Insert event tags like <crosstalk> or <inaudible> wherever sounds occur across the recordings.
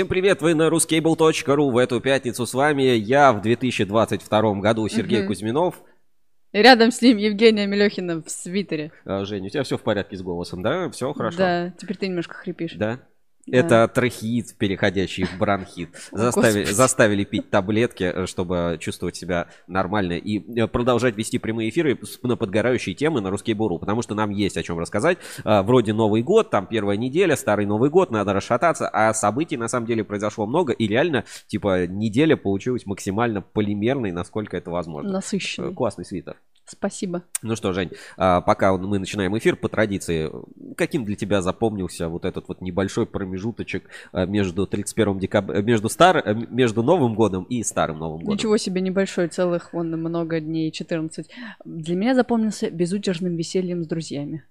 Всем привет, вы на ruscable.ru. В эту пятницу с вами я в 2022 году Сергей Мгм. Кузьминов. И рядом с ним Евгения Мелехина в свитере. А, Женя, у тебя все в порядке с голосом, да? Все хорошо? Да, теперь ты немножко хрипишь. Да? Это трахеид, переходящий в бронхит. <laughs> Заставили, заставили пить таблетки, э, чтобы чувствовать себя нормально и э, продолжать вести прямые эфиры на подгорающие темы на русский буру, потому что нам есть о чем рассказать. А, Вроде Новый год, там первая неделя, старый Новый год, надо расшататься, а событий на самом деле произошло много, и реально, типа, неделя получилась максимально полимерной, насколько это возможно. Э, Насыщенный. Классный свитер. Спасибо. Ну что, Жень, а, пока мы начинаем эфир, по традиции, каким для тебя запомнился вот этот вот небольшой промежуточек а, между 31 декабря, между, стар... э, между Новым годом и Старым Новым годом? Ничего себе небольшой, целых вон много дней, 14. Для меня запомнился безудержным весельем с друзьями.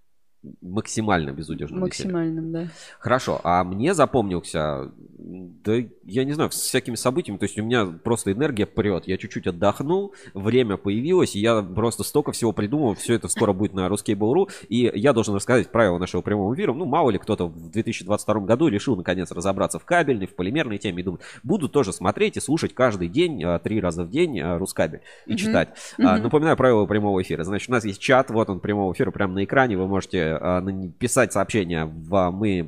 Максимально безудержно. веселье. Максимальным, да. Хорошо, а мне запомнился, да я не знаю, с всякими событиями, то есть у меня просто энергия прет, я чуть-чуть отдохнул, время появилось, и я просто столько всего придумал, все это скоро будет на Ruskable.ru, и я должен рассказать правила нашего прямого эфира, ну мало ли кто-то в 2022 году решил наконец разобраться в кабельной, в полимерной теме, и думаю, буду тоже смотреть и слушать каждый день, а, три раза в день а, Рускабель и Мгм. читать. Мгм. Напоминаю правила прямого эфира, значит у нас есть чат, вот он прямого эфира прямо на экране, вы можете а, на- писать сообщения в мы э,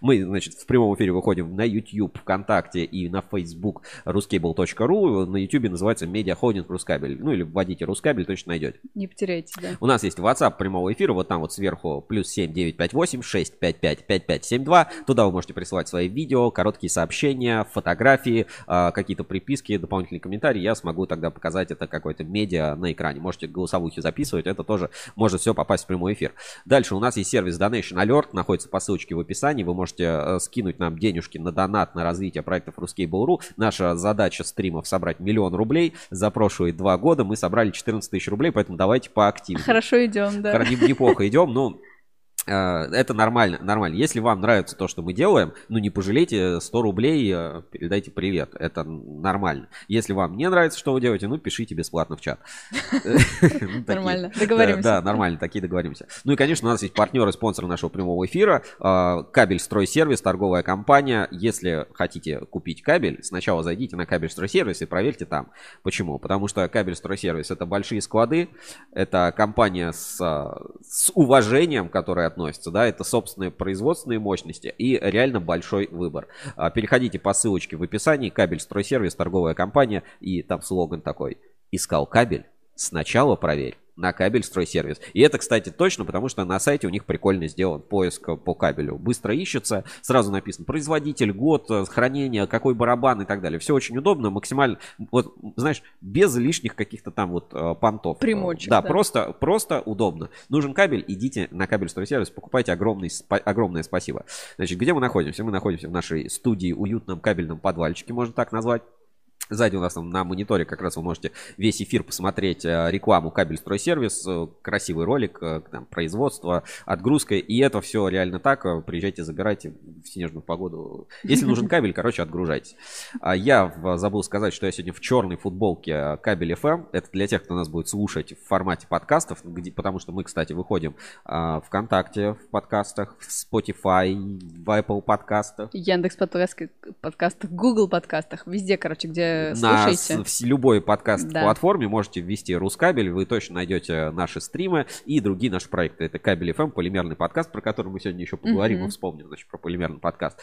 мы, значит, в прямом эфире выходим на YouTube, ВКонтакте и на Facebook ruscable.ru. На YouTube называется Медиахолдинг Рускабель. Ну или вводите Рускабель, точно найдете. Не потеряйте, да. У нас есть WhatsApp прямого эфира, вот там вот сверху плюс 7 958 655 5572. Туда вы можете присылать свои видео, короткие сообщения, фотографии, а, какие-то приписки, дополнительные комментарии. Я смогу тогда показать это какое-то медиа на экране. Можете голосовухи записывать, это тоже может все попасть в прямой эфир. Дальше у нас есть сервис Donation Alert, находится по ссылочке в описании. Вы можете э, скинуть нам денежки на донат на развитие проектов Ruskable.ru. Наша задача стримов собрать миллион рублей. За прошлые два года мы собрали 14 тысяч рублей, поэтому давайте поактивнее. Хорошо идем, да. Неплохо идем, э, это нормально, нормально. Если вам нравится то, что мы делаем, ну не пожалейте 100 рублей, э, передайте привет. Это нормально. Если вам не нравится, что вы делаете, ну пишите бесплатно в чат. <laughs> Ну. Нормально, договоримся. Да, нормально, такие договоримся. Ну и, конечно, у нас есть партнеры, спонсоры нашего прямого эфира. э, Кабель Стройсервис, торговая компания. Если хотите купить кабель, сначала зайдите на Кабель Стройсервис и проверьте там. Почему? Потому что Кабель Стройсервис это большие склады, это компания с, с уважением, которая относится, да, это собственные производственные мощности и реально большой выбор. А, Переходите по ссылочке в описании, Кабель Стройсервис, торговая компания, и там слоган такой. Искал кабель? Сначала проверь на кабель стройсервис. И это, кстати, точно, потому что на сайте у них прикольно сделан поиск по кабелю. Быстро ищется, сразу написано производитель, год, э, хранение, какой барабан и так далее. Все очень удобно, максимально, вот, знаешь, без лишних каких-то там вот э, понтов. Примочек, Да, да. просто, просто удобно. Нужен кабель, идите на кабель стройсервис, покупайте огромный, спа- огромное спасибо. Значит, где мы находимся? Мы находимся в нашей студии, уютном кабельном подвальчике, можно так назвать. Сзади у нас там на мониторе как раз вы можете весь эфир посмотреть э, рекламу кабель стройсервис, э, красивый ролик, э, там, производство, отгрузка, и это все реально так. Приезжайте, забирайте в снежную погоду. Если нужен <laughs> кабель, короче, отгружайтесь. А Я в- забыл сказать, что я сегодня в черной футболке кабель FM. Это для тех, кто нас будет слушать в формате подкастов, где- потому что мы, кстати, выходим а, ВКонтакте в подкастах, в Spotify, в Apple подкастах. Яндекс подкастах, подкастах, Google подкастах, везде, короче, где на слушаете. с- в любой подкаст Да. платформе можете ввести Рускабель, вы точно найдете наши стримы и другие наши проекты. Это Кабель FM, полимерный подкаст, про который мы сегодня еще поговорим Мгм. и вспомним, значит, про полимерный подкаст.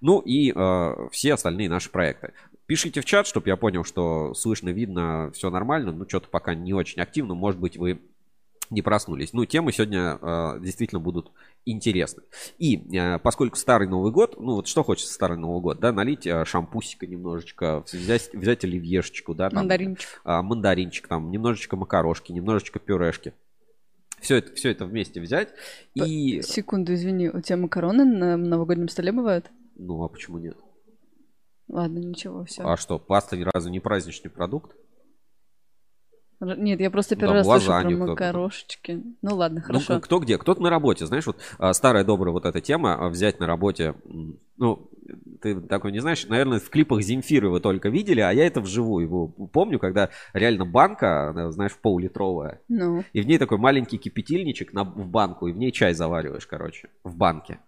Ну и э, все остальные наши проекты. Пишите в чат, чтобы я понял, что слышно, видно, все нормально. Ну, что-то пока не очень активно. Может быть, вы не проснулись. Ну, темы сегодня э, действительно будут интересны. И э, поскольку старый Новый год, ну вот что хочется старый Новый год, да, налить э, шампусика немножечко, взять, взять оливьешечку, да, там, Мандаринчик. а, мандаринчик, там, немножечко макарошки, немножечко пюрешки. Все это, все это вместе взять. И, Секунду, извини, у тебя макароны на новогоднем столе бывают? ну, а почему нет? Ладно, ничего, все. А что, паста ни разу не праздничный продукт? Нет, я просто Да, первый раз слышу про макарошечки. Ну ладно, хорошо. Ну, кто где? Кто-то на работе. Знаешь, вот а, старая добрая вот эта тема, а, взять на работе, ну, ты такой не знаешь, наверное, в клипах Земфиры вы только видели, а я это вживую его помню, когда реально банка, знаешь, пол-литровая, Ну, и в ней такой маленький кипятильничек на, в банку, и в ней чай завариваешь, короче, в банке.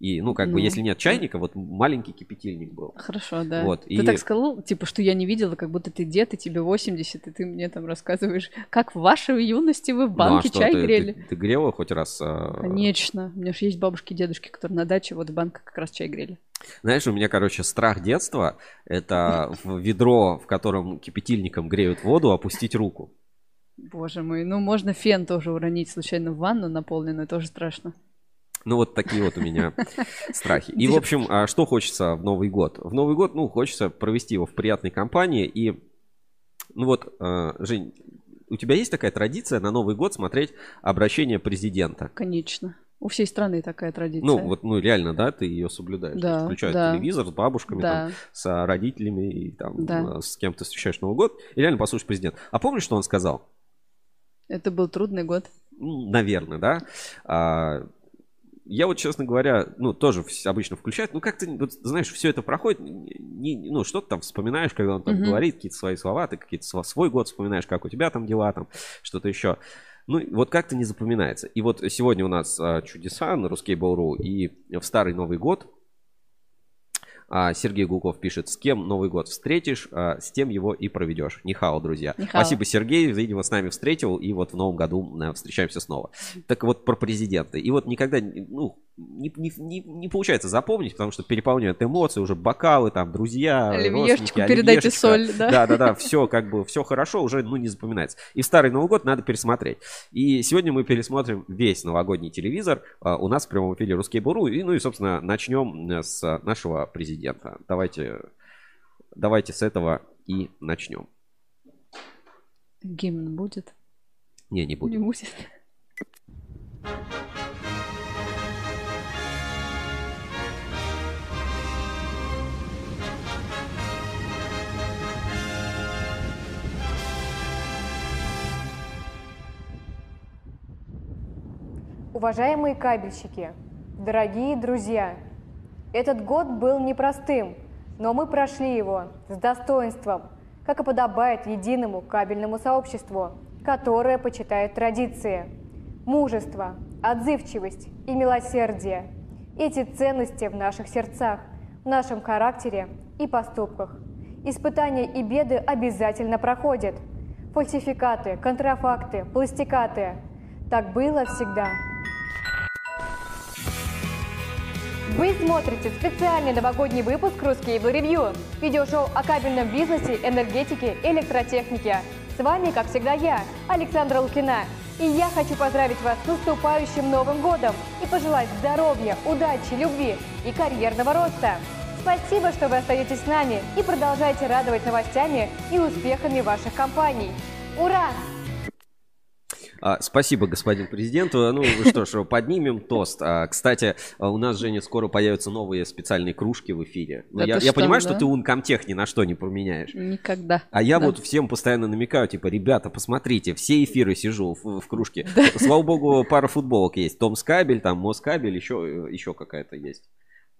И, ну, как Ну, бы, если нет чайника, вот маленький кипятильник был. Хорошо, да. Вот, Ты и- так сказал, типа, что я не видела, как будто ты дед, и тебе 80, и ты мне там рассказываешь, как в вашей юности вы в Ну, а банке что, чай ты, грели. Ты, ты грела хоть раз? а, Конечно. У меня же есть бабушки и дедушки, которые на даче вот в банках как раз чай грели. Знаешь, у меня, короче, страх детства – это в ведро, в котором кипятильником греют воду, опустить руку. Боже мой, ну можно фен тоже уронить случайно в ванну наполненную, тоже страшно. Ну, вот такие вот у меня <laughs> страхи. И, в общем, а что хочется в Новый год? В Новый год, ну, хочется провести его в приятной компании. И, ну вот, а, Жень, у тебя есть такая традиция на Новый год смотреть обращение президента? Конечно. У всей страны такая традиция. Ну, вот, ну, реально, да, ты ее соблюдаешь. Да, Включают да. телевизор с бабушками, там, Да. с родителями и там Да. а, с кем ты встречаешь Новый год. И реально послушаешь президента. А помнишь, что он сказал? Это был трудный год. Наверное, да. А, я вот, честно говоря, ну, тоже обычно включают. Ну, как-то, вот, знаешь, все это проходит. не- ну, что ты там вспоминаешь, когда он там Мгм. говорит какие-то свои слова, ты какие-то сво- свой год вспоминаешь, как у тебя там дела, там, что-то еще. Ну, вот как-то не запоминается. И вот сегодня у нас а, чудеса на Ruskable.ru, и в Старый Новый год Сергей Гулков пишет, с кем Новый год встретишь, а, с тем его и проведешь. Нихао, друзья. Нихао. Спасибо, Сергей, видимо, с нами встретил, и вот в новом году э, встречаемся снова. Так вот, про президента. И вот никогда, ну, не, не, не, не получается запомнить, потому что переполняют эмоции, уже бокалы, там, друзья, Оливьешечку передайте соль, да? Да, да, да, все как бы, все хорошо, уже, ну, не запоминается. И в Старый Новый год надо пересмотреть. И сегодня мы пересмотрим весь новогодний телевизор а, у нас в прямом эфире Русский Буру. И, ну и, собственно, начнем э, с нашего президента. Давайте, давайте с этого и начнем. Гимн будет? Не, не Не будем. будет. Уважаемые кабельщики, дорогие друзья, этот год был непростым, но мы прошли его с достоинством, как и подобает единому кабельному сообществу, которое почитает традиции. Мужество, отзывчивость и милосердие – эти ценности в наших сердцах, в нашем характере и поступках. Испытания и беды обязательно проходят. Фальсификаты, контрафакты, пластикаты. Так было всегда. Вы смотрите специальный новогодний выпуск «Русский Ревью» – видеошоу о кабельном бизнесе, энергетике, электротехнике. С вами, как всегда, я, Александра Лукина. И я хочу поздравить вас с наступающим Новым годом и пожелать здоровья, удачи, любви и карьерного роста. Спасибо, что вы остаетесь с нами и продолжаете радовать новостями и успехами ваших компаний. Ура! А, спасибо, господин президент. Ну что ж, поднимем тост. А, кстати, а, у нас, Женя, скоро появятся новые специальные кружки в эфире. Ну, Да я, я что, понимаю, да? что ты Ункомтех ни на что не променяешь. Никогда. А я Да. вот всем постоянно намекаю, типа, ребята, посмотрите, все эфиры сижу в, в кружке. Слава богу, пара футболок есть. Томскабель, там Москабель, еще, еще какая-то есть.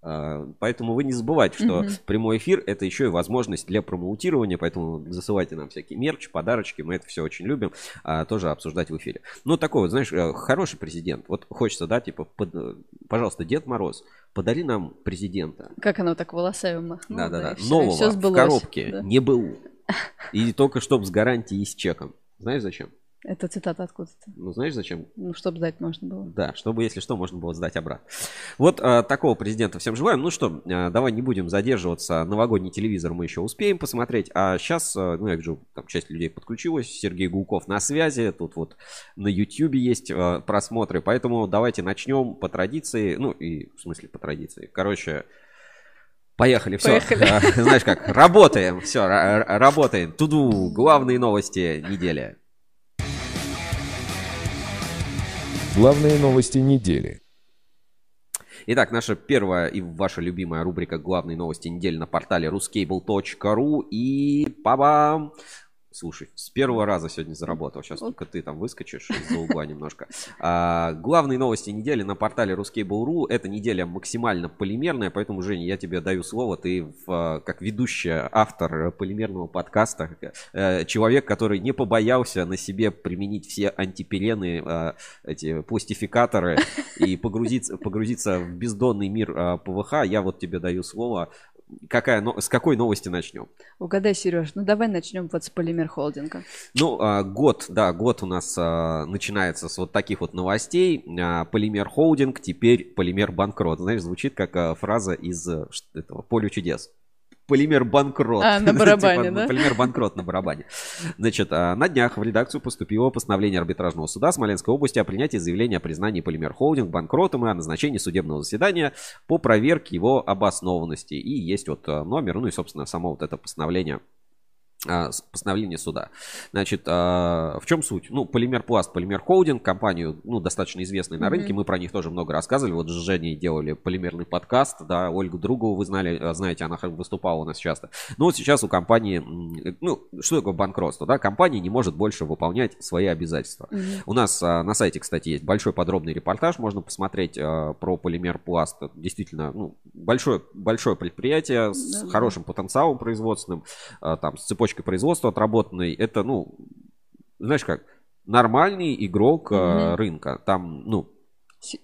А, Поэтому вы не забывайте, что Мгм. прямой эфир это еще и возможность для промоутирования, поэтому засылайте нам всякие мерч, подарочки, мы это все очень любим, а, тоже обсуждать в эфире. Ну, такой вот, знаешь, э, хороший президент. Вот хочется, да, типа, под- пожалуйста, Дед Мороз, подари нам президента. Как оно так волосами махнуло. Да-да-да. Нового всё в сбылось. коробке, Да. не БУ. <laughs> И только чтоб с гарантией и с чеком. Знаешь зачем? Это цитата откуда-то. Ну, знаешь зачем? Ну, чтобы сдать можно было. Да, чтобы, если что, можно было сдать обратно. Вот а, такого президента всем желаем. Ну что, а, давай не будем задерживаться. Новогодний телевизор мы еще успеем посмотреть. А сейчас, а, ну, я вижу, там часть людей подключилась. Сергей Гулков на связи. Тут вот на YouTube есть а, просмотры. Поэтому давайте начнем по традиции. Ну, и в смысле по традиции. Короче, Поехали, все. Поехали. <laughs> Знаешь как, работаем, все, работаем. Туду, главные новости недели. Главные новости недели. Итак, наша первая и ваша любимая рубрика «Главные новости недели» на портале ruscable.ru. И пабам! Слушай, с первого раза сегодня заработал. Сейчас только ты там выскочишь из-за угла немножко. А, главные новости недели на портале Ruskable.ru. Эта неделя максимально полимерная, поэтому, Женя, я тебе даю слово. Ты в, как ведущая, автор полимерного подкаста, э, человек, который не побоялся на себе применить все антипирены, э, эти пластификаторы <laughs> и погрузиться, погрузиться в бездонный мир э, ПВХ. Я вот тебе даю слово какая, с какой новости начнем? Угадай, Сереж. Ну давай начнем вот с полимер холдинга. Ну, а, год, да, год у нас а, начинается с вот таких вот новостей. А, полимер холдинг, теперь полимер банкрот. Знаешь, звучит как фраза из этого «Поле чудес» полимер банкрот. А, на <laughs> барабане, типа, да? Полимер банкрот на барабане. Значит, а, на днях в редакцию поступило постановление арбитражного суда Смоленской области о принятии заявления о признании полимер холдинг банкротом и о назначении судебного заседания по проверке его обоснованности. И есть вот а, номер, ну и, собственно, само вот это постановление постановление суда. Значит, а, в чем суть? Ну, Полимер Пласт, Полимер Холдинг, компанию, ну, достаточно известной на рынке, mm-hmm. мы про них тоже много рассказывали. Вот с Женей делали полимерный подкаст, да, Ольгу Другову вы знали, а, знаете, она выступала у нас часто. Но вот сейчас у компании, ну, что такое банкротство, да? Компания не может больше выполнять свои обязательства. Mm-hmm. У нас на сайте, кстати, есть большой подробный репортаж, можно посмотреть про Полимер Пласт. Действительно, ну, большое, большое предприятие с mm-hmm. хорошим потенциалом производственным, там, с цепочкой производства отработанной, это, ну, знаешь как, нормальный игрок mm рынка. Там, ну...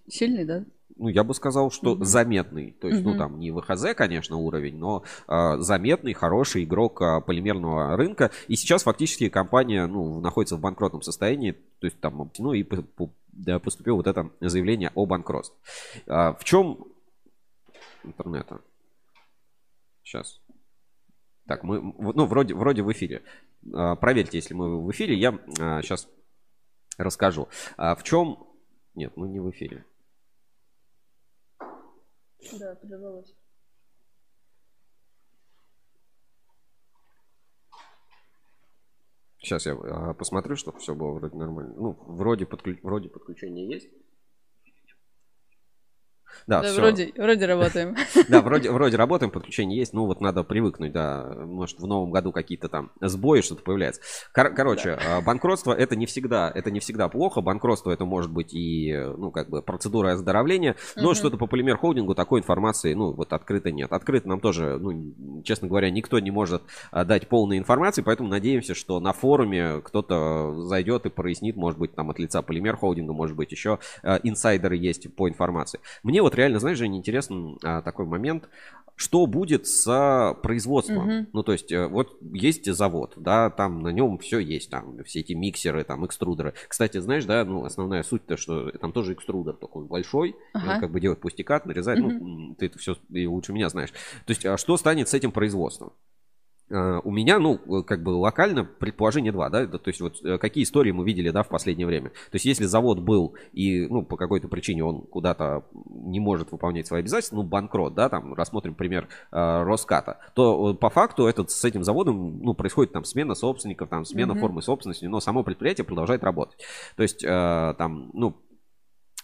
Сильный, да? ну, я бы сказал, что mm заметный. То есть, mm ну, там не ВХЗ, конечно, уровень, но э, заметный, хороший игрок э, полимерного рынка. И сейчас фактически компания, ну, находится в банкротном состоянии. То есть, там, ну, и по, по, да, поступило вот это заявление о банкротстве. А, в чем интернета? Сейчас. Так, мы, ну, вроде, вроде в эфире. А, проверьте, если мы в эфире, я сейчас а, расскажу. А в чем... Нет, мы не в эфире. Да, прервалось. Сейчас я посмотрю, чтобы все было вроде нормально. Ну, вроде, подключ... вроде подключение есть. Да, да вроде, вроде работаем. <laughs> Да, вроде, вроде работаем, подключение есть, ну вот надо привыкнуть, да, может в новом году какие-то там сбои, что-то появляется. Кор- короче, да. А, банкротство это не всегда, это не всегда плохо, банкротство это может быть и, ну, как бы процедура оздоровления, но угу. что-то по полимер холдингу такой информации, ну, вот открыто нет. Открыто нам тоже, ну, честно говоря, никто не может а, дать полной информации, поэтому надеемся, что на форуме кто-то зайдет и прояснит, может быть, там от лица полимер холдинга, может быть, еще а, инсайдеры есть по информации. Мне вот реально, знаешь, Женя, интересен а, такой момент. Что будет с производством? Угу. Ну, то есть, э, вот есть завод, да, там на нем все есть, там все эти миксеры, там экструдеры. Кстати, знаешь, да, ну, основная суть-то, что там тоже экструдер, только он большой, ага. он как бы делает пустикат, нарезает, угу. ну, ты это все лучше меня знаешь. То есть, а что станет с этим производством? Э, у меня, ну, э, как бы локально предположение два, да, то есть вот э, какие истории мы видели, да, в последнее время. То есть если завод был и, ну, по какой-то причине он куда-то не может выполнять свои обязательства, ну, банкрот, да, там, рассмотрим пример э, Роската, то по факту этот, с этим заводом, ну, происходит там смена собственников, там, смена mm-hmm. формы собственности, но само предприятие продолжает работать. То есть э, там, ну,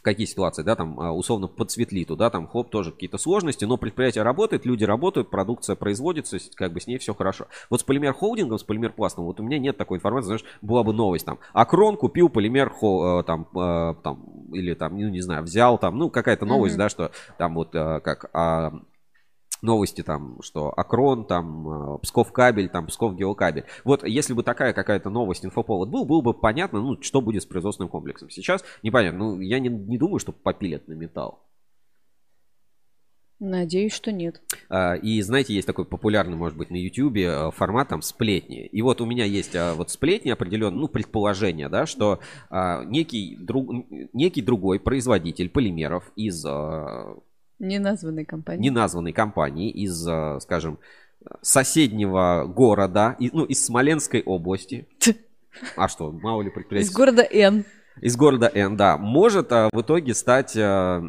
какие ситуации, да, там а, условно под светлиту, да, там хлоп тоже какие-то сложности, но предприятие работает, люди работают, продукция производится, как бы с ней все хорошо. Вот с полимер холдингом, с полимер пластом, вот у меня нет такой информации, знаешь, была бы новость там, Акрон купил полимер э, там, э, там, или там, ну не знаю, взял там, ну какая-то новость, mm-hmm. да, что там вот э, как а, новости там, что Акрон, там, э, Псков кабель, там, Псков геокабель. Вот если бы такая какая-то новость, инфоповод был, было бы понятно, ну, что будет с производственным комплексом. Сейчас непонятно, ну, я не, не думаю, что попилят на металл. Надеюсь, что нет. А, и знаете, есть такой популярный, может быть, на YouTube э, формат там сплетни. И вот у меня есть а, вот сплетни определенные, ну, предположение, да, что а, некий, друг, некий другой производитель полимеров из Неназванной компании. Неназванной компании из, э, скажем, соседнего города, ну, из Смоленской области. А что, мало ли предприятий? Из города Н. Из города Н, да. Может а, в итоге стать а,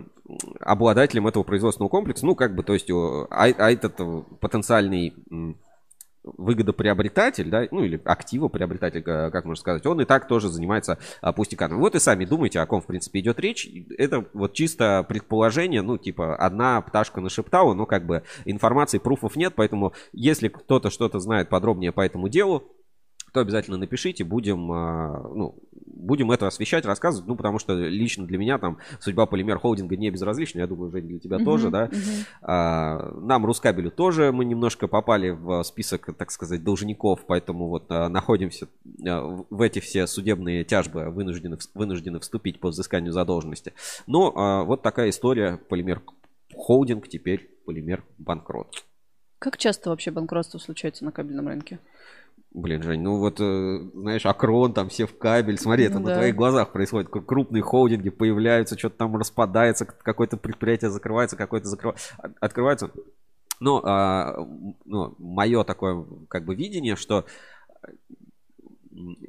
обладателем этого производственного комплекса. Ну, как бы, то есть, а, а этот потенциальный выгодоприобретатель, да, ну или активоприобретатель, как можно сказать, он и так тоже занимается а, пустяками. Вот и сами думайте, о ком, в принципе, идет речь. Это вот чисто предположение, ну, типа, одна пташка нашептала, но как бы информации, пруфов нет, поэтому если кто-то что-то знает подробнее по этому делу, то обязательно напишите, будем, а, ну, будем это освещать, рассказывать, ну, потому что лично для меня там судьба полимер холдинга не безразлична, я думаю, Жень, для тебя uh-huh, тоже, да. А, нам, Рускабелю, тоже мы немножко попали в список, так сказать, должников, поэтому вот а, находимся в эти все судебные тяжбы, вынуждены, вынуждены вступить по взысканию задолженности. Но а, вот такая история, полимер холдинг теперь полимер банкрот. Как часто вообще банкротство случается на кабельном рынке? Блин, Жень, ну вот, э, знаешь, Акрон, там все в кабель, смотри, это ну, на да. твоих глазах происходит. Крупные холдинги появляются, что-то там распадается, какое-то предприятие закрывается, какое-то закрывается, открывается. Но, а, ну, мое такое, как бы, видение, что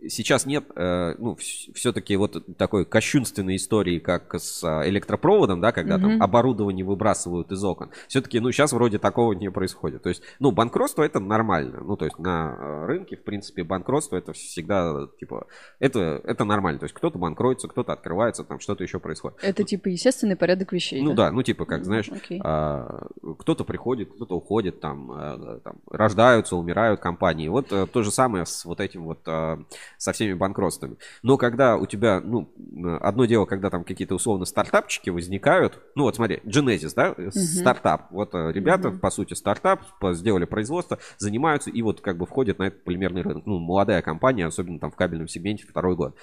сейчас нет, э, ну, все-таки вот такой кощунственной истории, как с а, электропроводом, да, когда mm-hmm. там оборудование выбрасывают из окон. Все-таки, ну, сейчас вроде такого не происходит. То есть, ну, банкротство это нормально. Ну, то есть на э, рынке, в принципе, банкротство это всегда, типа, это, это нормально. То есть кто-то банкротится, кто-то открывается, там что-то еще происходит. Это, типа, естественный порядок вещей, Ну, да, да ну, типа, как, знаешь, okay. а, кто-то приходит, кто-то уходит, там, а, там, рождаются, умирают компании. Вот а, то же самое с вот этим вот а, со всеми банкротствами. Но когда у тебя, ну, одно дело, когда там какие-то условно стартапчики возникают, ну вот смотри, Genesis, да, uh-huh. стартап. Вот э, ребята, uh-huh. по сути, стартап, сделали производство, занимаются и вот как бы входят на этот полимерный рынок. Ну, молодая компания, особенно там в кабельном сегменте, второй год.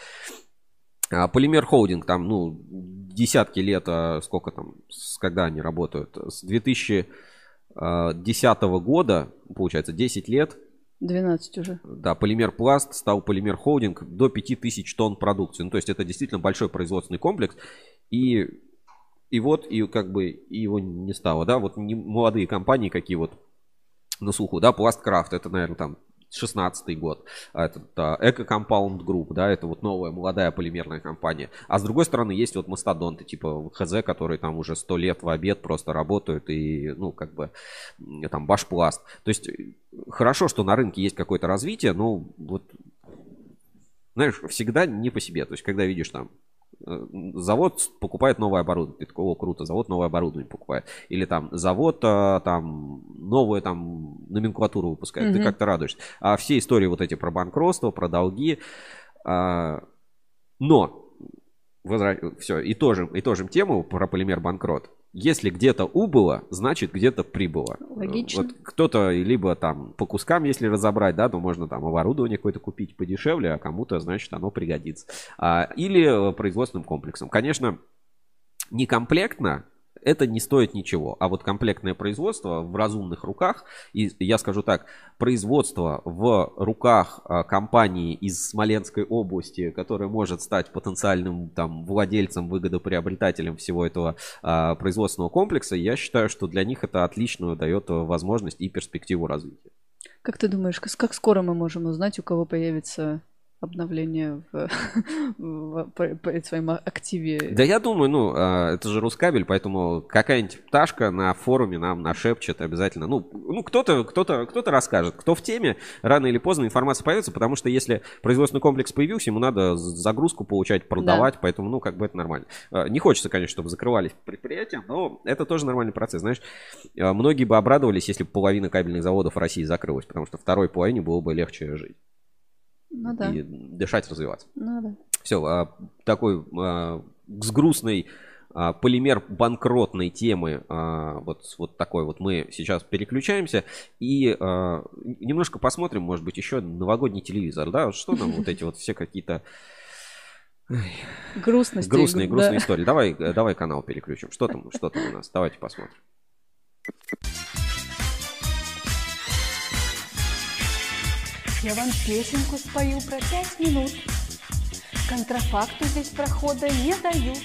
А Полимер холдинг, там, ну, десятки лет, а сколько там, когда они работают? С 2010 э, года, получается, 10 лет 12 уже. Да, полимер пласт стал полимер холдинг до 5000 тонн продукции. Ну, то есть это действительно большой производственный комплекс. И, и вот, и как бы и его не стало, да, вот не, молодые компании какие вот на слуху, да, Пласткрафт, это, наверное, там 16 год. А этот Эко Compound Group, да, это вот новая молодая полимерная компания. А с другой стороны есть вот мастодонты, типа ХЗ, которые там уже 100 лет в обед просто работают и, ну, как бы, там, Башпласт. То есть хорошо, что на рынке есть какое-то развитие, но вот, знаешь, всегда не по себе. То есть когда видишь там завод покупает новое оборудование. Ты такой, о, круто, завод новое оборудование покупает. Или там завод э, там новую там номенклатуру выпускает. Mm-hmm. Ты как-то радуешься. А все истории вот эти про банкротство, про долги. А, но, возра... все, и тоже, и тоже тему про полимер банкрот. Если где-то убыло, значит где-то прибыло. Логично. Вот кто-то либо там по кускам, если разобрать, да, то можно там оборудование какое-то купить подешевле, а кому-то, значит, оно пригодится. А, или производственным комплексом. Конечно, некомплектно это не стоит ничего. А вот комплектное производство в разумных руках, и я скажу так, производство в руках а, компании из Смоленской области, которая может стать потенциальным там владельцем, выгодоприобретателем всего этого а, производственного комплекса, я считаю, что для них это отлично дает возможность и перспективу развития. Как ты думаешь, как скоро мы можем узнать, у кого появится обновление в, <laughs> в, в, своем активе. Да я думаю, ну, а, это же Рускабель, поэтому какая-нибудь пташка на форуме нам нашепчет обязательно. Ну, ну кто-то кто-то, кто-то расскажет. Кто в теме, рано или поздно информация появится, потому что если производственный комплекс появился, ему надо загрузку получать, продавать, да. поэтому, ну, как бы это нормально. А, не хочется, конечно, чтобы закрывались предприятия, но это тоже нормальный процесс. Знаешь, а, многие бы обрадовались, если бы половина кабельных заводов в России закрылась, потому что второй половине было бы легче жить ну, да. и дышать, развиваться. Ну, да. Все, а, такой а, с грустной а, полимер банкротной темы, вот, вот такой вот мы сейчас переключаемся и немножко посмотрим, может быть, еще новогодний телевизор, да, что нам вот эти вот все какие-то Грустности. Грустные, грустные да. истории. Давай, давай канал переключим. Что там, что там у нас? Давайте посмотрим. Я вам песенку спою про пять минут. Контрафакту здесь прохода не дают.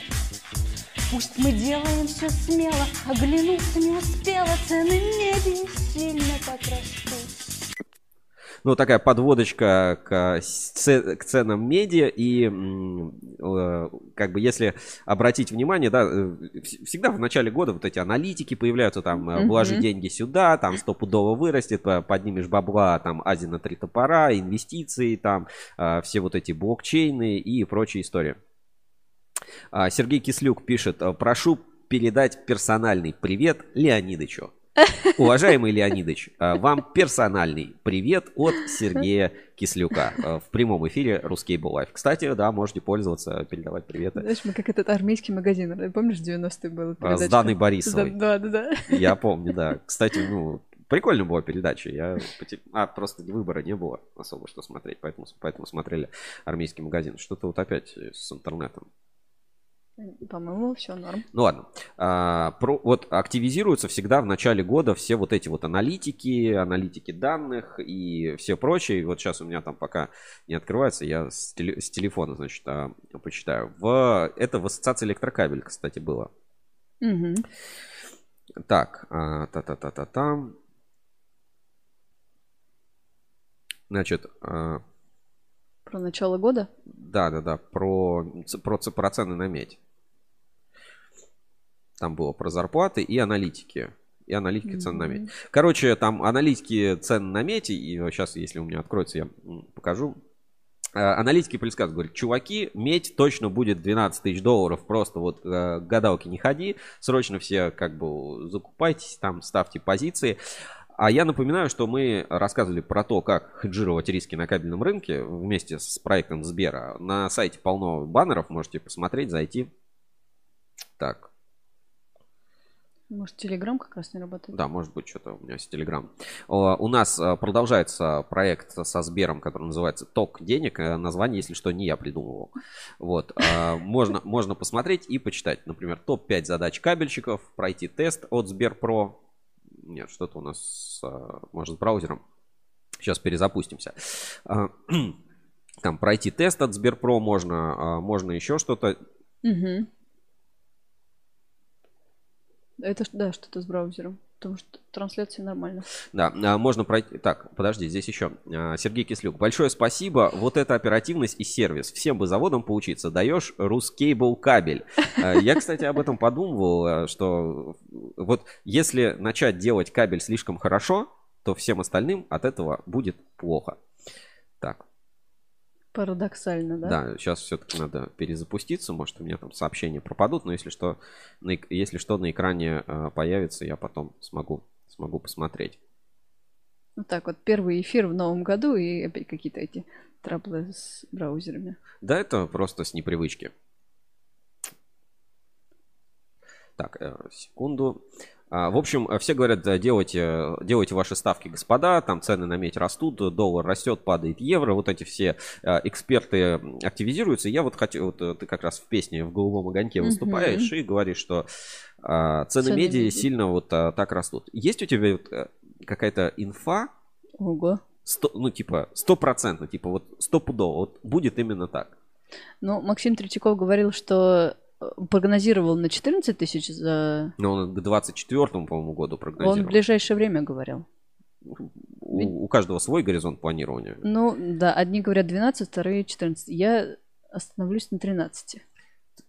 Пусть мы делаем все смело, оглянуться не успела, цены меди сильно подрастут ну, такая подводочка к, к ценам медиа. И э, как бы если обратить внимание, да, э, всегда в начале года вот эти аналитики появляются, там, mm-hmm. вложи деньги сюда, там, стопудово вырастет, поднимешь бабла, там, Азия на три топора, инвестиции, там, все вот эти блокчейны и прочие истории. А, Сергей Кислюк пишет, прошу передать персональный привет Леонидычу. Уважаемый Леонидович, а, вам персональный привет от Сергея Кислюка а, в прямом эфире RusCable Live. Кстати, да, можете пользоваться, передавать приветы. Знаешь, мы как этот армейский магазин. Помнишь, 90-е было? А, С Даной Борисовой. Да, да, да. Я помню, да. Кстати, ну, прикольная была передача. Я... А, просто выбора не было особо, что смотреть. Поэтому, поэтому смотрели армейский магазин. Что-то вот опять с интернетом. По-моему, все норм. Ну ладно. А, про, вот активизируются всегда в начале года все вот эти вот аналитики, аналитики данных и все прочее. Вот сейчас у меня там пока не открывается, я с, теле, с телефона, значит, а, почитаю. В, это в ассоциации электрокабель, кстати, было. Угу. Так, а, та-та-та-та-та. Значит, а, про начало года? Да, да, да, про, про, про цены на медь. Там было про зарплаты и аналитики. И аналитики mm-hmm. цен на медь. Короче, там аналитики цен на медь, и сейчас, если у меня откроется, я покажу. А, аналитики предсказывают, говорят, чуваки, медь точно будет 12 тысяч долларов, просто вот э, гадалки не ходи, срочно все как бы закупайтесь, там ставьте позиции. А я напоминаю, что мы рассказывали про то, как хеджировать риски на кабельном рынке вместе с проектом Сбера. На сайте полно баннеров, можете посмотреть, зайти. Так. Может, Телеграм как раз не работает? Да, может быть, что-то у меня есть Телеграм. У нас э, продолжается проект со Сбером, который называется «Ток денег». Э, название, если что, не я придумывал. Вот. А, можно, можно посмотреть и почитать. Например, топ-5 задач кабельщиков, пройти тест от Сберпро, нет, что-то у нас, может, с браузером. Сейчас перезапустимся. <clears throat> Там пройти тест от Сберпро можно, можно еще что-то. Угу. Это, да, что-то с браузером. Потому что трансляция нормально. Да, можно пройти. Так, подожди, здесь еще. Сергей Кислюк. Большое спасибо. Вот эта оперативность и сервис. Всем бы заводам поучиться. Даешь Рускейбл кабель. Я, кстати, об этом подумывал, что вот если начать делать кабель слишком хорошо, то всем остальным от этого будет плохо. Парадоксально, да? Да, сейчас все-таки надо перезапуститься. Может, у меня там сообщения пропадут, но если что, на, если что на экране э, появится, я потом смогу, смогу посмотреть. Вот так вот, первый эфир в новом году и опять какие-то эти траблы с браузерами. Да, это просто с непривычки. Так, э, секунду. А, в общем, все говорят, делайте, делайте ваши ставки, господа, там цены на медь растут, доллар растет, падает евро, вот эти все эксперты активизируются. Я вот хочу, вот ты как раз в песне в голубом огоньке выступаешь и говоришь, что а, цены, цены меди, меди сильно вот так растут. Есть у тебя э, какая-то инфа? Ого. 100, ну, типа, стопроцентно, типа, вот стопудово, вот будет именно так. Ну, Максим Третьяков говорил, что прогнозировал на 14 тысяч за... Ну, он к 24-му, по-моему, году прогнозировал. Он в ближайшее время говорил. У, у каждого свой горизонт планирования. Ну, да, одни говорят 12, вторые 14. Я остановлюсь на 13.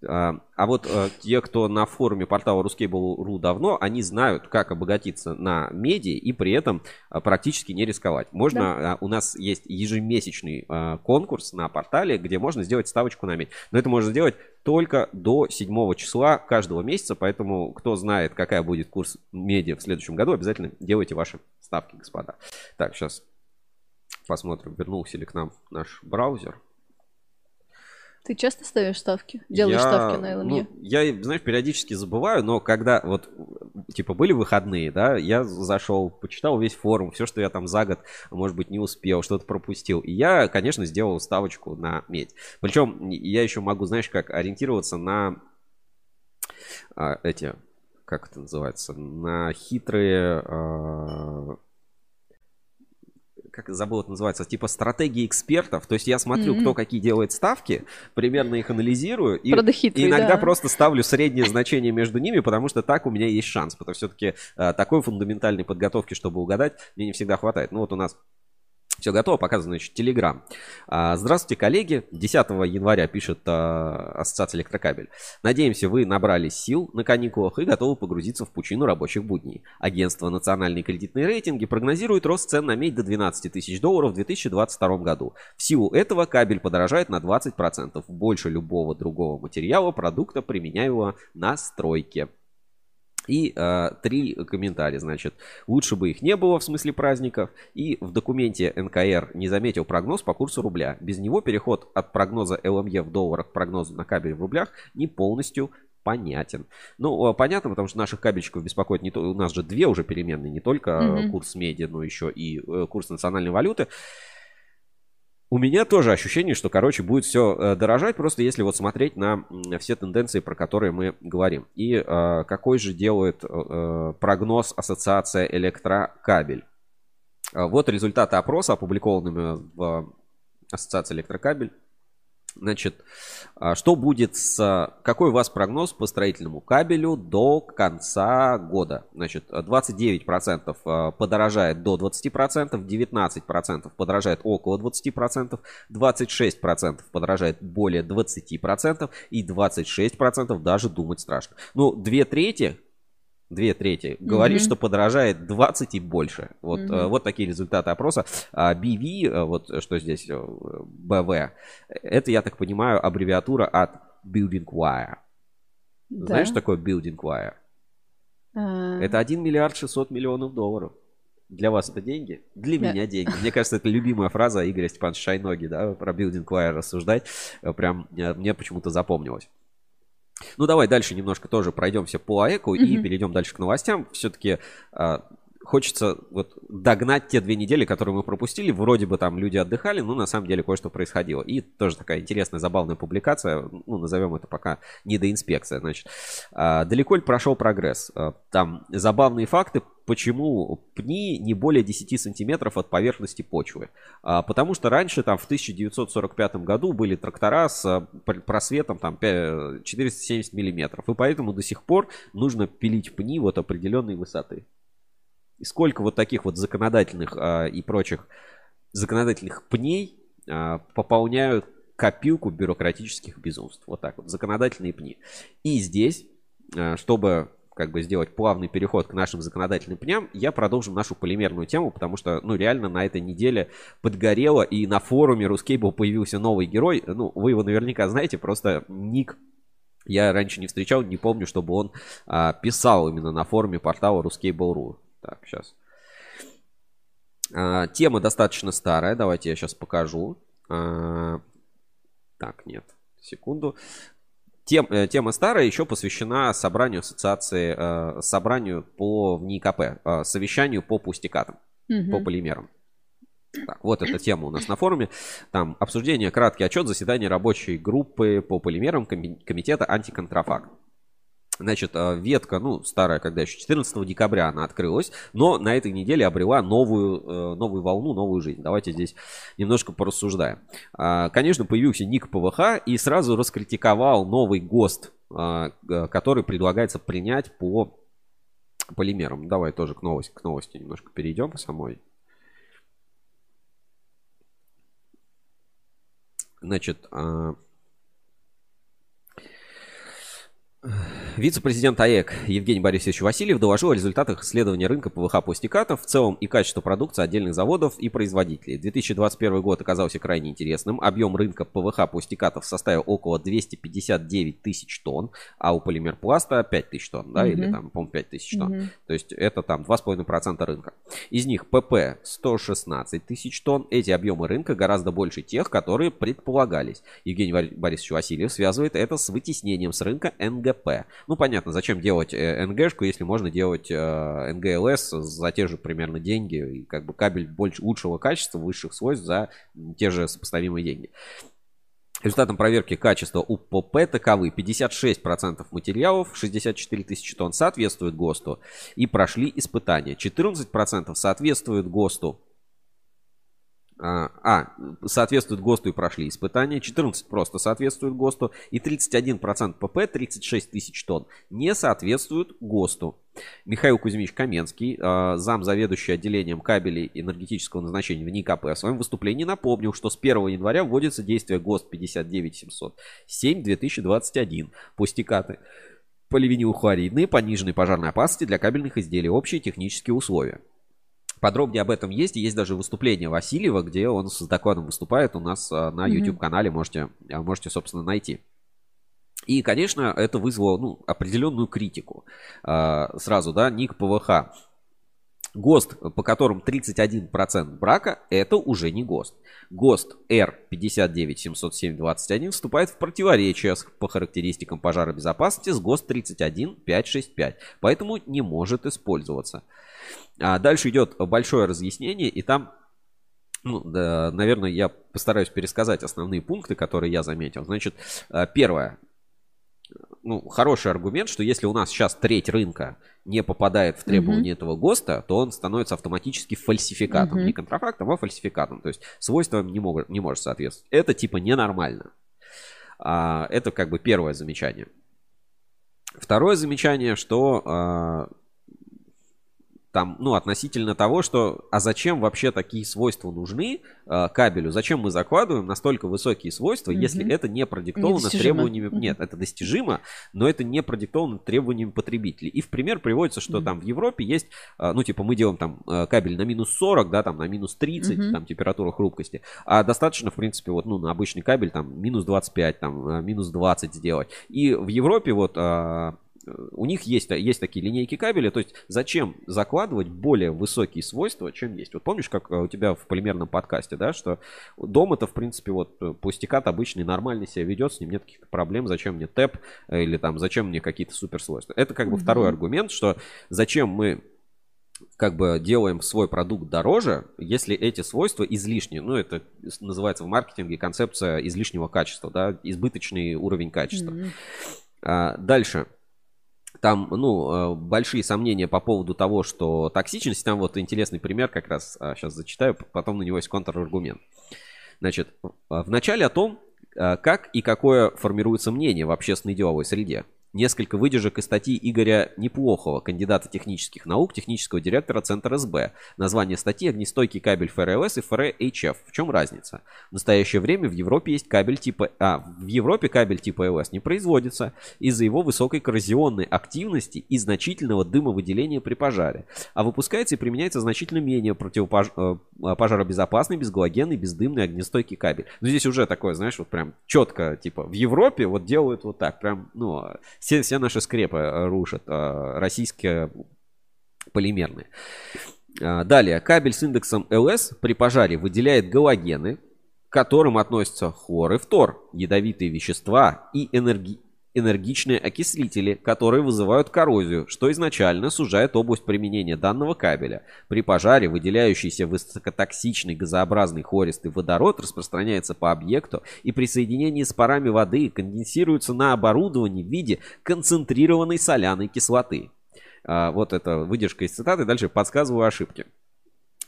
А, а вот а, те, кто на форуме портала Ruskable.ru давно, они знают, как обогатиться на меди и при этом а, практически не рисковать. Можно, да. а, у нас есть ежемесячный а, конкурс на портале, где можно сделать ставочку на медь. Но это можно сделать только до 7 числа каждого месяца, поэтому кто знает, какая будет курс меди в следующем году, обязательно делайте ваши ставки, господа. Так, сейчас посмотрим, вернулся ли к нам наш браузер. Ты часто ставишь ставки? Делаешь я, ставки на LME? Ну, я, знаешь, периодически забываю, но когда вот, типа, были выходные, да, я зашел, почитал весь форум, все, что я там за год, может быть, не успел, что-то пропустил. И я, конечно, сделал ставочку на медь. Причем я еще могу, знаешь, как ориентироваться на а, эти, как это называется, на хитрые... А, как забыл это называется, типа стратегии экспертов. То есть я смотрю, mm-hmm. кто какие делает ставки, примерно их анализирую и, и иногда да. просто ставлю среднее значение между ними, потому что так у меня есть шанс. Потому что все-таки э, такой фундаментальной подготовки, чтобы угадать, мне не всегда хватает. Ну вот у нас все готово, показываю, значит, Телеграм. Здравствуйте, коллеги. 10 января пишет а, Ассоциация Электрокабель. Надеемся, вы набрали сил на каникулах и готовы погрузиться в пучину рабочих будней. Агентство национальные кредитные рейтинги прогнозирует рост цен на медь до 12 тысяч долларов в 2022 году. В силу этого кабель подорожает на 20%, больше любого другого материала, продукта, применяемого на стройке. И э, три комментария, значит, лучше бы их не было в смысле праздников. И в документе НКР не заметил прогноз по курсу рубля. Без него переход от прогноза ЛМЕ в долларах к прогнозу на кабель в рублях не полностью понятен. Ну, э, понятно, потому что наших кабельщиков беспокоит не то, у нас же две уже переменные, не только mm-hmm. курс меди, но еще и э, курс национальной валюты. У меня тоже ощущение, что, короче, будет все э, дорожать, просто если вот смотреть на все тенденции, про которые мы говорим. И э, какой же делает э, прогноз Ассоциация Электрокабель. Вот результаты опроса, опубликованными в Ассоциации Электрокабель. Значит, а, что будет с... Какой у вас прогноз по строительному кабелю до конца года? Значит, 29% а, подорожает до 20%, 19% подорожает около 20%, 26% подорожает более 20% и 26% даже думать страшно. Ну, две трети две трети, говорит, mm-hmm. что подорожает 20 и больше. Вот, mm-hmm. вот такие результаты опроса. А BV, э, вот что здесь, BV, э, это, я так понимаю, аббревиатура от Building Wire. Да. Знаешь, что такое Building Wire? А... Это 1 миллиард 600 миллионов долларов. Для вас это деньги? Для да. меня деньги. Мне кажется, это любимая фраза Игоря Степановича Шайноги, да, про Building Wire рассуждать. Прям мне почему-то запомнилось. Ну, давай дальше немножко тоже пройдемся по АЭКу mm-hmm. и перейдем дальше к новостям. Все-таки а, хочется вот догнать те две недели, которые мы пропустили. Вроде бы там люди отдыхали, но на самом деле кое-что происходило. И тоже такая интересная, забавная публикация. Ну, назовем это пока недоинспекция. Значит, а, далеко ли прошел прогресс? А, там забавные факты, почему пни не более 10 сантиметров от поверхности почвы. А, потому что раньше, там, в 1945 году были трактора с просветом там 470 миллиметров. И поэтому до сих пор нужно пилить пни вот определенной высоты. И сколько вот таких вот законодательных а, и прочих законодательных пней а, пополняют копилку бюрократических безумств. Вот так вот, законодательные пни. И здесь, а, чтобы как бы сделать плавный переход к нашим законодательным пням, я продолжу нашу полимерную тему, потому что, ну, реально на этой неделе подгорело, и на форуме Рускейбл появился новый герой. Ну, вы его наверняка знаете, просто ник я раньше не встречал, не помню, чтобы он а, писал именно на форуме портала Ruskable.ru. Так, сейчас. А, тема достаточно старая. Давайте я сейчас покажу. А, так, нет. Секунду. Тем, э, тема старая еще посвящена собранию ассоциации, э, собранию по в НИКП, э, совещанию по пустикатам, угу. по полимерам. Так, вот эта тема у нас на форуме. Там обсуждение, краткий отчет заседания рабочей группы по полимерам комитета антиконтрафакт. Значит, э, ветка, ну, старая, когда еще 14 декабря она открылась, но на этой неделе обрела новую, э, новую волну, новую жизнь. Давайте здесь немножко порассуждаем. А, конечно, появился ник ПВХ и сразу раскритиковал новый ГОСТ, а, который предлагается принять по полимерам. Давай тоже к новости, к новости немножко перейдем по самой. Значит, а, Вице-президент АЭК Евгений Борисович Васильев доложил о результатах исследования рынка ПВХ пластикатов в целом и качество продукции отдельных заводов и производителей. 2021 год оказался крайне интересным. Объем рынка ПВХ пластикатов составил около 259 тысяч тонн, а у полимерпласта 5 тысяч тонн, да, mm-hmm. или там, по-моему, 5 тысяч тонн. Mm-hmm. То есть это там 2,5% рынка. Из них ПП 116 тысяч тонн. Эти объемы рынка гораздо больше тех, которые предполагались. Евгений Борисович Васильев связывает это с вытеснением с рынка НГ НГП. Ну, понятно, зачем делать э, НГшку, если можно делать э, НГЛС за те же примерно деньги, и как бы кабель больше, лучшего качества, высших свойств за те же сопоставимые деньги. Результатом проверки качества УПП таковы. 56% материалов, 64 тысячи тонн соответствуют ГОСТу и прошли испытания. 14% соответствуют ГОСТу а, а, соответствуют ГОСТу и прошли испытания, 14 просто соответствуют ГОСТу, и 31% ПП, 36 тысяч тонн, не соответствуют ГОСТу. Михаил Кузьмич Каменский, а, зам заведующий отделением кабелей энергетического назначения в НИКП, в своем выступлении напомнил, что с 1 января вводится действие ГОСТ 59707-2021 пустикаты поливинилхлоридные пониженной пожарной опасности для кабельных изделий, общие технические условия. Подробнее об этом есть. Есть даже выступление Васильева, где он с докладом выступает у нас а, на YouTube-канале. Можете, а, можете, собственно, найти. И, конечно, это вызвало ну, определенную критику. А, сразу, да, ник ПВХ. ГОСТ, по которым 31% брака, это уже не ГОСТ. ГОСТ R5970721 вступает в противоречие по характеристикам пожаробезопасности с ГОСТ 31565, поэтому не может использоваться. А дальше идет большое разъяснение, и там ну, да, наверное, я постараюсь пересказать основные пункты, которые я заметил. Значит, э, первое. Ну, хороший аргумент, что если у нас сейчас треть рынка не попадает в требования mm-hmm. этого ГОСТа, то он становится автоматически фальсификатом. Mm-hmm. Не контрафактом, а фальсификатом. То есть свойствам не, мог, не может соответствовать. Это типа ненормально. А, это как бы первое замечание. Второе замечание, что а, там, ну, относительно того, что, а зачем вообще такие свойства нужны э, кабелю? Зачем мы закладываем настолько высокие свойства, mm-hmm. если это не продиктовано требованиями... Mm-hmm. Нет, это достижимо, но это не продиктовано требованиями потребителей. И в пример приводится, что mm-hmm. там в Европе есть, э, ну, типа, мы делаем там э, кабель на минус 40, да, там на минус 30, mm-hmm. там температура хрупкости, а достаточно, в принципе, вот, ну, на обычный кабель там минус 25, там, минус 20 сделать. И в Европе вот... Э, у них есть, есть такие линейки кабеля, то есть зачем закладывать более высокие свойства, чем есть. Вот помнишь, как э, у тебя в полимерном подкасте, да, что дом это, в принципе, вот э, пустикат обычный, нормальный себя ведет, с ним нет каких-то проблем, зачем мне тэп э, или там зачем мне какие-то суперсвойства. Это как бы mm-hmm. второй аргумент, что зачем мы как бы делаем свой продукт дороже, если эти свойства излишние. Ну, это называется в маркетинге концепция излишнего качества, да, избыточный уровень качества. Mm-hmm. А, дальше там, ну, э, большие сомнения по поводу того, что токсичность, там вот интересный пример, как раз сейчас а, зачитаю, потом на него есть контраргумент. Значит, в начале о том, э, как и какое формируется мнение в общественной деловой среде. Несколько выдержек из статьи Игоря Неплохого, кандидата технических наук, технического директора Центра СБ. Название статьи «Огнестойкий кабель ФРЛС и ФРHF». В чем разница? В настоящее время в Европе есть кабель типа... А, в Европе кабель типа ЛС не производится из-за его высокой коррозионной активности и значительного дымовыделения при пожаре. А выпускается и применяется значительно менее противопожаробезопасный, э, безгалогенный, бездымный огнестойкий кабель. Но здесь уже такое, знаешь, вот прям четко, типа, в Европе вот делают вот так, прям, ну, все, все наши скрепы э, рушат, э, российские полимерные. Э, далее, кабель с индексом LS при пожаре выделяет галогены, к которым относятся хлор и фтор, ядовитые вещества и энерги энергичные окислители, которые вызывают коррозию, что изначально сужает область применения данного кабеля. При пожаре выделяющийся высокотоксичный газообразный хористый водород распространяется по объекту и при соединении с парами воды конденсируется на оборудовании в виде концентрированной соляной кислоты. А, вот это выдержка из цитаты. Дальше подсказываю ошибки.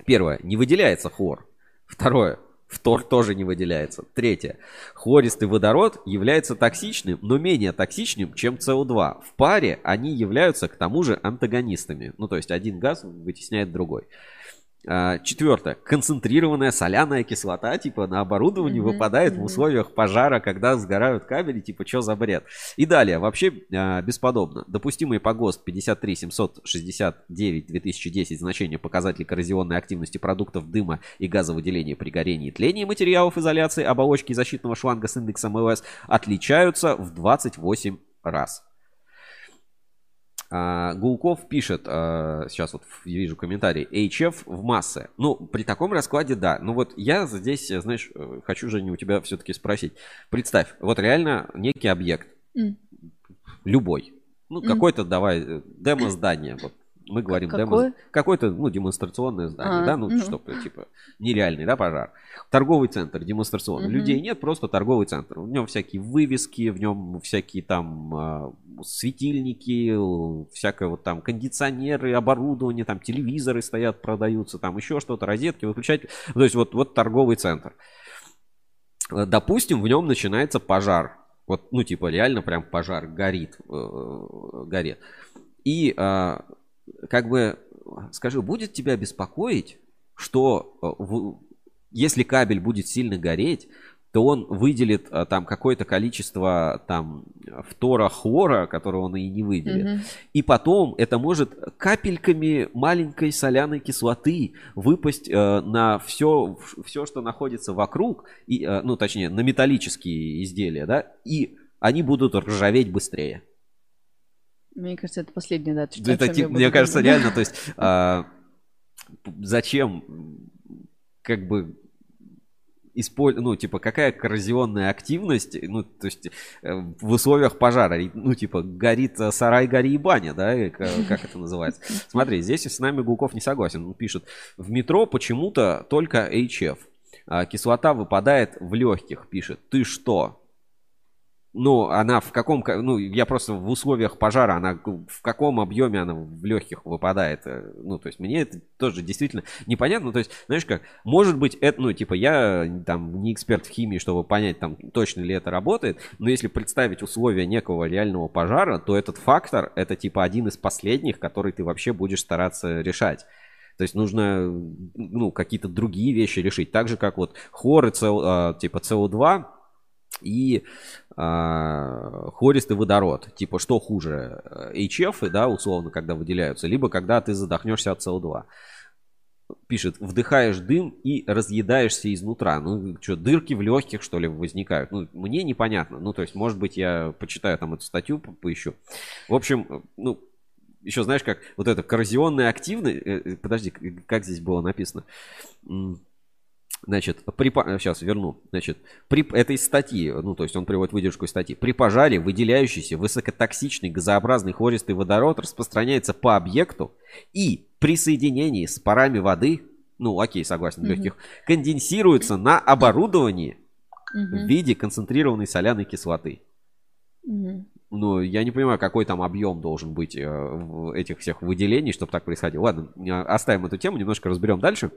Первое. Не выделяется хлор. Второе. Фтор тоже не выделяется. Третье. Хлористый водород является токсичным, но менее токсичным, чем СО2. В паре они являются к тому же антагонистами. Ну, то есть один газ вытесняет другой. А, четвертое. Концентрированная соляная кислота, типа, на оборудовании mm-hmm, выпадает mm-hmm. в условиях пожара, когда сгорают кабели, типа, что за бред? И далее, вообще а, бесподобно. Допустимый по ГОСТ 53 769 2010 значение показателей коррозионной активности продуктов дыма и газовыделения при горении и тлении материалов изоляции оболочки защитного шланга с индексом ЛС отличаются в 28 раз. А, Гулков пишет, а, сейчас вот вижу комментарий, HF в массы. Ну, при таком раскладе, да. Ну вот я здесь, знаешь, э, хочу, Женя, у тебя все-таки спросить. Представь, вот реально некий объект, mm. любой, ну, mm. какой-то, давай, э, демо-здание, вот мы говорим Какое? демо... Какое-то, ну, демонстрационное здание, а, да, ну, ну, чтобы, типа, нереальный, да, пожар. Торговый центр демонстрационный. Угу. Людей нет, просто торговый центр. В нем всякие вывески, в нем всякие там а, светильники, всякое вот там кондиционеры, оборудование, там телевизоры стоят, продаются, там еще что-то, розетки, выключать. То есть вот, вот торговый центр. Допустим, в нем начинается пожар. Вот, ну, типа, реально прям пожар горит, э, горит. И а, как бы, скажи, будет тебя беспокоить, что э, в, если кабель будет сильно гореть, то он выделит а, там какое-то количество там фтора хлора, которого он и не выделит. Mm-hmm. И потом это может капельками маленькой соляной кислоты выпасть э, на все, все, что находится вокруг, и, э, ну точнее на металлические изделия, да, и они будут ржаветь быстрее. Мне кажется, это последняя дата. что- Это буду мне кажется, думать. реально, то есть, <laughs> а, зачем, как бы, исполь- ну, типа, какая коррозионная активность, ну, то есть, э, в условиях пожара, ну, типа, горит э, сарай, гори и баня, да, и ка- как это называется. <laughs> Смотри, здесь с нами Гуков не согласен, он пишет, в метро почему-то только HF, а кислота выпадает в легких, пишет, ты что? Ну, она в каком, ко- ну, я просто в условиях пожара, она в каком объеме она в легких выпадает, э, ну, то есть мне это тоже действительно непонятно, то есть, знаешь как, может быть, это, ну, типа, я там не эксперт в химии, чтобы понять, там, точно ли это работает, но если представить условия некого реального пожара, то этот фактор, это, типа, один из последних, который ты вообще будешь стараться решать. То есть нужно, ну, какие-то другие вещи решить. Так же, как вот хлор и СО, э, типа СО2 и а, хористый водород. Типа, что хуже, э, HF, да, условно, когда выделяются, либо когда ты задохнешься от СО2. Пишет, вдыхаешь дым и разъедаешься изнутра. Ну, что, дырки в легких, что ли, возникают? Ну, мне непонятно. Ну, то есть, может быть, я почитаю там эту статью, по- поищу. В общем, э, ну, еще знаешь, как вот это коррозионная активность... э, э, Подожди, как здесь было написано? Значит, при, по- сейчас верну. Значит, при, это из статьи, ну, то есть он приводит выдержку из статьи. При пожаре выделяющийся высокотоксичный газообразный хористый водород распространяется по объекту и при соединении с парами воды, ну, окей, согласен, легких, конденсируется на оборудовании в Мгм. виде концентрированной соляной кислоты. Мгм. Ну, я не понимаю, какой там объем должен быть э, в этих всех выделений, чтобы так происходило. Ладно, э, оставим эту тему, немножко разберем дальше.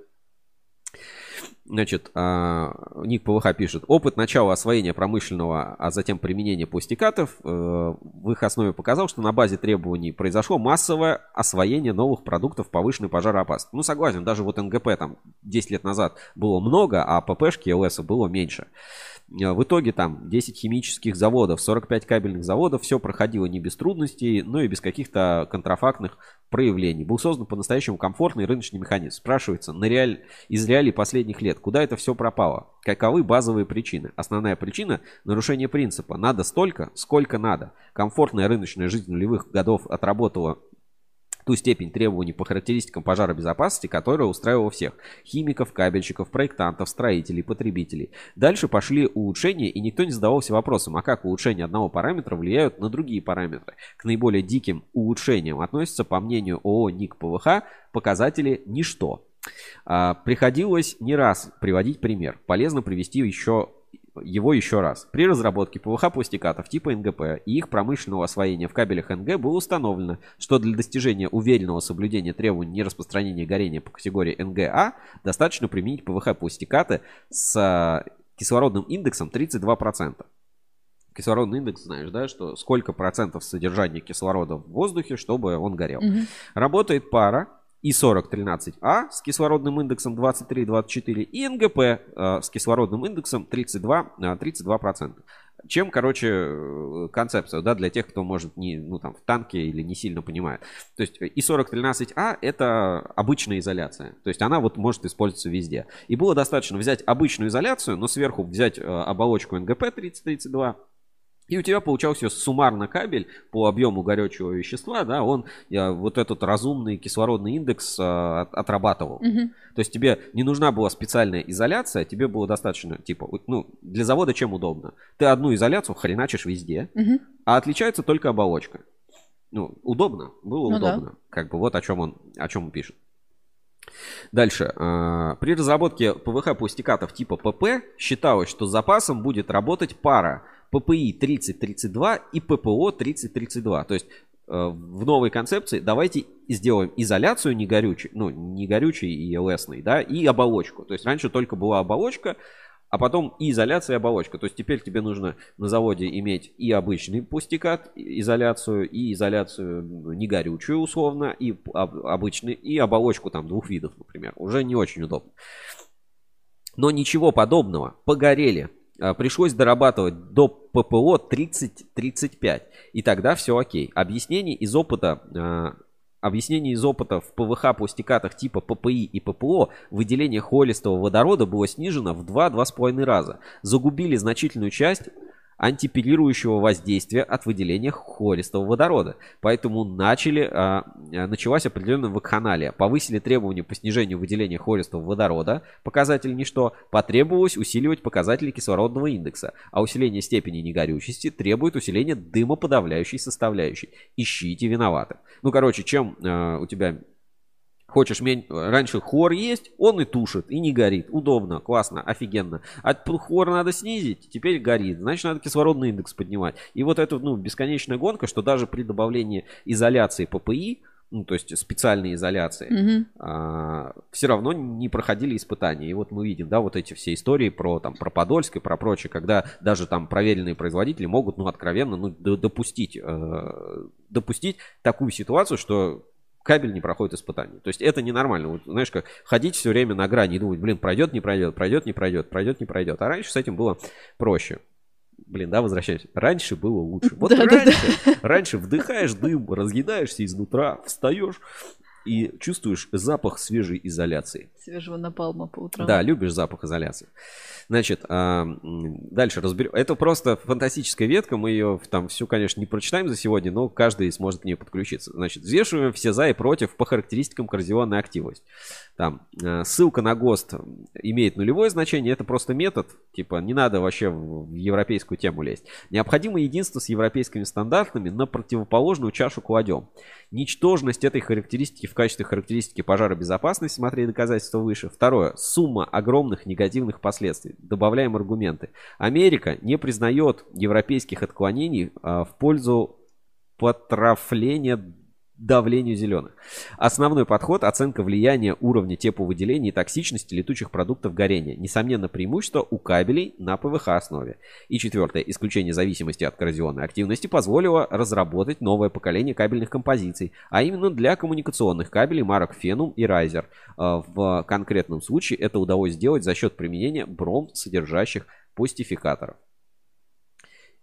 Значит, а, Ник ПВХ пишет. Опыт начала освоения промышленного, а затем применения пластикатов э, в их основе показал, что на базе требований произошло массовое освоение новых продуктов повышенной пожароопасности. Ну, согласен, даже вот НГП там 10 лет назад было много, а ППшки ЛС было меньше. Э, В итоге там 10 химических заводов, 45 кабельных заводов, все проходило не без трудностей, но и без каких-то контрафактных проявлений. Был создан по-настоящему комфортный рыночный механизм. Спрашивается, на реаль... из реалий последних лет, куда это все пропало? Каковы базовые причины? Основная причина – нарушение принципа. Надо столько, сколько надо. Комфортная рыночная жизнь нулевых годов отработала ту степень требований по характеристикам пожаробезопасности, которая устраивала всех. Химиков, кабельщиков, проектантов, строителей, потребителей. Дальше пошли улучшения, и никто не задавался вопросом, а как улучшения одного параметра влияют на другие параметры. К наиболее диким улучшениям относятся, по мнению ООО НИК ПВХ, показатели «ничто». А, Приходилось не раз приводить пример. Полезно привести еще его еще раз. При разработке ПВХ пластикатов типа НГП и их промышленного освоения в кабелях НГ было установлено, что для достижения уверенного соблюдения требований нераспространения горения по категории НГА достаточно применить ПВХ пластикаты с а, кислородным индексом 32%. Кислородный индекс, знаешь, да, что сколько процентов содержания кислорода в воздухе, чтобы он горел. Мгм. Работает пара И4013А с кислородным индексом 23-24 и НГП э, с кислородным индексом 32, э, 32%. Чем, короче, э, концепция, да, для тех, кто может не, ну, там, в танке или не сильно понимает. То есть И4013А это обычная изоляция. То есть она вот может использоваться везде. И было достаточно взять обычную изоляцию, но сверху взять э, оболочку НГП 3032 и у тебя получался суммарно кабель по объему горючего вещества, да, он э, вот этот разумный кислородный индекс э, от- отрабатывал. Мгм. То есть тебе не нужна была специальная изоляция, тебе было достаточно, типа, ну, для завода чем удобно? Ты одну изоляцию хреначишь везде, Мгм. а отличается только оболочка. Ну, удобно, было Ну да. удобно. Как бы вот о чем он, о чем он пишет. Дальше. А, При разработке ПВХ пластикатов типа ПП считалось, что с запасом будет работать пара ППИ 3032 и ППО 3032. То есть э, в новой концепции давайте сделаем изоляцию не горючей, ну, не горючей и ЛСной, да, и оболочку. То есть раньше только была оболочка, а потом и изоляция, и оболочка. То есть теперь тебе нужно на заводе иметь и обычный пустикат, изоляцию, и изоляцию ну, не горючую условно, и обычный, и оболочку там двух видов, например. Уже не очень удобно. Но ничего подобного. Погорели. А, Пришлось дорабатывать до ППО 30-35. И тогда все окей. Объяснение из опыта а, Объяснение из опыта в ПВХ пластикатах типа ППИ и ППО выделение холистого водорода было снижено в 2-2,5 раза. Загубили значительную часть антипелирующего воздействия от выделения хористого водорода. Поэтому начали, а, а, началась определенная вакханалия. Повысили требования по снижению выделения хористого водорода, показатель ничто, потребовалось усиливать показатели кислородного индекса, а усиление степени негорючести требует усиления дымоподавляющей составляющей. Ищите виноватых. Ну, короче, чем э, у тебя Хочешь, раньше хор есть, он и тушит, и не горит. Удобно, классно, офигенно. А хор надо снизить, теперь горит. Значит, надо кислородный индекс поднимать. И вот эта ну, бесконечная гонка, что даже при добавлении изоляции ППИ, ну, то есть специальной изоляции, Мгм. а, все равно не проходили испытания. И вот мы видим, да, вот эти все истории про, там, про Подольск и про прочее, когда даже там проверенные производители могут, ну, откровенно, ну, допустить, э, допустить такую ситуацию, что кабель не проходит испытания. То есть это ненормально. Вот, знаешь, как ходить все время на грани и думать, блин, пройдет, не пройдет, пройдет, не пройдет, пройдет, не пройдет. А раньше с этим было проще. Блин, да, возвращаюсь. Раньше было лучше. Вот Да-да-да. раньше, раньше вдыхаешь дым, разъедаешься изнутра, встаешь и чувствуешь запах свежей изоляции. Свежего напалма по утрам. Да, любишь запах изоляции. Значит, а, дальше разберем. Это просто фантастическая ветка. Мы ее там всю, конечно, не прочитаем за сегодня, но каждый сможет к ней подключиться. Значит, взвешиваем все за и против по характеристикам коррозионной активности. Там э, ссылка на ГОСТ имеет нулевое значение. Это просто метод. Типа, не надо вообще в европейскую тему лезть. Необходимо единство с европейскими стандартами на противоположную чашу кладем. Ничтожность этой характеристики в качестве характеристики пожаробезопасности, смотри доказательства выше. Второе. Сумма огромных негативных последствий. Добавляем аргументы. Америка не признает европейских отклонений а, в пользу потрафления давлению зеленых. Основной подход – оценка влияния уровня тепловыделения и токсичности летучих продуктов горения. Несомненно, преимущество у кабелей на ПВХ основе. И четвертое – исключение зависимости от коррозионной активности позволило разработать новое поколение кабельных композиций, а именно для коммуникационных кабелей марок Phenum и Riser. Э, В конкретном случае это удалось сделать за счет применения бром, содержащих пластификаторов.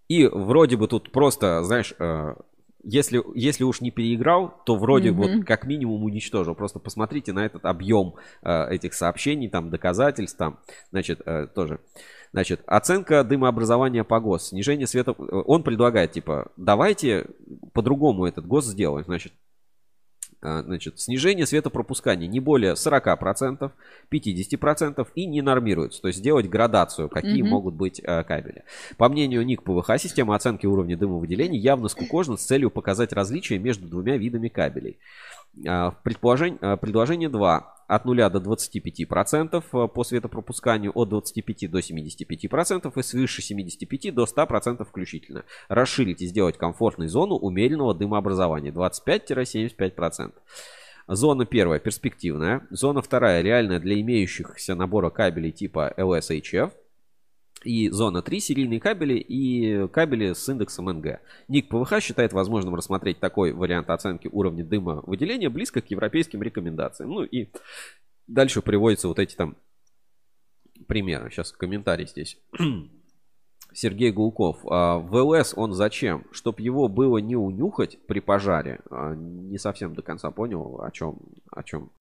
И вроде бы тут просто, знаешь, э, если, если уж не переиграл, то вроде Мгм. вот как минимум уничтожил. Просто посмотрите на этот объем э, этих сообщений, там доказательств, там, значит, э, тоже. Значит, оценка дымообразования по ГОС, снижение света. э, Он предлагает, типа, давайте по-другому этот ГОС сделаем. Значит, Значит, снижение светопропускания не более 40%, 50% и не нормируется. То есть сделать градацию, какие Мгм. могут быть э, кабели. По мнению НИК ПВХ, система оценки уровня дымовыделений явно скукожена с целью показать различия между двумя видами кабелей. А, в предположень- а, Предложение 2. От 0 до 25% по светопропусканию, от 25 до 75% и свыше 75 до 100% включительно. Расширить и сделать комфортной зону умеренного дымообразования 25-75%. Зона первая перспективная. Зона вторая реальная для имеющихся набора кабелей типа LSHF. И зона 3 серийные кабели и кабели с индексом НГ. НИК ПВХ считает возможным рассмотреть такой вариант оценки уровня дыма выделения близко к европейским рекомендациям. Ну и дальше приводятся вот эти там примеры. Сейчас комментарий здесь. <clears throat> Сергей Гулков. А, ВЛС он зачем? Чтоб его было не унюхать при пожаре. А, Не совсем до конца понял, о чем, о чем.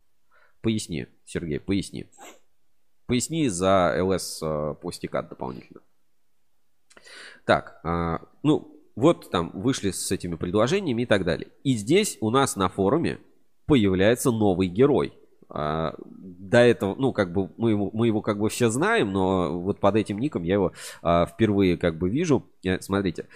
Поясни, Сергей, поясни. Поясни за ЛС э, пластикат дополнительно. Так, а, ну, вот там вышли с этими предложениями и так далее. И здесь у нас на форуме появляется новый герой. А, До этого, ну, как бы мы его, мы его как бы все знаем, но вот под этим ником я его впервые как бы вижу. Э, Смотрите,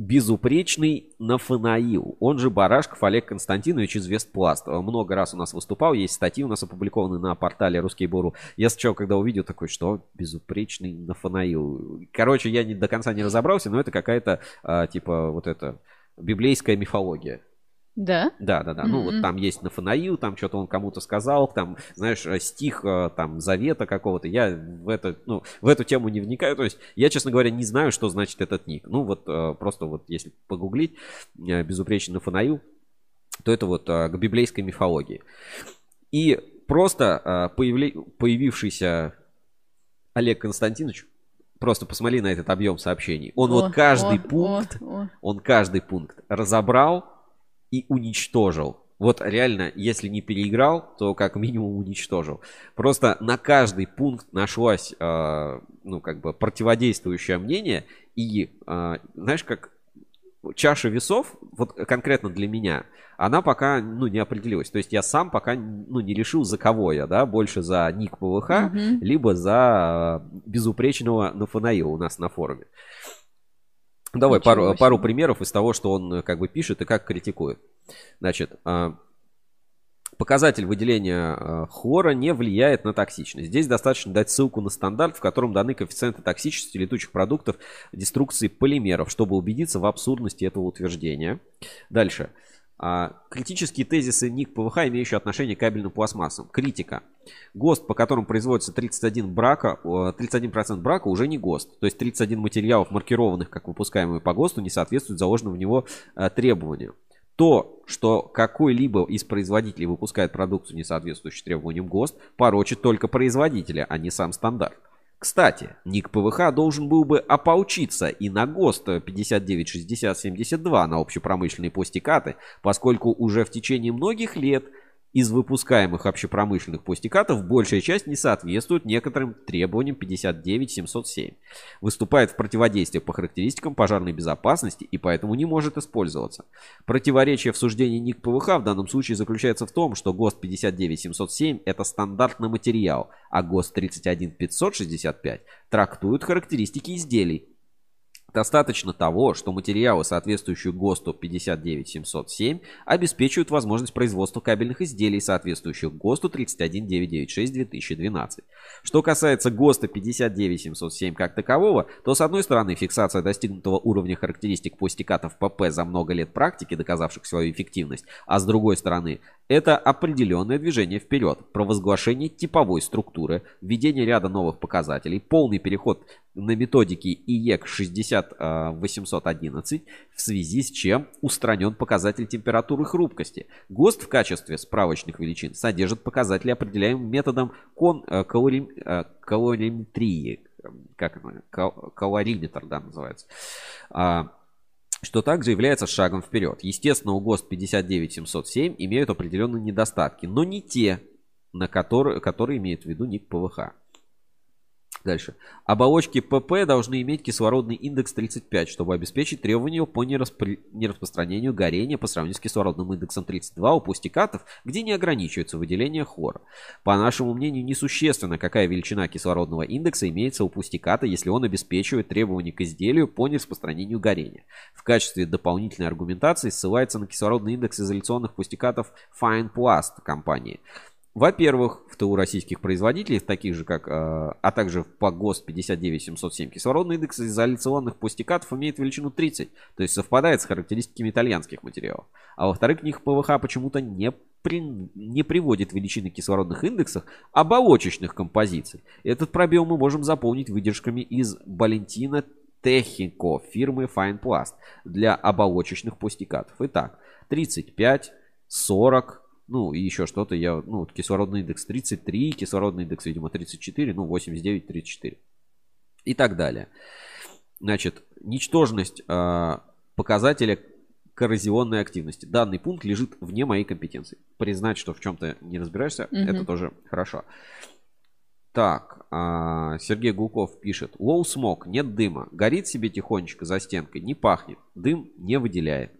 безупречный Нафанаил, он же Барашков Олег Константинович из Вестпласт. Много раз у нас выступал, есть статьи у нас опубликованы на портале Русский Буру. Я сначала, когда увидел, такой, что безупречный Нафанаил. Короче, я не, до конца не разобрался, но это какая-то, а, типа, вот это, библейская мифология. Да? Да, да, да. Ну, вот Мгм. там есть Нафанаил, там что-то он кому-то сказал, там, знаешь, э, стих э, там завета какого-то. Я в это, ну, в эту тему не вникаю. То есть, я, честно говоря, не знаю, что значит этот ник. Ну, вот э, просто вот если погуглить безупречный Нафанаил, то это вот к библейской мифологии. И просто появившийся Олег Константинович, просто посмотри на этот объем сообщений. Он О, вот каждый о, пункт о, о. он каждый пункт разобрал и уничтожил. Вот реально, если не переиграл, то как минимум уничтожил. Просто на каждый пункт нашлось, э, ну, как бы противодействующее мнение, И э, знаешь, как чаша весов, вот конкретно для меня, она пока, ну, не определилась. То есть я сам пока, ну, не решил, за кого я, да, больше за ник ПВХ, Мгм. либо за безупречного Нафанаила у нас на форуме. Давай Ничего пару, себе. пару примеров из того, что он э, как бы пишет и как критикует. Значит, а, показатель выделения э, хлора не влияет на токсичность. Здесь достаточно дать ссылку на стандарт, в котором даны коэффициенты токсичности летучих продуктов деструкции полимеров, чтобы убедиться в абсурдности этого утверждения. Дальше. А, критические тезисы ник ПВХ, имеющие отношение к кабельным пластмассам. Критика. ГОСТ, по которому производится 31 брака, э, 31% брака уже не ГОСТ. То есть 31 материалов, маркированных как выпускаемые по ГОСТу, не соответствуют заложенным в него э, требованиям. То, что какой-либо из производителей выпускает продукцию, не соответствующую требованиям ГОСТ, порочит только производителя, а не сам стандарт. Кстати, ник ПВХ должен был бы ополчиться и на ГОСТ 596072 на общепромышленные пластикаты, поскольку уже в течение многих лет из выпускаемых общепромышленных пластикатов большая часть не соответствует некоторым требованиям 59707. Выступает в противодействии по характеристикам пожарной безопасности и поэтому не может использоваться. Противоречие в суждении ник ПВХ в данном случае заключается в том, что ГОСТ 59707 это стандартный материал, а ГОСТ 31565 трактует характеристики изделий. Достаточно того, что материалы, соответствующие ГОСТу 59707, обеспечивают возможность производства кабельных изделий, соответствующих ГОСТу 31996-2012. Что касается ГОСТа 59707 как такового, то с одной стороны фиксация достигнутого уровня характеристик пластикатов ПП за много лет практики, доказавших свою эффективность, а с другой стороны это определенное движение вперед, провозглашение типовой структуры, введение ряда новых показателей, полный переход на методики IEC 60811, в связи с чем устранен показатель температуры хрупкости. ГОСТ в качестве справочных величин содержит показатели, определяемые методом кон, э, э, калориметрии. Как она? Кал- Калориметр, да, называется. А, что также является шагом вперед. Естественно, у ГОСТ 59707 имеют определенные недостатки, но не те, на которые, которые имеет в виду ник ПВХ. Дальше. Оболочки ПП должны иметь кислородный индекс 35, чтобы обеспечить требования по нераспри- нераспространению горения по сравнению с кислородным индексом 32 у пластикатов, где не ограничивается выделение хлора. По нашему мнению, несущественно, какая величина кислородного индекса имеется у пластиката, если он обеспечивает требования к изделию по нераспространению горения. В качестве дополнительной аргументации ссылается на кислородный индекс изоляционных пластикатов Fine Plast компании. Во-первых, в ТУ российских производителей, таких же как, э, а также по ГОСТ 59707, кислородный индекс изоляционных пластикатов имеет величину 30, то есть совпадает с характеристиками итальянских материалов. А во-вторых, них ПВХ почему-то не, при- не приводит величины кислородных индексов оболочечных композиций. Этот пробел мы можем заполнить выдержками из Балентина Техико фирмы Fine Plast для оболочечных пластикатов. Итак, 35, 40, ну и еще что-то я, ну вот кислородный индекс 33, кислородный индекс, видимо, 34, ну 89, 34 и так далее. Значит, ничтожность э, показателя коррозионной активности. Данный пункт лежит вне моей компетенции. Признать, что в чем-то не разбираешься, Мгм. это тоже хорошо. Так, а, Сергей Гулков пишет. Low smoke, нет дыма. Горит себе тихонечко за стенкой, не пахнет. Дым не выделяет.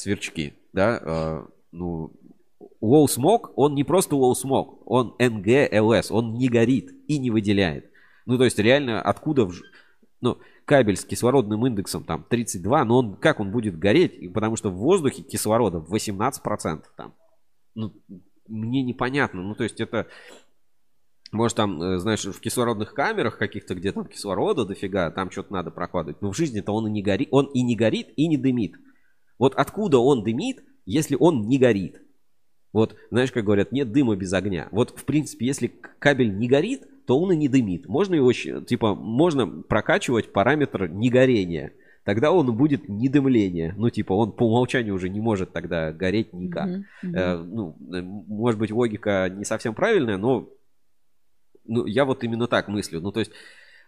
Сверчки, да? а, ну, low smoke, он не просто low smoke, он NGLS, он не горит и не выделяет. Ну, то есть, реально, откуда... в Ну, кабель с кислородным индексом там 32, но он как он будет гореть? Потому что в воздухе кислорода 18% там. Ну, мне непонятно. Ну, то есть, это... Может, там, э, знаешь, в кислородных камерах каких-то, где там кислорода дофига, там что-то надо прокладывать. Но в жизни-то он и не горит. Он и не горит, и не дымит. Вот откуда он дымит, если он не горит? Вот, знаешь, как говорят, нет дыма без огня. Вот, в принципе, если кабель не горит, то он и не дымит. Можно его, типа, можно прокачивать параметр негорения. Тогда он будет недымление. Ну, типа, он по умолчанию уже не может тогда гореть никак. Мгм. Э, ну, э, может быть, логика не совсем правильная, но ну, я вот именно так мыслю. Ну, то есть,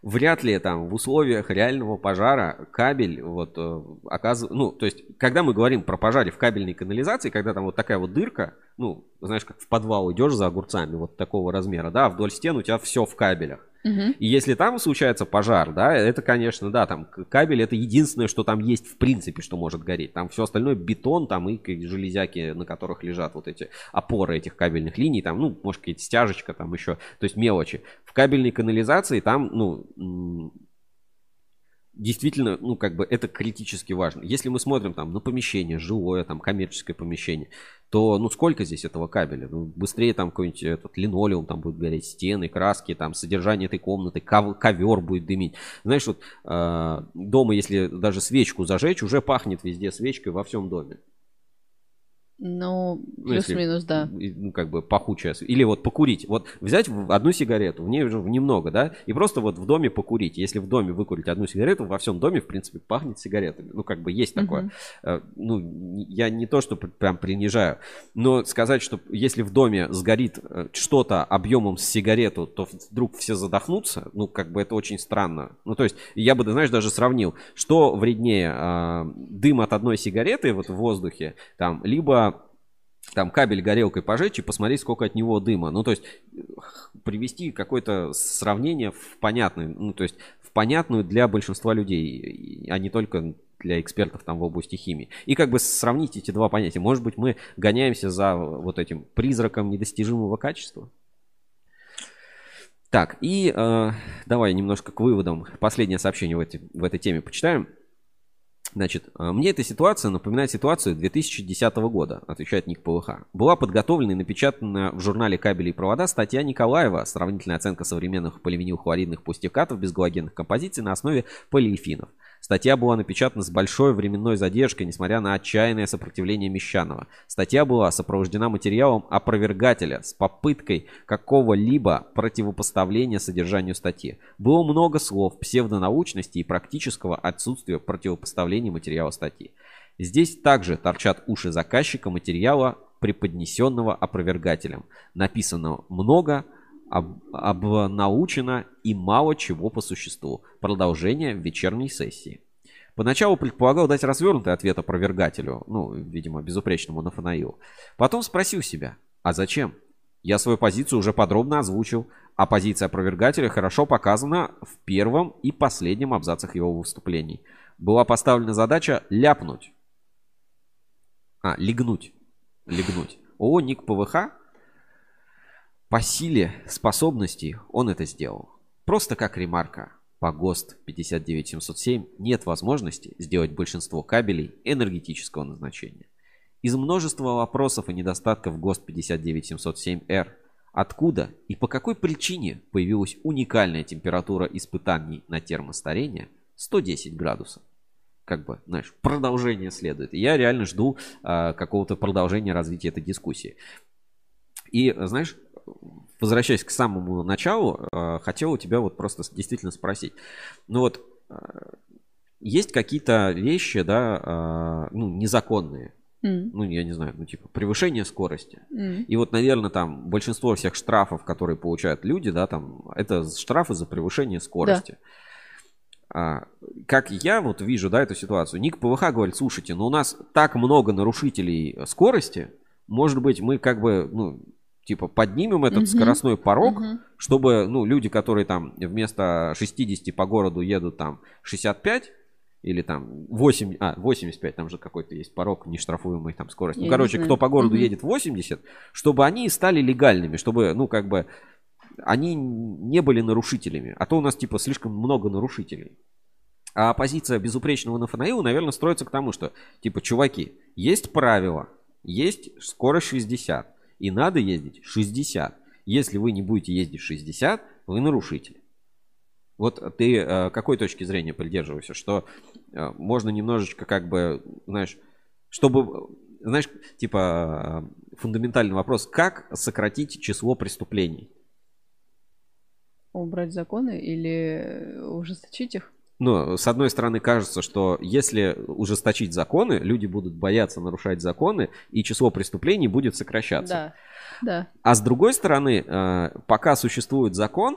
вряд ли там в условиях реального пожара кабель вот э, оказывается... Ну, то есть, когда мы говорим про пожаре в кабельной канализации, когда там вот такая вот дырка, ну, знаешь, как в подвал идешь за огурцами вот такого размера, да, вдоль стен у тебя все в кабелях. И если там случается пожар, да, это, конечно, да, там кабель это единственное, что там есть в принципе, что может гореть. Там все остальное бетон, там и железяки, на которых лежат вот эти опоры этих кабельных линий, там, ну, может, какие-то стяжечка там еще, то есть мелочи. В кабельной канализации там, ну, действительно, ну, как бы это критически важно. Если мы смотрим там на помещение, жилое, там, коммерческое помещение, то, ну, сколько здесь этого кабеля? Ну, быстрее там какой-нибудь этот линолеум там будет гореть, стены, краски, там, содержание этой комнаты, ков- ковер будет дымить. Знаешь, вот э, дома, если даже свечку зажечь, уже пахнет везде свечкой во всем доме. Ну, Ну, плюс-минус, да. Ну, как бы пахучая. Или вот покурить. Вот взять одну сигарету, в ней уже немного, да, и просто вот в доме покурить. Если в доме выкурить одну сигарету, во всем доме, в принципе, пахнет сигаретами. Ну, как бы есть такое. Э, Ну, я не то, что пр- прям принижаю, но сказать, что если в доме сгорит э, что-то объемом с сигарету, то вдруг все задохнутся, ну, как бы это очень странно. Ну, то есть, я бы, знаешь, даже сравнил, что вреднее, а, дым от одной сигареты вот в воздухе, там, либо там кабель горелкой пожечь и посмотреть, сколько от него дыма. Ну, то есть привести какое-то сравнение в понятную, ну, то есть в понятную для большинства людей, а не только для экспертов там в области химии. И как бы сравнить эти два понятия. Может быть, мы гоняемся за вот этим призраком недостижимого качества? Так, и э, давай немножко к выводам. Последнее сообщение в, этой- в этой теме почитаем. Значит, э, мне эта ситуация напоминает ситуацию 2010 года, отвечает Ник ПВХ. Была подготовлена и напечатана в журнале «Кабели и провода» статья Николаева «Сравнительная оценка современных поливинилхлоридных пустякатов без галогенных композиций на основе полиэфинов». Статья была напечатана с большой временной задержкой, несмотря на отчаянное сопротивление Мещанова. Статья была сопровождена материалом опровергателя с попыткой какого-либо противопоставления содержанию статьи. Было много слов псевдонаучности и практического отсутствия противопоставления материала статьи. Здесь также торчат уши заказчика материала, преподнесенного опровергателем. Написано много, об, обнаучено и мало чего по существу. Продолжение вечерней сессии. Поначалу предполагал дать развернутый ответ опровергателю, ну, видимо, безупречному Нафанаилу. Потом спросил себя, а зачем? Я свою позицию уже подробно озвучил, а позиция опровергателя хорошо показана в первом и последнем абзацах его выступлений. Была поставлена задача ляпнуть. А, легнуть. Легнуть. ООО НИК ПВХ по силе способностей он это сделал. Просто как ремарка. По ГОСТ 59707 нет возможности сделать большинство кабелей энергетического назначения. Из множества вопросов и недостатков ГОСТ 59707Р откуда и по какой причине появилась уникальная температура испытаний на термостарение 110 градусов? Как бы, знаешь, продолжение следует. И я реально жду а, какого-то продолжения развития этой дискуссии. И, знаешь, возвращаясь к самому началу, э, хотел у тебя вот просто действительно спросить. Ну вот, э, есть какие-то вещи, да, э, ну, незаконные. М, Ну, я не знаю, ну, типа, превышение скорости. м. И вот, наверное, там большинство всех штрафов, которые получают люди, да, там, это штрафы за превышение скорости. А, как я вот вижу, да, эту ситуацию, Ник ПВХ говорит, слушайте, ну у нас так много нарушителей скорости, может быть, мы как бы, ну, типа, поднимем этот Мгм. скоростной порог, Мгм. чтобы, ну, люди, которые там вместо 60 по городу едут там 65, или там 8, а, 85, там же какой-то есть порог нештрафуемой там скорости. Я Ну, короче, кто по городу Мгм. едет 80, чтобы они стали легальными, чтобы, ну, как бы, они не были нарушителями. А то у нас, типа, слишком много нарушителей. А позиция безупречного Нафанаила, наверное, строится к тому, что, типа, чуваки, есть правила, есть скорость 60, и надо ездить 60. Если вы не будете ездить 60, вы нарушитель. Вот ты э, какой точки зрения придерживаешься, что э, можно немножечко как бы, знаешь, чтобы, знаешь, типа э, фундаментальный вопрос, как сократить число преступлений? Убрать законы или ужесточить их? Ну, с одной стороны, кажется, что если ужесточить законы, люди будут бояться нарушать законы, и число преступлений будет сокращаться. Да, да. А с другой стороны, э, пока существует закон,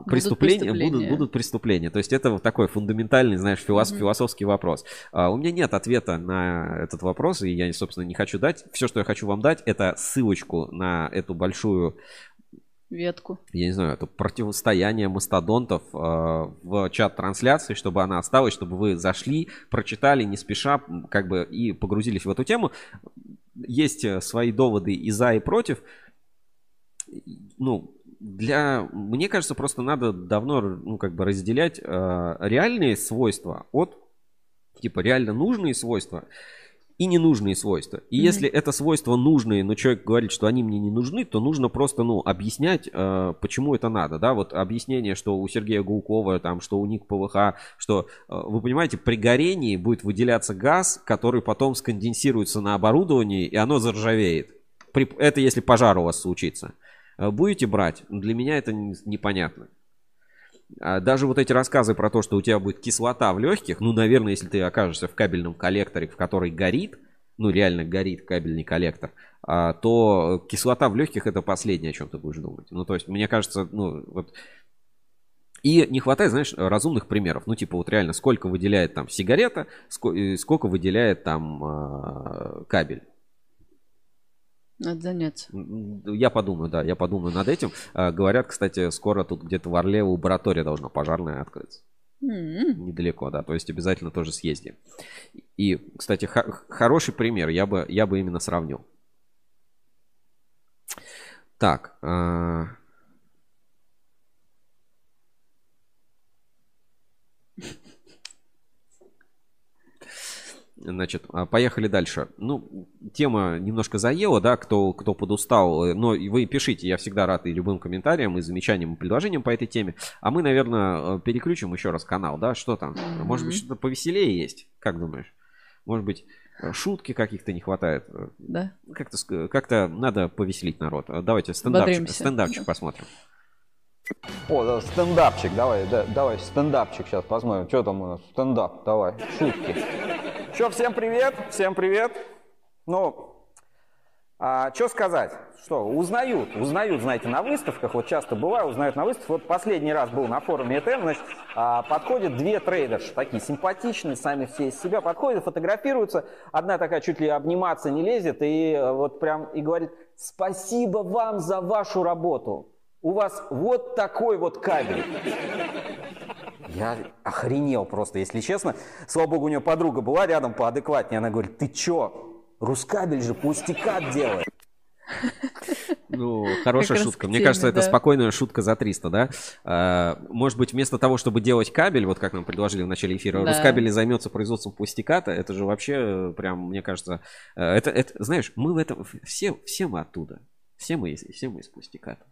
Будут преступления, будут, преступления. будут преступления. То есть это вот такой фундаментальный, знаешь, филос- Мгм. философский вопрос. А, у меня нет ответа на этот вопрос, и я, собственно, не хочу дать. Все, что я хочу вам дать, это ссылочку на эту большую Ветку. я не знаю, это противостояние мастодонтов э, в чат трансляции, чтобы она осталась, чтобы вы зашли, прочитали не спеша, как бы и погрузились в эту тему. Есть э, свои доводы и за, и против. Ну, для, мне кажется, просто надо давно, ну, как бы разделять э, реальные свойства от, типа, реально нужные свойства и ненужные свойства. И Мгм. если это свойства нужные, но человек говорит, что они мне не нужны, то нужно просто, ну, объяснять, э, почему это надо, да, вот объяснение, что у Сергея Гулкова, там, что у Ник ПВХ, что, э, вы понимаете, при горении будет выделяться газ, который потом сконденсируется на оборудовании, и оно заржавеет. При- это если пожар у вас случится. Э, Будете брать? Для меня это непонятно. А Даже вот эти рассказы про то, что у тебя будет кислота в легких, ну, наверное, если ты окажешься в кабельном коллекторе, в который горит, ну, реально горит кабельный коллектор, а, то кислота в легких это последнее, о чем ты будешь думать. Ну, то есть, мне кажется, ну, вот... И не хватает, знаешь, разумных примеров. Ну, типа, вот реально, сколько выделяет там сигарета, э, сколько выделяет там а, кабель. Надо заняться. Я подумаю, да, я подумаю над этим. А, Говорят, кстати, скоро тут где-то в Орле лаборатория должна пожарная открыться. М, Недалеко, да. То есть обязательно тоже съезди. И, кстати, хо- хороший пример. Я бы, я бы именно сравнил. Так. а, Значит, а, поехали дальше. Ну, тема немножко заела, да, кто, кто подустал. э, Но вы пишите, я всегда рад и любым комментариям, и замечаниям, и предложениям по этой теме. А мы, наверное, э, переключим еще раз канал, да, что там? Может быть, что-то повеселее есть? Как думаешь? Может быть, э, шутки каких-то не хватает? Да. Как-то, как-то надо повеселить народ. Э, Давайте стендапчик, Бодримся. стендапчик посмотрим. О, да, стендапчик, давай, да, давай, стендапчик сейчас посмотрим. Что там у нас? Стендап, давай, шутки. Че, всем привет, всем привет. Ну, а, что сказать? Что, узнают, узнают, знаете, на выставках, вот часто бываю, узнают на выставках. Вот последний раз был на форуме ЭТМ, значит, а, подходят две трейдерши, такие симпатичные, сами все из себя, подходят, фотографируются. Одна такая чуть ли обниматься не лезет и э, вот прям и говорит, спасибо вам за вашу работу. У вас вот такой вот кабель. Я охренел просто, если честно. Слава богу, у нее подруга была рядом поадекватнее. Она говорит, ты чё? Рускабель же пустякат делает. Ну, хорошая раз шутка. Мне теме, кажется, это да. спокойная шутка за 300, да? А, Может быть, вместо того, чтобы делать кабель, вот как нам предложили в начале эфира, Да. Рускабель займется производством пустиката, это же вообще э, прям, мне кажется, э, это, это знаешь, мы в этом, все, все мы оттуда. Все мы, все мы из пустиката.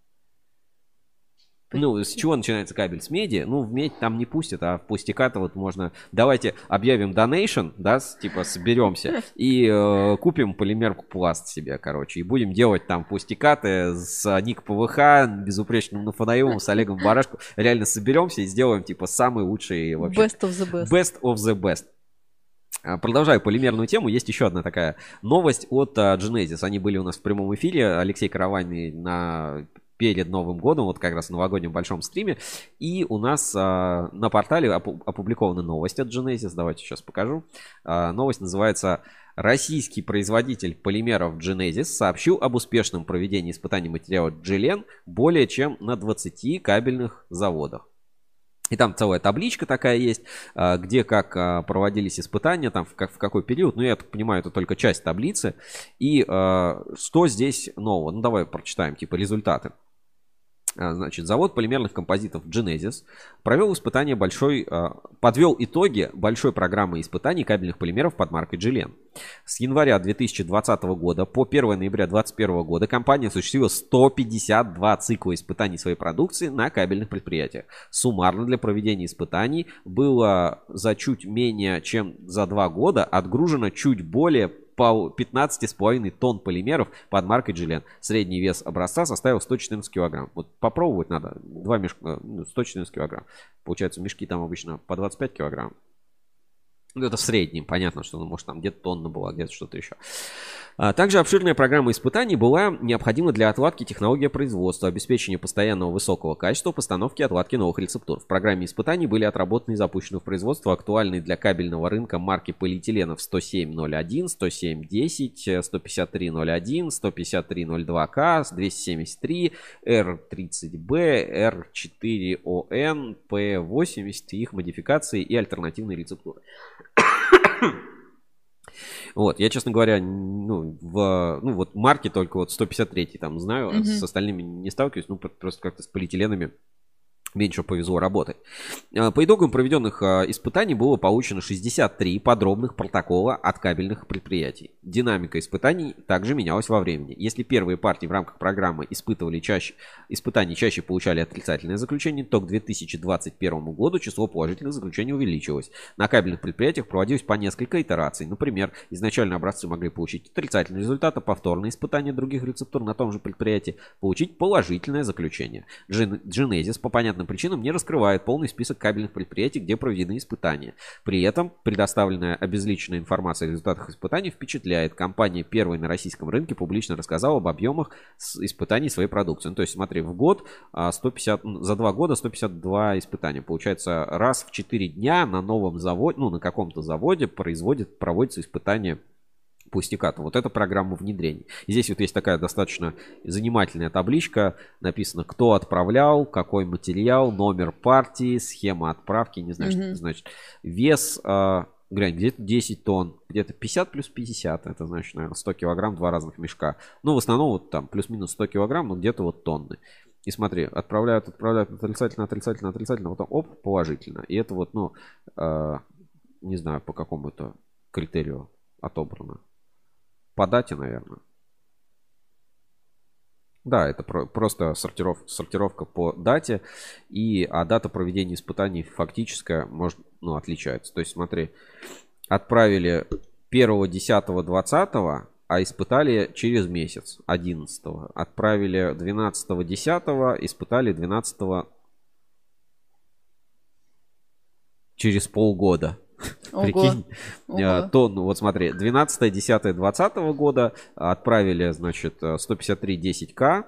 Ну, с чего начинается кабель? С меди? Ну, в медь там не пустят, а в пустиката вот можно... Давайте объявим донейшн, да, с- типа соберемся и э, купим полимерку пласт себе, короче, и будем делать там пустикаты с Ник ПВХ, безупречным Нафанаилом, с Олегом Барашко. Реально соберемся и сделаем, типа, самый лучший вообще... Best of the best. Best of the best. А, Продолжаю полимерную тему. Есть еще одна такая новость от а, Genesis. Они были у нас в прямом эфире. Алексей Каравайный на перед Новым годом, вот как раз в новогоднем большом стриме. И у нас а, на портале опу- опубликована новость от Genesis. Давайте сейчас покажу. А, новость называется Российский производитель полимеров Genesis сообщил об успешном проведении испытаний материала Джелен более чем на 20 кабельных заводах. И там целая табличка такая есть, а, где как а, проводились испытания, там в, как, в какой период. Ну, я так понимаю, это только часть таблицы. И а, что здесь нового? Ну, давай прочитаем, типа, результаты. А, Значит, завод полимерных композитов Genesis провел испытание большой, а, подвел итоги большой программы испытаний кабельных полимеров под маркой Gillen. С января 2020 года по 1 ноября 2021 года компания осуществила 152 цикла испытаний своей продукции на кабельных предприятиях. Суммарно для проведения испытаний было за чуть менее чем за два года отгружено чуть более по 15,5 тонн полимеров под маркой Gillen. Средний вес образца составил 114 килограмм. Вот попробовать надо. Два мешка, ну, 114 килограмм. Получается, мешки там обычно по 25 килограмм. Ну, это в среднем. Понятно, что, ну, может, там где-то тонна была, где-то что-то еще. А также обширная программа испытаний была необходима для отладки технологии производства, обеспечения постоянного высокого качества, постановки и отладки новых рецептур. В программе испытаний были отработаны и запущены в производство актуальные для кабельного рынка марки полиэтиленов 10701, 10710, 15301, 15302К, 273, R30B, R4ON, P80 и их модификации и альтернативные рецептуры. <clears throat> Вот, я, честно говоря, ну, в, ну, вот марки только вот 153 там знаю, а с остальными не сталкиваюсь, ну, просто как-то с полиэтиленами меньше повезло работать. А, по итогам проведенных а, испытаний было получено 63 подробных протокола от кабельных предприятий. Динамика испытаний также менялась во времени. Если первые партии в рамках программы испытывали чаще, испытаний чаще получали отрицательное заключение, то к 2021 году число положительных заключений увеличилось. На кабельных предприятиях проводилось по несколько итераций. Например, изначально образцы могли получить отрицательный результат, а повторные испытания других рецептур на том же предприятии получить положительное заключение. Genesis по понятным понятным причинам не раскрывает полный список кабельных предприятий, где проведены испытания. При этом предоставленная обезличенная информация о результатах испытаний впечатляет. Компания первой на российском рынке публично рассказала об объемах испытаний своей продукции. Ну, то есть, смотри, в год 150, а, за два года 152 испытания. Получается, раз в 4 дня на новом заводе, ну, на каком-то заводе производит, проводится испытание пустяка-то. Вот эта программа внедрения. И здесь вот есть такая достаточно занимательная табличка. Написано, кто отправлял, какой материал, номер партии, схема отправки. Не знаю, mm-hmm. что это значит. Вес, э, глянь, где-то 10 тонн, где-то 50 плюс 50. Это значит, наверное, 100 килограмм, два разных мешка. Ну, в основном вот там плюс-минус 100 килограмм, но где-то вот тонны. И смотри, отправляют, отправляют отрицательно, отрицательно, отрицательно, потом оп, положительно. И это вот, ну, э, не знаю, по какому-то критерию отобрано. По дате, наверное. Да, это про, просто сортиров, сортировка по дате. И, а дата проведения испытаний фактическая может, ну, отличается. То есть, смотри, отправили 1, 10, 20, а испытали через месяц, 11. Отправили 12, 10, испытали 12 через полгода. Прикинь, Ого. тонну, вот смотри, 12, 10, 20 года отправили, значит, 153 10к,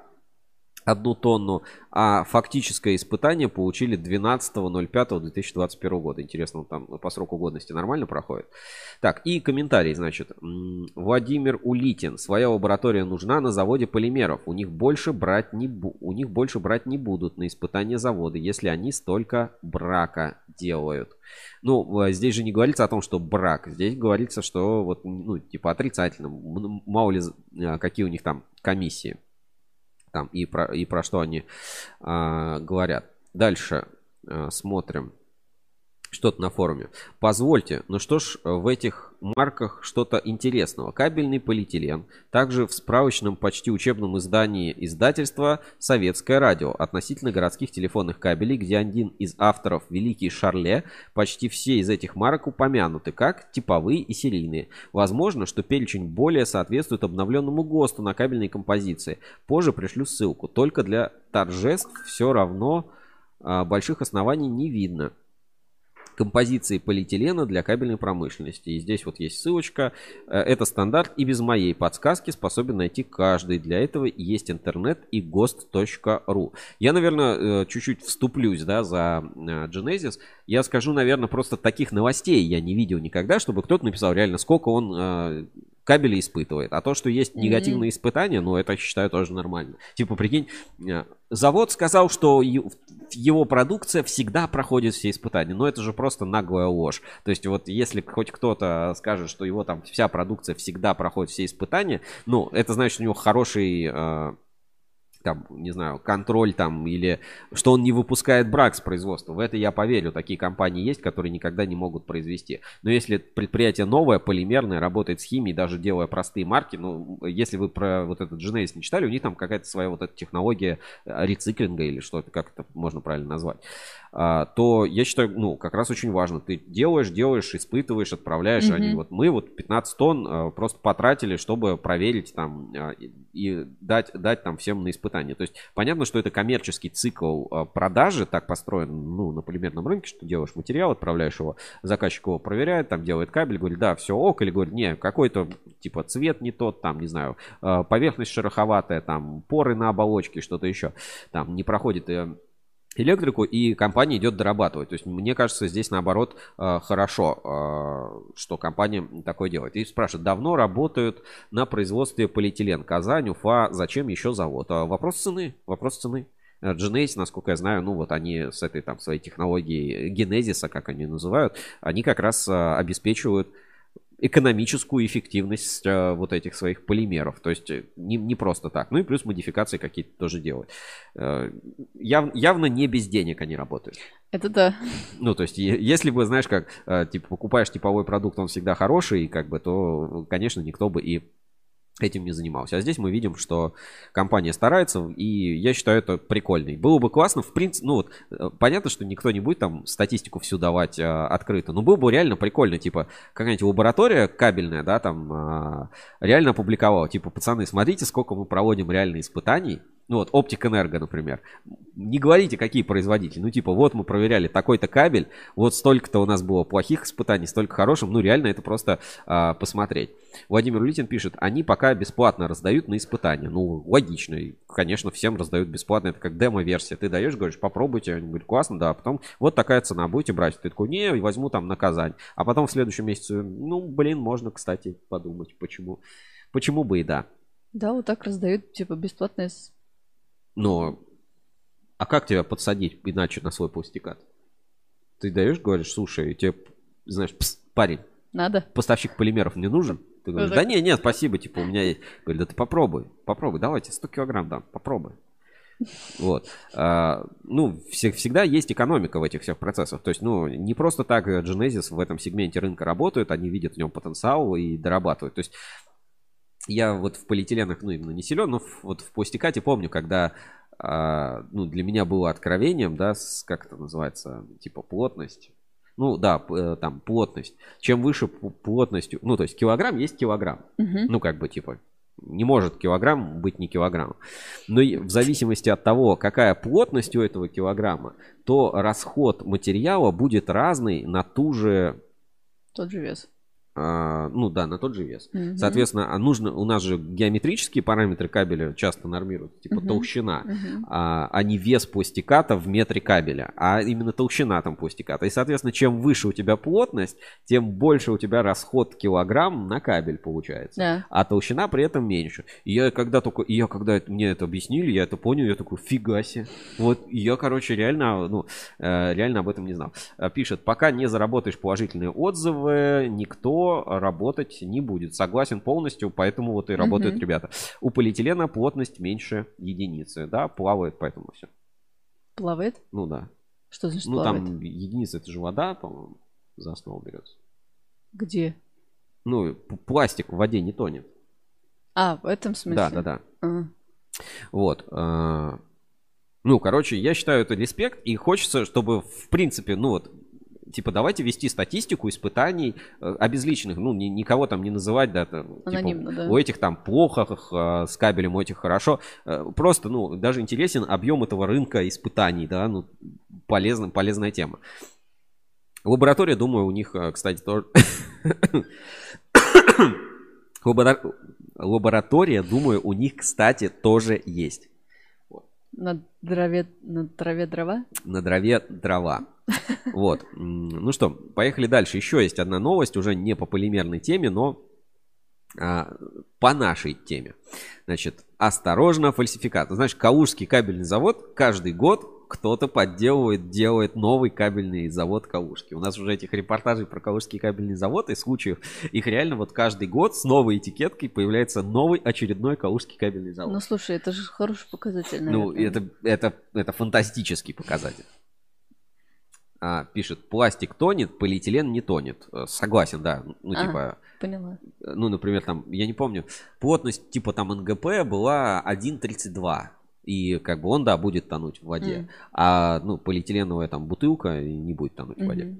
одну тонну, а фактическое испытание получили 12.05.2021 года. Интересно, там по сроку годности нормально проходит? Так, и комментарий, значит. Владимир Улитин. Своя лаборатория нужна на заводе полимеров. У них больше брать не, бу- у них больше брать не будут на испытание завода, если они столько брака делают. Ну, здесь же не говорится о том, что брак. Здесь говорится, что вот, ну, типа отрицательно. Мало ли, а, какие у них там комиссии там и про, и про что они а, говорят. Дальше а, смотрим что-то на форуме. Позвольте, ну что ж, в этих марках что-то интересного. Кабельный полиэтилен. Также в справочном почти учебном издании издательства «Советское радио» относительно городских телефонных кабелей, где один из авторов, великий Шарле, почти все из этих марок упомянуты как типовые и серийные. Возможно, что перечень более соответствует обновленному ГОСТу на кабельной композиции. Позже пришлю ссылку. Только для торжеств все равно а, больших оснований не видно композиции полиэтилена для кабельной промышленности. И здесь вот есть ссылочка. Э, это стандарт и без моей подсказки способен найти каждый. Для этого есть интернет и гост.ру. Я, наверное, э, чуть-чуть вступлюсь да, за э, Genesis. Я скажу, наверное, просто таких новостей я не видел никогда, чтобы кто-то написал реально, сколько он кабели испытывает. А то, что есть негативные mm-hmm. испытания, ну, это, считаю, тоже нормально. Типа, прикинь, э, завод сказал, что его продукция всегда проходит все испытания. Но это же просто наглая ложь. То есть, вот если хоть кто-то скажет, что его там вся продукция всегда проходит все испытания, ну, это значит, у него хороший э, там, не знаю, контроль там, или что он не выпускает брак с производства. В это я поверю. Такие компании есть, которые никогда не могут произвести. Но если предприятие новое, полимерное, работает с химией, даже делая простые марки, ну, если вы про вот этот Genesis не читали, у них там какая-то своя вот эта технология рециклинга или что-то, как это можно правильно назвать. А, то я считаю, ну, как раз очень важно. Ты делаешь, делаешь, испытываешь, отправляешь. Mm-hmm. Они вот мы вот 15 тонн а, просто потратили, чтобы проверить там а, и, и дать, дать там всем на испытание испытания. То есть понятно, что это коммерческий цикл а, продажи, так построен ну, на полимерном рынке, что делаешь материал, отправляешь его, заказчик его проверяет, там делает кабель, говорит, да, все ок, или говорит, не, какой-то типа цвет не тот, там, не знаю, а, поверхность шероховатая, там, поры на оболочке, что-то еще, там, не проходит э, электрику, и компания идет дорабатывать. То есть, мне кажется, здесь наоборот э, хорошо, э, что компания такое делает. И спрашивают, давно работают на производстве полиэтилен. Казань, Уфа, зачем еще завод? А вопрос цены, вопрос цены. Genesis, насколько я знаю, ну вот они с этой там своей технологией генезиса, как они называют, они как раз обеспечивают экономическую эффективность э, вот этих своих полимеров. То есть э, не, не просто так. Ну и плюс модификации какие-то тоже делают. Э, яв, явно не без денег они работают. Это да. Ну, то есть, если бы, знаешь, как, э, типа, покупаешь типовой продукт, он всегда хороший, как бы, то, конечно, никто бы и этим не занимался. А здесь мы видим, что компания старается, и я считаю это прикольно. Было бы классно, в принципе, ну вот, э, понятно, что никто не будет там статистику всю давать а, открыто, но было бы реально прикольно, типа, какая-нибудь лаборатория кабельная, да, там, а, реально опубликовала, типа, пацаны, смотрите, сколько мы проводим реально испытаний, ну вот, Оптик Энерго, например. Не говорите, какие производители. Ну, типа, вот мы проверяли такой-то кабель, вот столько-то у нас было плохих испытаний, столько хороших. Ну, реально, это просто а, посмотреть. Владимир Улитин пишет, они пока бесплатно раздают на испытания. Ну, логично. И, конечно, всем раздают бесплатно. Это как демо-версия. Ты даешь, говоришь, попробуйте. Они говорят, классно, да. А потом, вот такая цена, будете брать. Ты такой, не, возьму там на Казань. А потом в следующем месяце, ну, блин, можно, кстати, подумать, почему. Почему бы и да. Да, вот так раздают, типа, бесплатное но, а как тебя подсадить иначе на свой пластикат? Ты даешь, говоришь, слушай, тебе, знаешь, пс, парень. Надо. Поставщик полимеров не нужен? Ты говоришь, да нет, нет, спасибо, типа, у меня есть. Говорит, да ты попробуй, попробуй, давайте 100 килограмм дам, попробуй. Вот. А, ну, всегда есть экономика в этих всех процессах. То есть, ну, не просто так Genesis в этом сегменте рынка работают, они видят в нем потенциал и дорабатывают. То есть, я вот в полиэтиленах, ну, именно не силен, но вот в пластикате помню, когда, а, ну, для меня было откровением, да, с, как это называется, типа плотность. Ну, да, э, там, плотность. Чем выше плотностью, ну, то есть килограмм есть килограмм. Угу. Ну, как бы, типа, не может килограмм быть не килограмм. Но в зависимости от того, какая плотность у этого килограмма, то расход материала будет разный на ту же... Тот же вес. А, ну да, на тот же вес. Угу. Соответственно, а нужно, у нас же геометрические параметры кабеля часто нормируют, типа угу. толщина, угу. а, а не вес пластиката в метре кабеля, а именно толщина там пластиката. И, соответственно, чем выше у тебя плотность, тем больше у тебя расход килограмм на кабель получается. Да. А толщина при этом меньше. И я когда только, и я когда мне это объяснили, я это понял, я такой, фига себе. Вот, и я, короче, реально, ну, э, реально об этом не знал. Пишет, пока не заработаешь положительные отзывы, никто работать не будет. Согласен полностью, поэтому вот и работают угу. ребята. У полиэтилена плотность меньше единицы, да, плавает, поэтому все. Плавает? Ну да. Что значит ну, плавает? Ну там единица, это же вода, по-моему, за основу берется. Где? Ну, пластик в воде не тонет. А, в этом смысле? Да, да, да. А. Вот. А, ну, короче, я считаю это респект, и хочется, чтобы, в принципе, ну вот, типа, давайте вести статистику испытаний э, обезличенных, ну, ни, никого там не называть, да, там, Анонимно, типа, да. у этих там плохо э, с кабелем, у этих хорошо. Э, просто, ну, даже интересен объем этого рынка испытаний, да, ну, полезно, полезная тема. Лаборатория, думаю, у них, кстати, тоже... <coughs> Лаборатория, думаю, у них, кстати, тоже есть. На траве, на траве дрова? На траве дрова. Вот. Ну что, поехали дальше. Еще есть одна новость, уже не по полимерной теме, но а, по нашей теме. Значит, осторожно, фальсификат. Знаешь, Калужский кабельный завод каждый год кто-то подделывает, делает новый кабельный завод Калужский. У нас уже этих репортажей про Калужский кабельный завод и случаев, их реально вот каждый год с новой этикеткой появляется новый очередной Калужский кабельный завод. Ну, слушай, это же хороший показатель, наверное. Ну, это, это, это фантастический показатель. А, пишет, пластик тонет, полиэтилен не тонет. Э, согласен, да. Ну, а, типа... Поняла. Ну, например, там, я не помню, плотность типа там НГП была 1,32. И как бы он, да, будет тонуть в воде. Mm. А, ну, полиэтиленовая там бутылка не будет тонуть mm-hmm. в воде.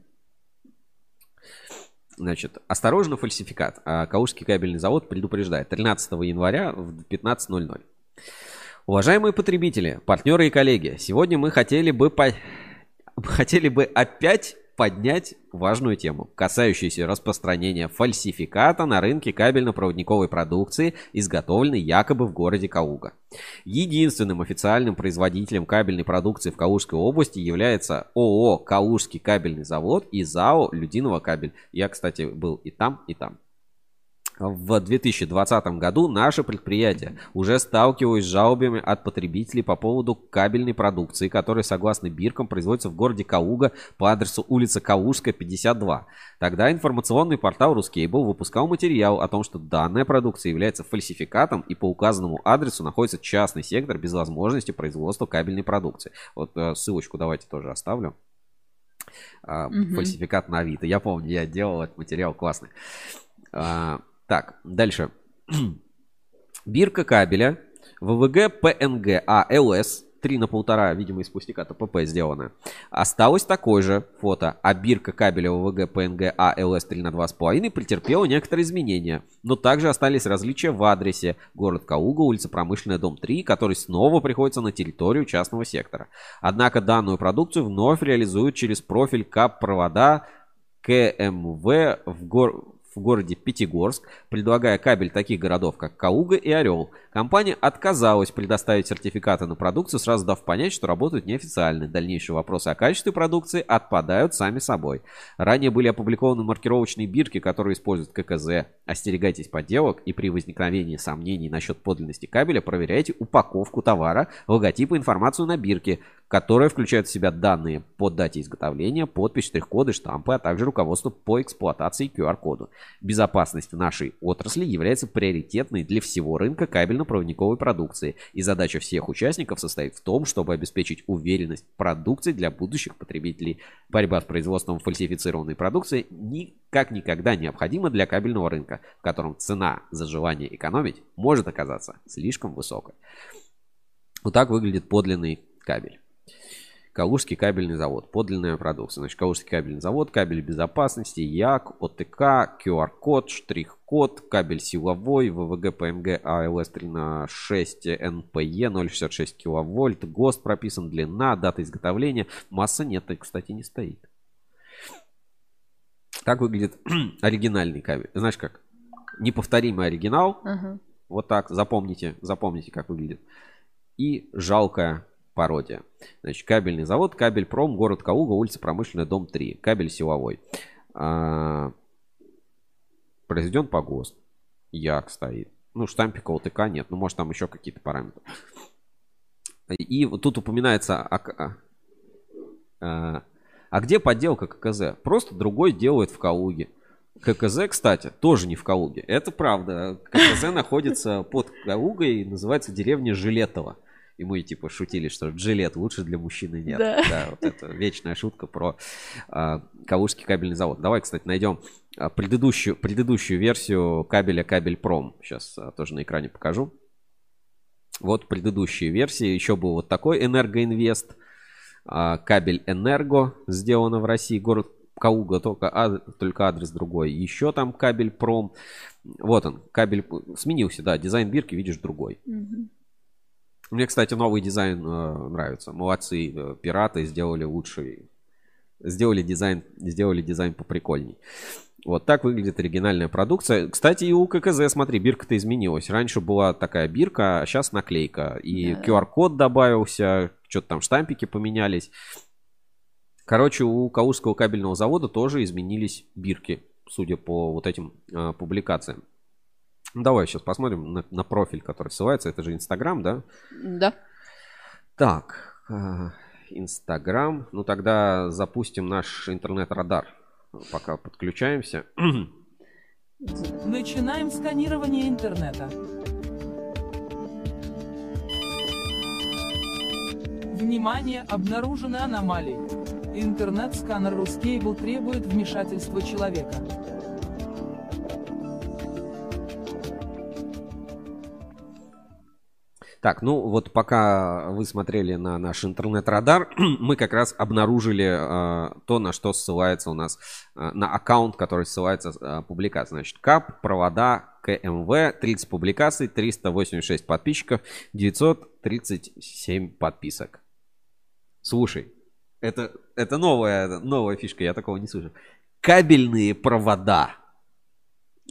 Значит, осторожно, фальсификат. А Калужский кабельный завод предупреждает. 13 января в 15.00. Уважаемые потребители, партнеры и коллеги, сегодня мы хотели бы, по... хотели бы опять поднять важную тему, касающуюся распространения фальсификата на рынке кабельно-проводниковой продукции, изготовленной якобы в городе Кауга. Единственным официальным производителем кабельной продукции в Калужской области является ООО «Калужский кабельный завод» и ЗАО «Людиново кабель». Я, кстати, был и там, и там в 2020 году наше предприятие уже сталкивалось с жалобами от потребителей по поводу кабельной продукции, которая, согласно биркам, производится в городе Калуга по адресу улица Калужская, 52. Тогда информационный портал Рускейбл выпускал материал о том, что данная продукция является фальсификатом и по указанному адресу находится частный сектор без возможности производства кабельной продукции. Вот э, ссылочку давайте тоже оставлю. Угу. Фальсификат на Авито. Я помню, я делал этот материал классный. Так, дальше. <clears throat> Бирка кабеля ВВГ ПНГ АЛС 3 на полтора, видимо, из пустяка ТПП сделано. Осталось такое же фото, а бирка кабеля ВВГ ПНГ АЛС 3 на 2,5 претерпела некоторые изменения. Но также остались различия в адресе. Город Кауга, улица Промышленная, дом 3, который снова приходится на территорию частного сектора. Однако данную продукцию вновь реализуют через профиль КАП-провода КМВ в, гор в городе Пятигорск, предлагая кабель таких городов, как Кауга и Орел. Компания отказалась предоставить сертификаты на продукцию, сразу дав понять, что работают неофициально. Дальнейшие вопросы о качестве продукции отпадают сами собой. Ранее были опубликованы маркировочные бирки, которые используют ККЗ. Остерегайтесь подделок и при возникновении сомнений насчет подлинности кабеля проверяйте упаковку товара, логотип и информацию на бирке, которая включает в себя данные по дате изготовления, подпись, штрих-коды, штампы, а также руководство по эксплуатации QR-коду. Безопасность нашей отрасли является приоритетной для всего рынка кабельно-проводниковой продукции, и задача всех участников состоит в том, чтобы обеспечить уверенность продукции для будущих потребителей. Борьба с производством фальсифицированной продукции никак никогда необходима для кабельного рынка, в котором цена за желание экономить может оказаться слишком высокой. Вот так выглядит подлинный кабель. Калужский кабельный завод. Подлинная продукция. Значит, Калужский кабельный завод, кабель безопасности, ЯК, ОТК, QR-код, штрих-код, кабель силовой, ВВГ, ПМГ, АЛС 3 на 6, НПЕ 066 киловольт, ГОСТ прописан, длина, дата изготовления. Масса нет, кстати, не стоит. Так выглядит <clears throat> оригинальный кабель. Знаешь как? Неповторимый оригинал. Uh-huh. Вот так, запомните, запомните, как выглядит. И жалкая пародия. Значит, кабельный завод, кабель пром, город Калуга, улица Промышленная, дом 3. Кабель силовой. А, произведен по ГОСТ. Як стоит. Ну, штампика ОТК нет. Ну, может, там еще какие-то параметры. И вот тут упоминается, а, а, а где подделка ККЗ? Просто другой делает в Калуге. ККЗ, кстати, тоже не в Калуге. Это правда. ККЗ находится под Калугой и называется деревня Жилетово. И мы типа шутили, что джилет лучше для мужчины нет. Да, да вот это вечная шутка про э, Калужский кабельный завод. Давай, кстати, найдем а, предыдущую, предыдущую версию кабеля Кабель Пром. Сейчас а, тоже на экране покажу. Вот предыдущие версии. Еще был вот такой Энергоинвест. А, кабель Энерго сделано в России. Город Кауга, только, а, только адрес другой. Еще там Кабельпром. Вот он, кабель сменился, да, дизайн бирки, видишь, другой. Угу. Мне, кстати, новый дизайн э, нравится. Молодцы, э, пираты сделали лучший. Сделали дизайн, сделали дизайн поприкольней. Вот так выглядит оригинальная продукция. Кстати, и у ККЗ, смотри, бирка-то изменилась. Раньше была такая бирка, а сейчас наклейка. И да. QR-код добавился, что-то там штампики поменялись. Короче, у Калужского кабельного завода тоже изменились бирки, судя по вот этим э, публикациям. Ну, давай сейчас посмотрим на, на профиль, который ссылается. Это же Инстаграм, да? Да. Так, э, Инстаграм. Ну тогда запустим наш интернет-радар. Пока подключаемся. <clears throat> Начинаем сканирование интернета. Внимание, обнаружены аномалии. Интернет-сканер Ruscable требует вмешательства человека. Так, ну вот пока вы смотрели на наш интернет-радар, <clears throat> мы как раз обнаружили э, то, на что ссылается у нас, э, на аккаунт, который ссылается э, публикация. Значит, КАП, провода, КМВ, 30 публикаций, 386 подписчиков, 937 подписок. Слушай, это, это новая, новая фишка, я такого не слышал. Кабельные провода.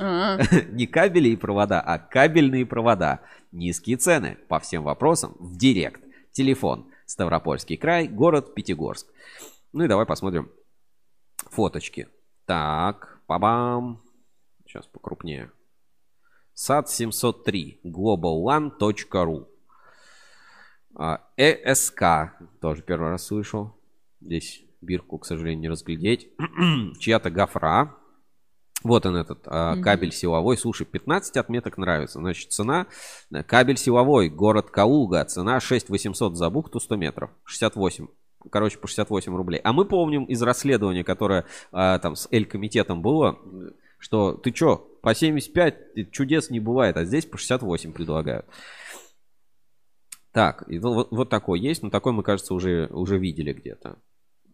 А, <laughs> Не кабели и провода, а кабельные провода. Низкие цены по всем вопросам в директ. Телефон. Ставропольский край, город Пятигорск. Ну и давай посмотрим фоточки. Так, пабам. Сейчас покрупнее. САД 703. globalone.ru ЭСК. Тоже первый раз слышал. Здесь бирку, к сожалению, не разглядеть. <clears throat> Чья-то гофра. Вот он этот а, кабель силовой. Слушай, 15 отметок нравится. Значит, цена э, кабель силовой, город Калуга. Цена 6 800 за бухту 100 метров. 68. Короче, по 68 рублей. А мы помним из расследования, которое а, там с Эль-комитетом было, что ты чё, по 75 чудес не бывает, а здесь по 68 предлагают. Так, и вот, вот такой есть, но такой мы, кажется, уже, уже видели где-то.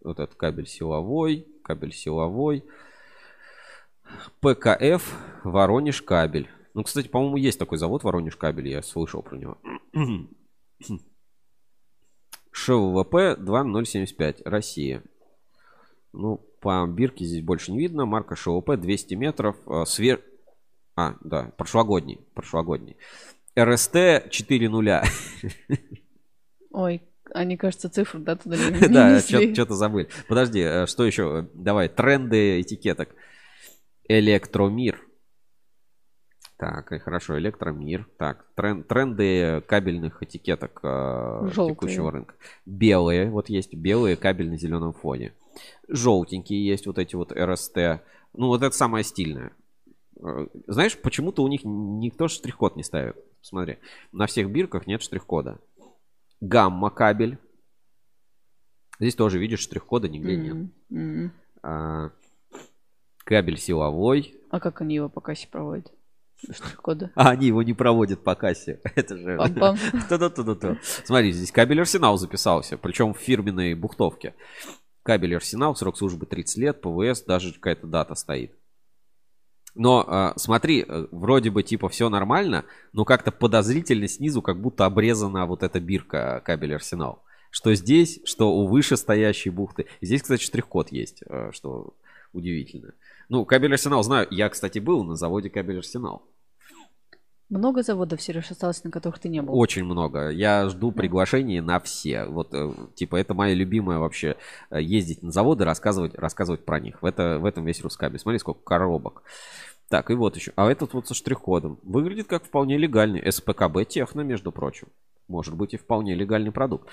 Вот этот кабель силовой, кабель силовой. ПКФ Воронеж кабель. Ну, кстати, по-моему, есть такой завод Воронеж кабель, я слышал про него. <clears throat> ШВП 2075, Россия. Ну, по бирке здесь больше не видно. Марка ШВП 200 метров. э, Свер... А, да, прошлогодний. Прошлогодний. РСТ 4 нуля. ой, они, кажется, цифру, да, туда не <laughs> Да, что-то забыли. Подожди, э, что еще? Давай, тренды этикеток. Электромир. Так, и хорошо, электромир. Так, трен- тренды кабельных этикеток э, Желтые. текущего рынка. Белые, вот есть белые кабель на зеленом фоне. Желтенькие есть вот эти вот РСТ. Ну, вот это самое стильное. Э, Знаешь, почему-то у них никто штрих-код не ставит. Смотри, на всех бирках нет штрих-кода. Гамма кабель. Здесь тоже видишь штрих-кода нигде нет. М, м. А, кабель силовой. А как они его по кассе проводят? Штрих-кода. А они его не проводят по кассе. <laughs> Это же... <laughs> Ту-ду-ту-ду-ту. Смотри, здесь кабель Арсенал записался, причем в фирменной бухтовке. Кабель Арсенал, срок службы 30 лет, ПВС, даже какая-то дата стоит. Но а, смотри, э, вроде бы типа все нормально, но как-то подозрительно снизу, как будто обрезана вот эта бирка кабель Арсенал. Что здесь, что у вышестоящей бухты. Здесь, кстати, штрих-код есть, э, что удивительно. Ну, кабель Арсенал знаю. Я, кстати, был на заводе кабель Арсенал. Много заводов, Сереж, осталось, на которых ты не был? Очень много. Я жду приглашений на все. Вот, э, типа, это моя любимая вообще э, ездить на заводы, рассказывать, рассказывать про них. В, это, в этом весь Рускабель. Смотри, сколько коробок. Так, и вот еще. А этот вот со штрих-кодом. Выглядит как вполне легальный. СПКБ Техно, между прочим. Может быть и вполне легальный продукт.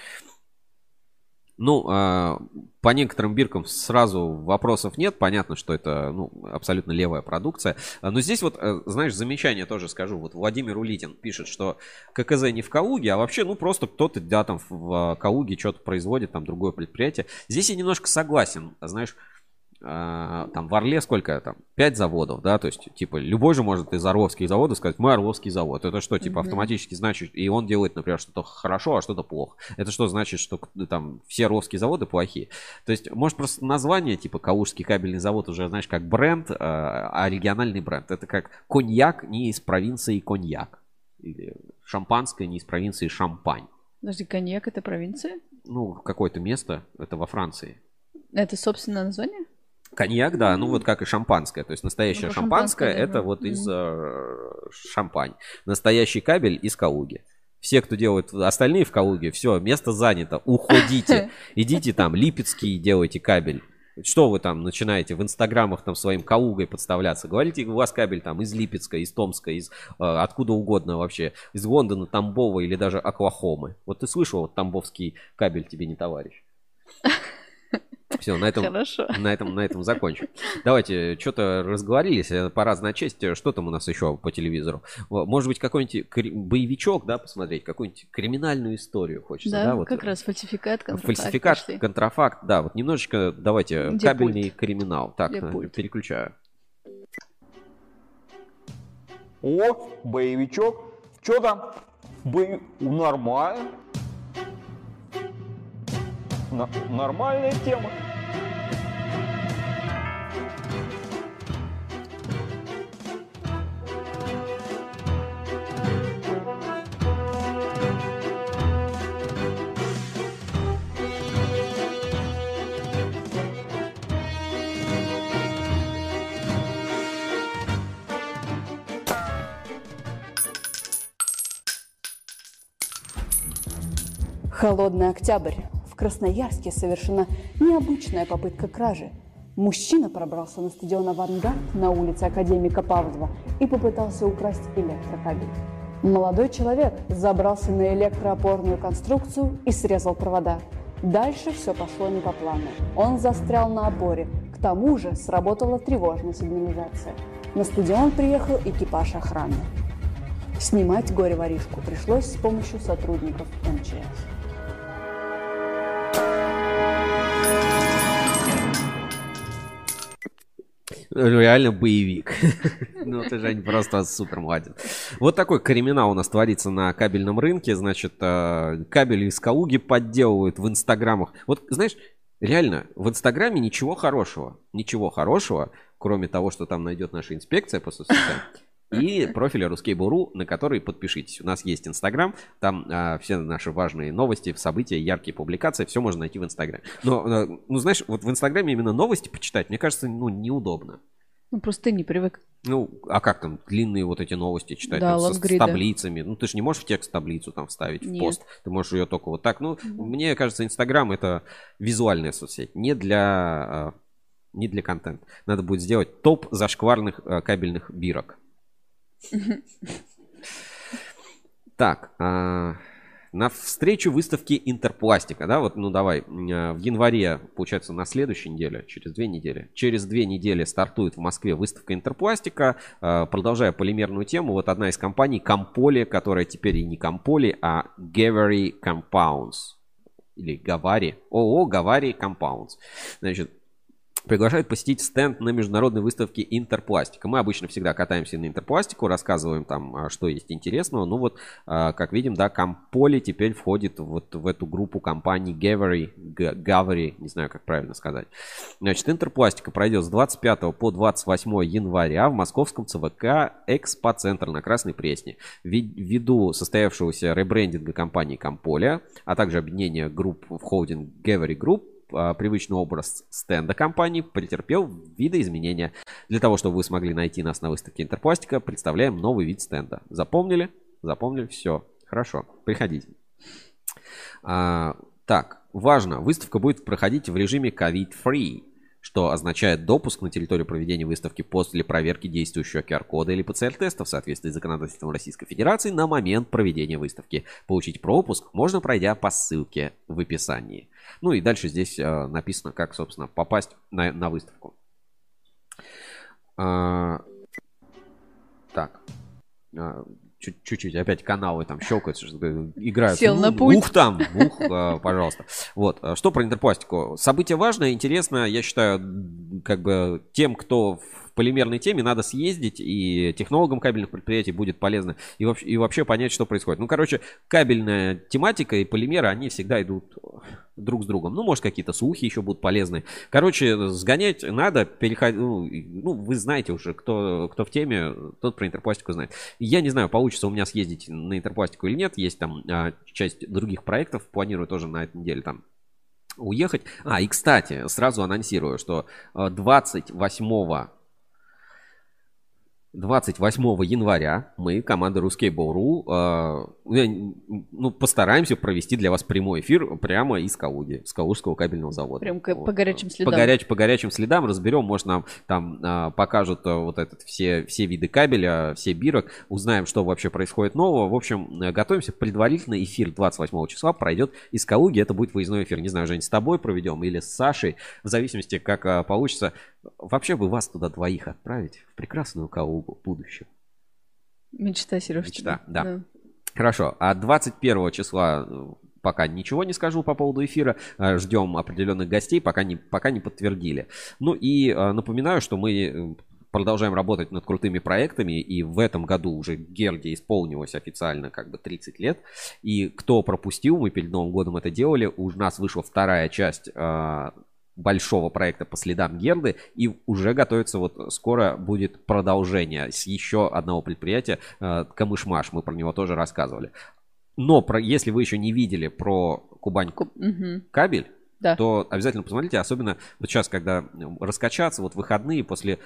Ну, а, по некоторым биркам сразу вопросов нет. Понятно, что это ну, абсолютно левая продукция. А, Но здесь вот, э, знаешь, замечание тоже скажу. Вот Владимир Улитин пишет, что ККЗ не в Калуге, а вообще, ну, просто кто-то, да, там в Калуге что-то производит, там другое предприятие. Здесь я немножко согласен. Знаешь, там в Орле сколько там? Пять заводов, да, то есть, типа, любой же может из Орловских заводов сказать, мы Орловский завод. Это что, типа, автоматически значит, и он делает, например, что-то хорошо, а что-то плохо. Это что значит, что там все Орловские заводы плохие? То есть, может, просто название, типа, Калужский кабельный завод уже, знаешь, как бренд, а а региональный бренд. Это как коньяк не из провинции коньяк. Или шампанское не из провинции шампань. Подожди, коньяк это провинция? Ну, какое-то место, это во Франции. Это собственное название? Коньяк, да, ну вот как и шампанское. То есть настоящее Ну, шампанское, шампанское, это да. вот из э, шампань. Настоящий кабель из Калуги. Все, кто делает остальные в Калуге, все, место занято, уходите. <laughs> Идите там, Липецкий делайте кабель. Что вы там начинаете в инстаграмах там своим Калугой подставляться? Говорите, у вас кабель там из Липецка, из Томска, из э, откуда угодно вообще. Из Лондона, Тамбова или даже Оклахомы. Вот ты слышал, вот тамбовский кабель тебе не товарищ. <laughs> Все, на этом, Хорошо. на этом, на этом закончим. Давайте, что-то разговорились, э, пора зачесть, э, что там у нас еще по телевизору. Может быть, какой-нибудь боевичок, да, посмотреть, какую-нибудь криминальную историю хочется, Да, да? вот, как э, раз фальсификат, контрафакт Фальсификат, пошли. контрафакт, да, вот немножечко, давайте, Где кабельный криминал. Так, Где э, пульт? переключаю. О, боевичок. Что там? Бою... Нормально. На- Нормальная тема. Холодный октябрь. В Красноярске совершена необычная попытка кражи. Мужчина пробрался на стадион «Авангард» на улице Академика Павлова и попытался украсть электрокабель. Молодой человек забрался на электроопорную конструкцию и срезал провода. Дальше все пошло не по плану. Он застрял на опоре. К тому же сработала тревожная сигнализация. На стадион приехал экипаж охраны. Снимать горе-воришку пришлось с помощью сотрудников МЧС. Реально боевик. <laughs> Ну, ты же просто супер молодец. Вот такой криминал у нас творится на кабельном рынке. Значит, э, кабели из Калуги подделывают в инстаграмах. Вот, знаешь, реально, в инстаграме ничего хорошего. Ничего хорошего, кроме того, что там найдет наша инспекция по соцсетям. И профиль Ruskable.ru, на который подпишитесь. У нас есть Инстаграм, там а, все наши важные новости, события, яркие публикации, все можно найти в Инстаграме. Но, а, ну, знаешь, вот в Инстаграме именно новости почитать, мне кажется, ну, неудобно. Ну, просто ты не привык. Ну, а как там длинные вот эти новости читать Да, там, с, лонгриды. таблицами? Ну, ты же не можешь в текст таблицу там вставить в Нет. пост. Ты можешь ее только вот так. Ну, мне кажется, Инстаграм это визуальная соцсеть, не для а, не для контента. Надо будет сделать топ зашкварных а, кабельных бирок. Так, а, на встречу выставки Интерпластика, да, вот, ну давай, а, в январе, получается, на следующей неделе, через две недели, через две недели стартует в Москве выставка Интерпластика, А, продолжая полимерную тему, вот одна из компаний Комполи, которая теперь и не Комполи, а Gavari Compounds, или Гавари, ООО Гавари Compounds, значит, приглашают посетить стенд на международной выставке Интерпластика. Мы обычно всегда катаемся на Интерпластику, рассказываем там, а, что есть интересного. Ну вот, а, как видим, да, Комполи теперь входит вот в эту группу компаний Gavari, Г- Gavari, не знаю, как правильно сказать. Значит, Интерпластика пройдет с 25 по 28 января в московском ЦВК Экспоцентр на Красной Пресне. Ви- Ввиду состоявшегося ребрендинга компании Комполя, а также объединения групп в холдинг Gavari Group, привычный образ стенда компании претерпел видоизменения. Для того, чтобы вы смогли найти нас на выставке Интерпластика, представляем новый вид стенда. Запомнили? Запомнили? Все. Хорошо. Приходите. А, так, важно, выставка будет проходить в режиме COVID-free, что означает допуск на территорию проведения выставки после проверки действующего QR-кода или ПЦР-теста в соответствии с законодательством Российской Федерации на момент проведения выставки. Получить пропуск можно, пройдя по ссылке в описании. Ну и дальше здесь э, написано, как, собственно, попасть на, на выставку. А, так. А, чуть- Чуть-чуть опять каналы там щелкают, играют. Сел на Ух, пульт. Ух там, ух, а, пожалуйста. Вот, а, что про интерпластику? Событие важное, интересно, я считаю, как бы тем, кто в полимерной теме, надо съездить, и технологам кабельных предприятий будет полезно, и вообще, и вообще понять, что происходит. Ну, короче, кабельная тематика и полимеры, они всегда идут друг с другом. Ну, может, какие-то слухи еще будут полезны. Короче, сгонять надо, переходить, ну, ну, вы знаете уже, кто, кто в теме, тот про интерпластику знает. Я не знаю, получится у меня съездить на интерпластику или нет, есть там а, часть других проектов, планирую тоже на этой неделе там уехать. А, и кстати, сразу анонсирую, что а, 28 28 января мы, команда Ruskable.ru, э, ну, я н- ну, постараемся провести для вас прямой эфир прямо из Калуги, с Калужского кабельного завода. Прям ка- Вот. по горячим следам. По, горяч- по горячим следам разберем, может нам там а, покажут а, вот этот все, все виды кабеля, все бирок, узнаем, что вообще происходит нового. В общем, э, готовимся предварительно. Эфир 28 числа пройдет из Калуги. Это будет выездной эфир. Не знаю, Жень, с тобой проведем или с Сашей, в зависимости, как а, получится. Вообще бы вас туда двоих отправить в прекрасную Калугу будущего. Мечта, Сереж. Мечта, да. Хорошо, а 21 числа э, пока ничего не скажу по поводу эфира. Э, Ждем определенных гостей, пока не, пока не подтвердили. Ну и э, напоминаю, что мы продолжаем работать над крутыми проектами, и в этом году уже Герде исполнилось официально как бы 30 лет. И кто пропустил, мы перед Новым годом это делали, у нас вышла вторая часть большого проекта по следам Герды, и уже готовится вот скоро будет продолжение с еще одного предприятия э, Камышмаш, мы про него тоже рассказывали. Но про, если вы еще не видели про Кубань Мгм. кабель, Да. то обязательно посмотрите, особенно вот сейчас, когда раскачаться, вот выходные после,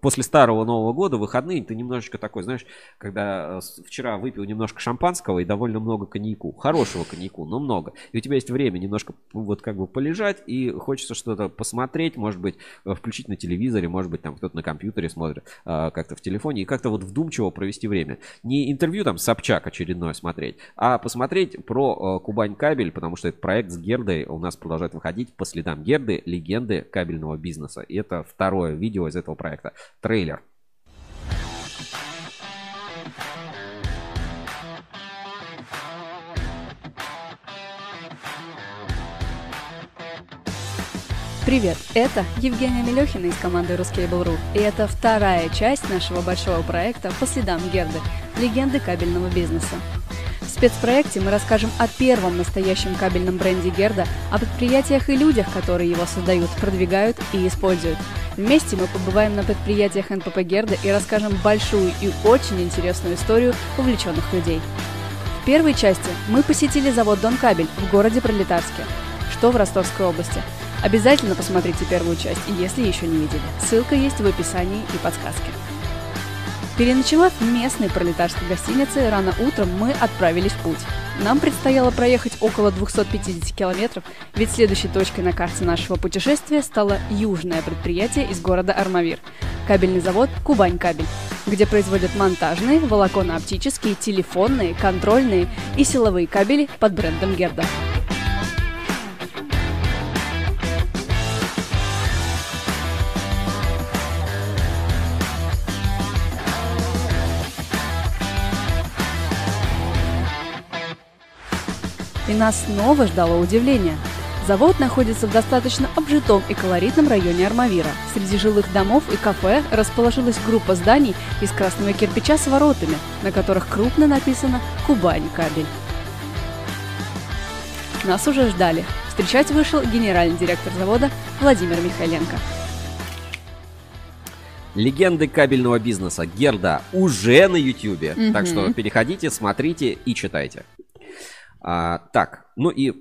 после старого Нового года, выходные, ты немножечко такой, знаешь, когда э, вчера выпил немножко шампанского и довольно много коньяку, хорошего коньяку, но много, и у тебя есть время немножко вот как бы полежать, и хочется что-то посмотреть, может быть, э, включить на телевизоре, может быть, там кто-то на компьютере смотрит, э, как-то в телефоне, и как-то вот вдумчиво провести время. Не интервью там Собчак очередное смотреть, а посмотреть про Кубань кабель, потому что этот проект с Гердой у нас продолжает выходить по следам Герды, легенды кабельного бизнеса. И это второе видео из этого проекта. Трейлер. Привет, это Евгения Мелехина из команды Ruscable.ru, и это вторая часть нашего большого проекта по следам Герды, легенды кабельного бизнеса. Спецпроекте мы расскажем о первом настоящем кабельном бренде Герда, о предприятиях и людях, которые его создают, продвигают и используют. Вместе мы побываем на предприятиях НПП Герда и расскажем большую и очень интересную историю увлеченных людей. В первой части мы посетили завод Дон Кабель в городе Пролетарске, что в Ростовской области. Обязательно посмотрите первую часть, если еще не видели. Ссылка есть в описании и подсказке. Переночевав в местной пролетарской гостинице, рано утром мы отправились в путь. Нам предстояло проехать около 250 километров, ведь следующей точкой на карте нашего путешествия стало южное предприятие из города Армавир – кабельный завод «Кубань Кабель», где производят монтажные, волоконно-оптические, телефонные, контрольные и силовые кабели под брендом Герда. И нас снова ждало удивление. Завод находится в достаточно обжитом и колоритном районе Армавира. Среди жилых домов и кафе расположилась группа зданий из красного кирпича с воротами, на которых крупно написано «Кубань кабель». Нас уже ждали. Встречать вышел генеральный директор завода Владимир Михайленко. Легенды кабельного бизнеса Герда уже на Ютьюбе. Так Мгм. что переходите, смотрите и читайте. А, так, ну и...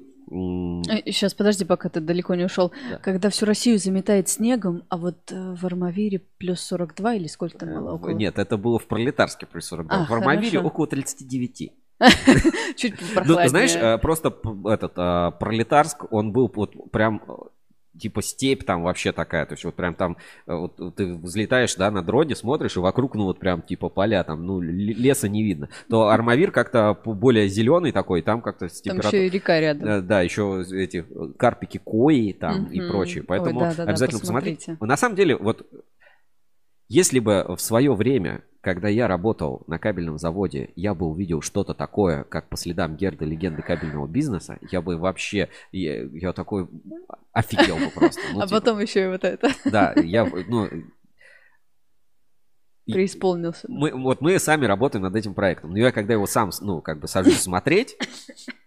Сейчас, подожди, пока ты далеко не ушел. Да. Когда всю Россию заметает снегом, а вот э, в Армавире плюс 42 или сколько там было? Около? Нет, это было в Пролетарске плюс 42. А, в Армавире хорошо. около 39. <laughs> Чуть Ну, прохладнее. знаешь, э, просто этот э, Пролетарск, он был вот прям э, типа степь там вообще такая, то есть вот прям там э, вот ты взлетаешь, да, на дроне, смотришь, и вокруг, ну вот прям типа поля там, ну леса не видно. То Армавир как-то более зеленый такой, там как-то с Там температурой... еще и река рядом. Э, Да, еще эти э, карпики кои там и Мгм. прочее. Ой, Поэтому да-да-да, обязательно посмотрите. посмотрите. На самом деле, вот если бы в свое время, когда я работал на кабельном заводе, я бы увидел что-то такое, как по следам Герды легенды кабельного бизнеса, я бы вообще, я, я такой офигел бы просто. <laughs> Ну, а типа, потом еще и вот это Да, я, <laughs> ну, преисполнился. мы, вот мы сами работаем над этим проектом. Но я когда его сам, ну, как бы сажусь смотреть,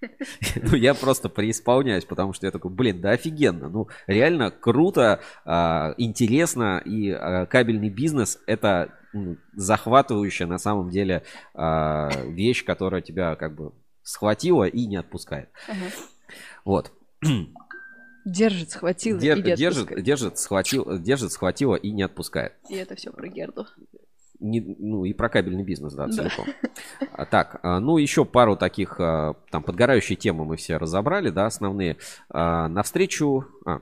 <laughs> ну, я просто преисполняюсь, потому что я такой, блин, да офигенно. Ну, реально круто, а, интересно, и а, кабельный бизнес — это ну, захватывающая на самом деле а, вещь, которая тебя как бы схватила и не отпускает. Вот. Держит, схватил Дер- и не держит, отпускает. держит, схватил, держит, схватила и не отпускает. И это все про Герду. Не- ну и про кабельный бизнес, да, Да. целиком. А, так, а, ну еще пару таких, а, там, подгорающие темы мы все разобрали, да, основные. А, навстречу... а,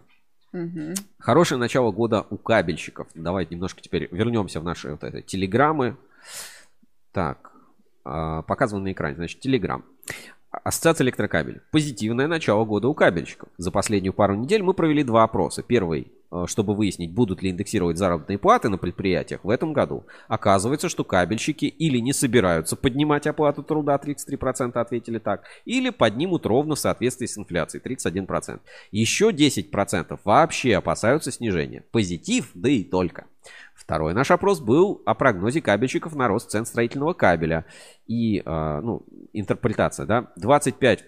Мгм. хорошее начало года у кабельщиков. Давайте немножко теперь вернемся в наши вот это, телеграммы. Так, показываю на экране, значит, телеграм. Ассоциация электрокабель. Позитивное начало года у кабельщиков. За последнюю пару недель мы провели два опроса. Первый, чтобы выяснить, будут ли индексировать заработные платы на предприятиях в этом году. Оказывается, что кабельщики или не собираются поднимать оплату труда, 33% ответили так, или поднимут ровно в соответствии с инфляцией, 31%. Еще 10% вообще опасаются снижения. Позитив, да и только. Второй наш опрос был о прогнозе кабельщиков на рост цен строительного кабеля. И, э, ну, интерпретация, да, 25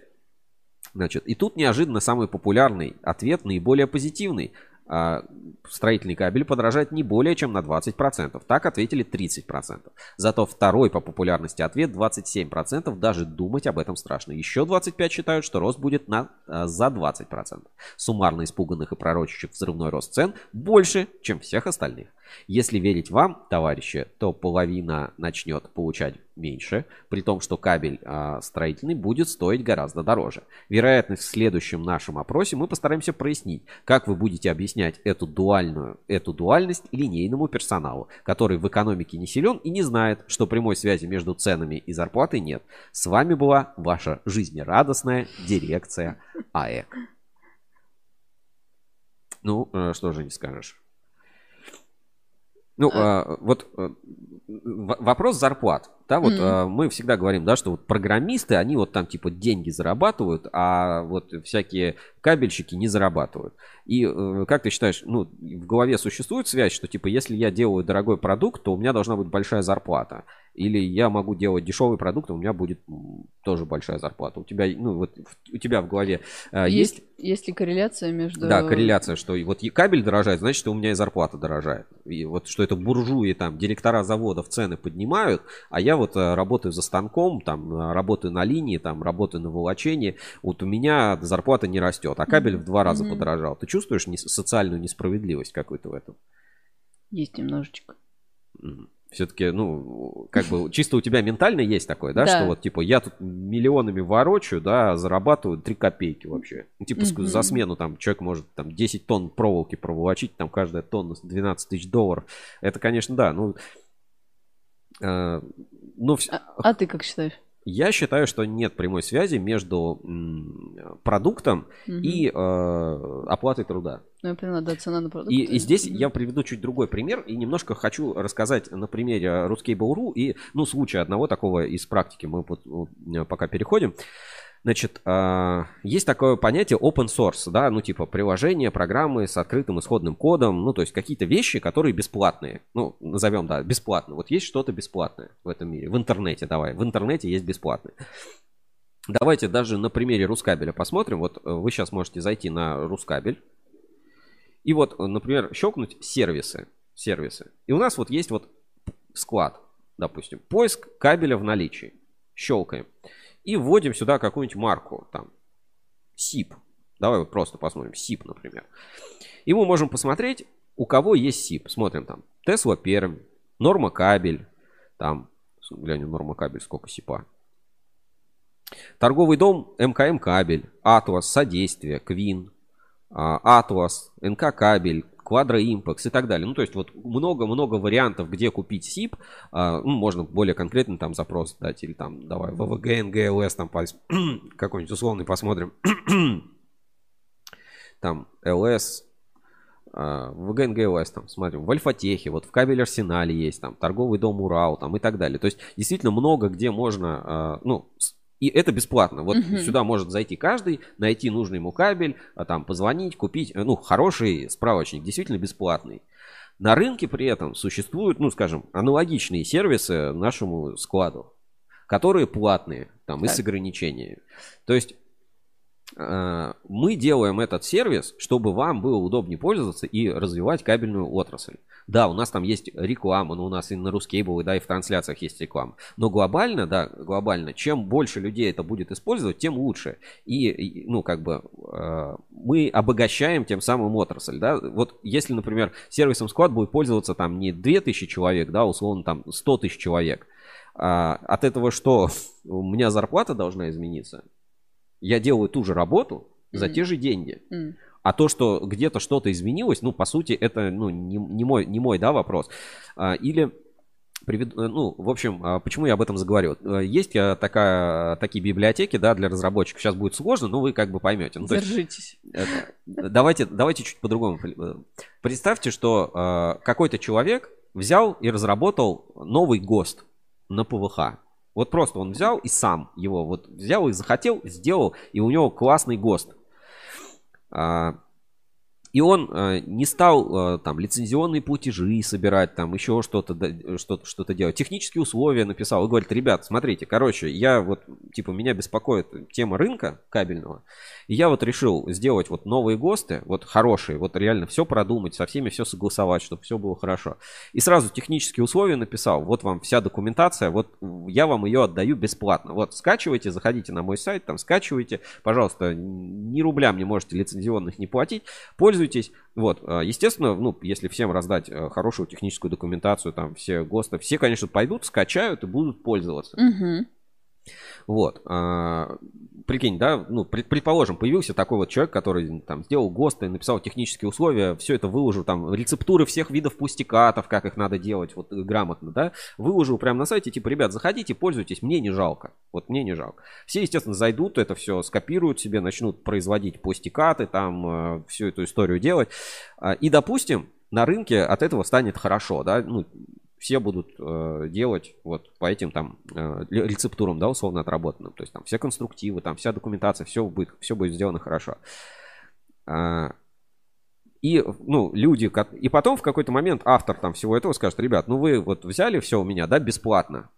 Значит, и тут неожиданно самый популярный ответ, наиболее позитивный. А, строительный кабель подорожает не более чем на 20%. Так ответили 30%. Зато второй по популярности ответ 27%. Даже думать об этом страшно. Еще 25% считают, что рост будет на, а, за 20%. Суммарно испуганных и пророчащих взрывной рост цен больше, чем всех остальных. Если верить вам, товарищи, то половина начнет получать меньше, при том, что кабель э, строительный будет стоить гораздо дороже. Вероятность в следующем нашем опросе мы постараемся прояснить, как вы будете объяснять эту дуальную, эту дуальность линейному персоналу, который в экономике не силен и не знает, что прямой связи между ценами и зарплатой нет. С вами была ваша жизнерадостная дирекция АЭК. Ну, э, что же не скажешь. Ну, а, вот э, вопрос зарплат. Да, вот mm-hmm. мы всегда говорим, да, что вот программисты, они вот там типа деньги зарабатывают, а вот всякие кабельщики не зарабатывают. И э, как ты считаешь, ну, в голове существует связь, что типа если я делаю дорогой продукт, то у меня должна быть большая зарплата. Или я могу делать дешевый продукт, у меня будет тоже большая зарплата. У тебя, ну, вот у тебя в голове э, есть... есть... Есть ли корреляция между... Да, корреляция, что вот кабель дорожает, значит, что у меня и зарплата дорожает. И вот что это буржуи, там, директора заводов цены поднимают, а я вот э, работаю за станком, там, э, работаю на линии, там, работаю на волочении, вот у меня зарплата не растет, а кабель mm-hmm. в два раза mm-hmm. подорожал. Ты чувствуешь не, социальную несправедливость какую-то в этом? Есть немножечко. Mm-hmm все-таки, ну, как бы чисто у тебя ментально есть такое, да, да, что вот, типа, я тут миллионами ворочаю, да, зарабатываю 3 копейки вообще. Ну, типа, mm-hmm. за смену там человек может там 10 тонн проволоки проволочить, там каждая тонна 12 тысяч долларов. Это, конечно, да, ну... Э, ну а, а ты как считаешь? Я считаю, что нет прямой связи между продуктом угу. и э, оплатой труда. Ну, я поняла, да, цена на продукт. И, и здесь угу. я приведу чуть другой пример и немножко хочу рассказать на примере Ruskable.ru и, ну, случая одного такого из практики мы пока переходим. Значит, а, есть такое понятие open source, да, ну типа приложения, программы с открытым исходным кодом, ну то есть какие-то вещи, которые бесплатные, ну назовем, да, бесплатно. Вот есть что-то бесплатное в этом мире, в интернете, давай, в интернете есть бесплатное. Давайте даже на примере Рускабеля посмотрим. Вот э, вы сейчас можете зайти на Рускабель. И вот, например, щелкнуть сервисы. Сервисы. И у нас вот есть вот склад, допустим. Поиск кабеля в наличии. Щелкаем и вводим сюда какую-нибудь марку, там, SIP. Давай вот просто посмотрим, SIP, например. И мы можем посмотреть, у кого есть SIP. Смотрим там, Tesla Пермь, Норма Кабель, там, глянем, Норма Кабель, сколько СИПа. Торговый дом МКМ Кабель, Атлас, Содействие, Квин, Атлас, НК Кабель, Quadro Impex и так далее. Ну, то есть вот много-много вариантов, где купить SIP. А, ну, можно более конкретно там запрос дать или там давай ВВГ, НГЛС, там <clears throat> какой-нибудь условный посмотрим. <clears throat> там ЛС, а, в ГНГЛС, там, смотрим, в Альфатехе, вот в кабель Арсенале есть, там, торговый дом Урал, там, и так далее. То есть, действительно много где можно, а, ну, и это бесплатно. Вот угу. сюда может зайти каждый, найти нужный ему кабель, а там позвонить, купить. Ну, хороший справочник, действительно бесплатный. На рынке при этом существуют, ну, скажем, аналогичные сервисы нашему складу, которые платные, там, и с ограничениями. То есть Э, мы делаем этот сервис, чтобы вам было удобнее пользоваться и развивать кабельную отрасль. Да, у нас там есть реклама, но у нас и на Ruscable, да, и в трансляциях есть реклама. Но глобально, да, глобально, чем больше людей это будет использовать, тем лучше. И, ну, как бы, э, мы обогащаем тем самым отрасль, да. Вот если, например, сервисом склад будет пользоваться там не 2000 человек, да, условно там 100 тысяч человек, а от этого что? <laughs> У меня зарплата должна измениться? Я делаю ту же работу за mm. те же деньги. Mm. А то, что где-то что-то изменилось, ну, по сути, это ну, не, не, мой, не мой да, вопрос. А, или приведу, ну, в общем, а, почему я об этом заговорил? А, есть такая, такие библиотеки, да, для разработчиков. Сейчас будет сложно, но вы как бы поймете. Ну, Держитесь. Есть, давайте, давайте чуть по-другому. Представьте, что какой-то человек взял и разработал новый ГОСТ на ПВХ. Вот просто он взял и сам его вот взял и захотел, сделал, и у него классный ГОСТ. А, И он э, не стал э, там лицензионные платежи собирать, там еще что-то, что-то, что-то делать. Технические условия написал и говорит, ребят, смотрите, короче, я вот, типа, меня беспокоит тема рынка кабельного, и я вот решил сделать вот новые ГОСТы, вот хорошие, вот реально все продумать, со всеми все согласовать, чтобы все было хорошо. И сразу технические условия написал, вот вам вся документация, вот я вам ее отдаю бесплатно. Вот скачивайте, заходите на мой сайт, там скачивайте, пожалуйста, ни рубля мне можете лицензионных не платить, пользуйтесь пользуйтесь. Вот, а, естественно, ну, если всем раздать э, хорошую техническую документацию, там, все ГОСТы, все, конечно, пойдут, скачают и будут пользоваться. Угу. Вот. А, прикинь, да, ну, предположим, появился такой вот человек, который там сделал ГОСТы, написал технические условия, все это выложил, там, рецептуры всех видов пустикатов, как их надо делать, вот, грамотно, да, выложил прямо на сайте, типа, ребят, заходите, пользуйтесь, мне не жалко, вот, мне не жалко. Все, естественно, зайдут, это все скопируют себе, начнут производить пустикаты, там, э, всю эту историю делать, а, и, допустим, на рынке от этого станет хорошо, да, ну, все будут э, делать вот по этим там э, рецептурам, да, условно отработанным. То есть там все конструктивы, там вся документация, все будет, все будет сделано хорошо. А, и, ну, люди, и потом в какой-то момент автор там всего этого скажет, ребят, ну вы вот взяли все у меня, да, бесплатно.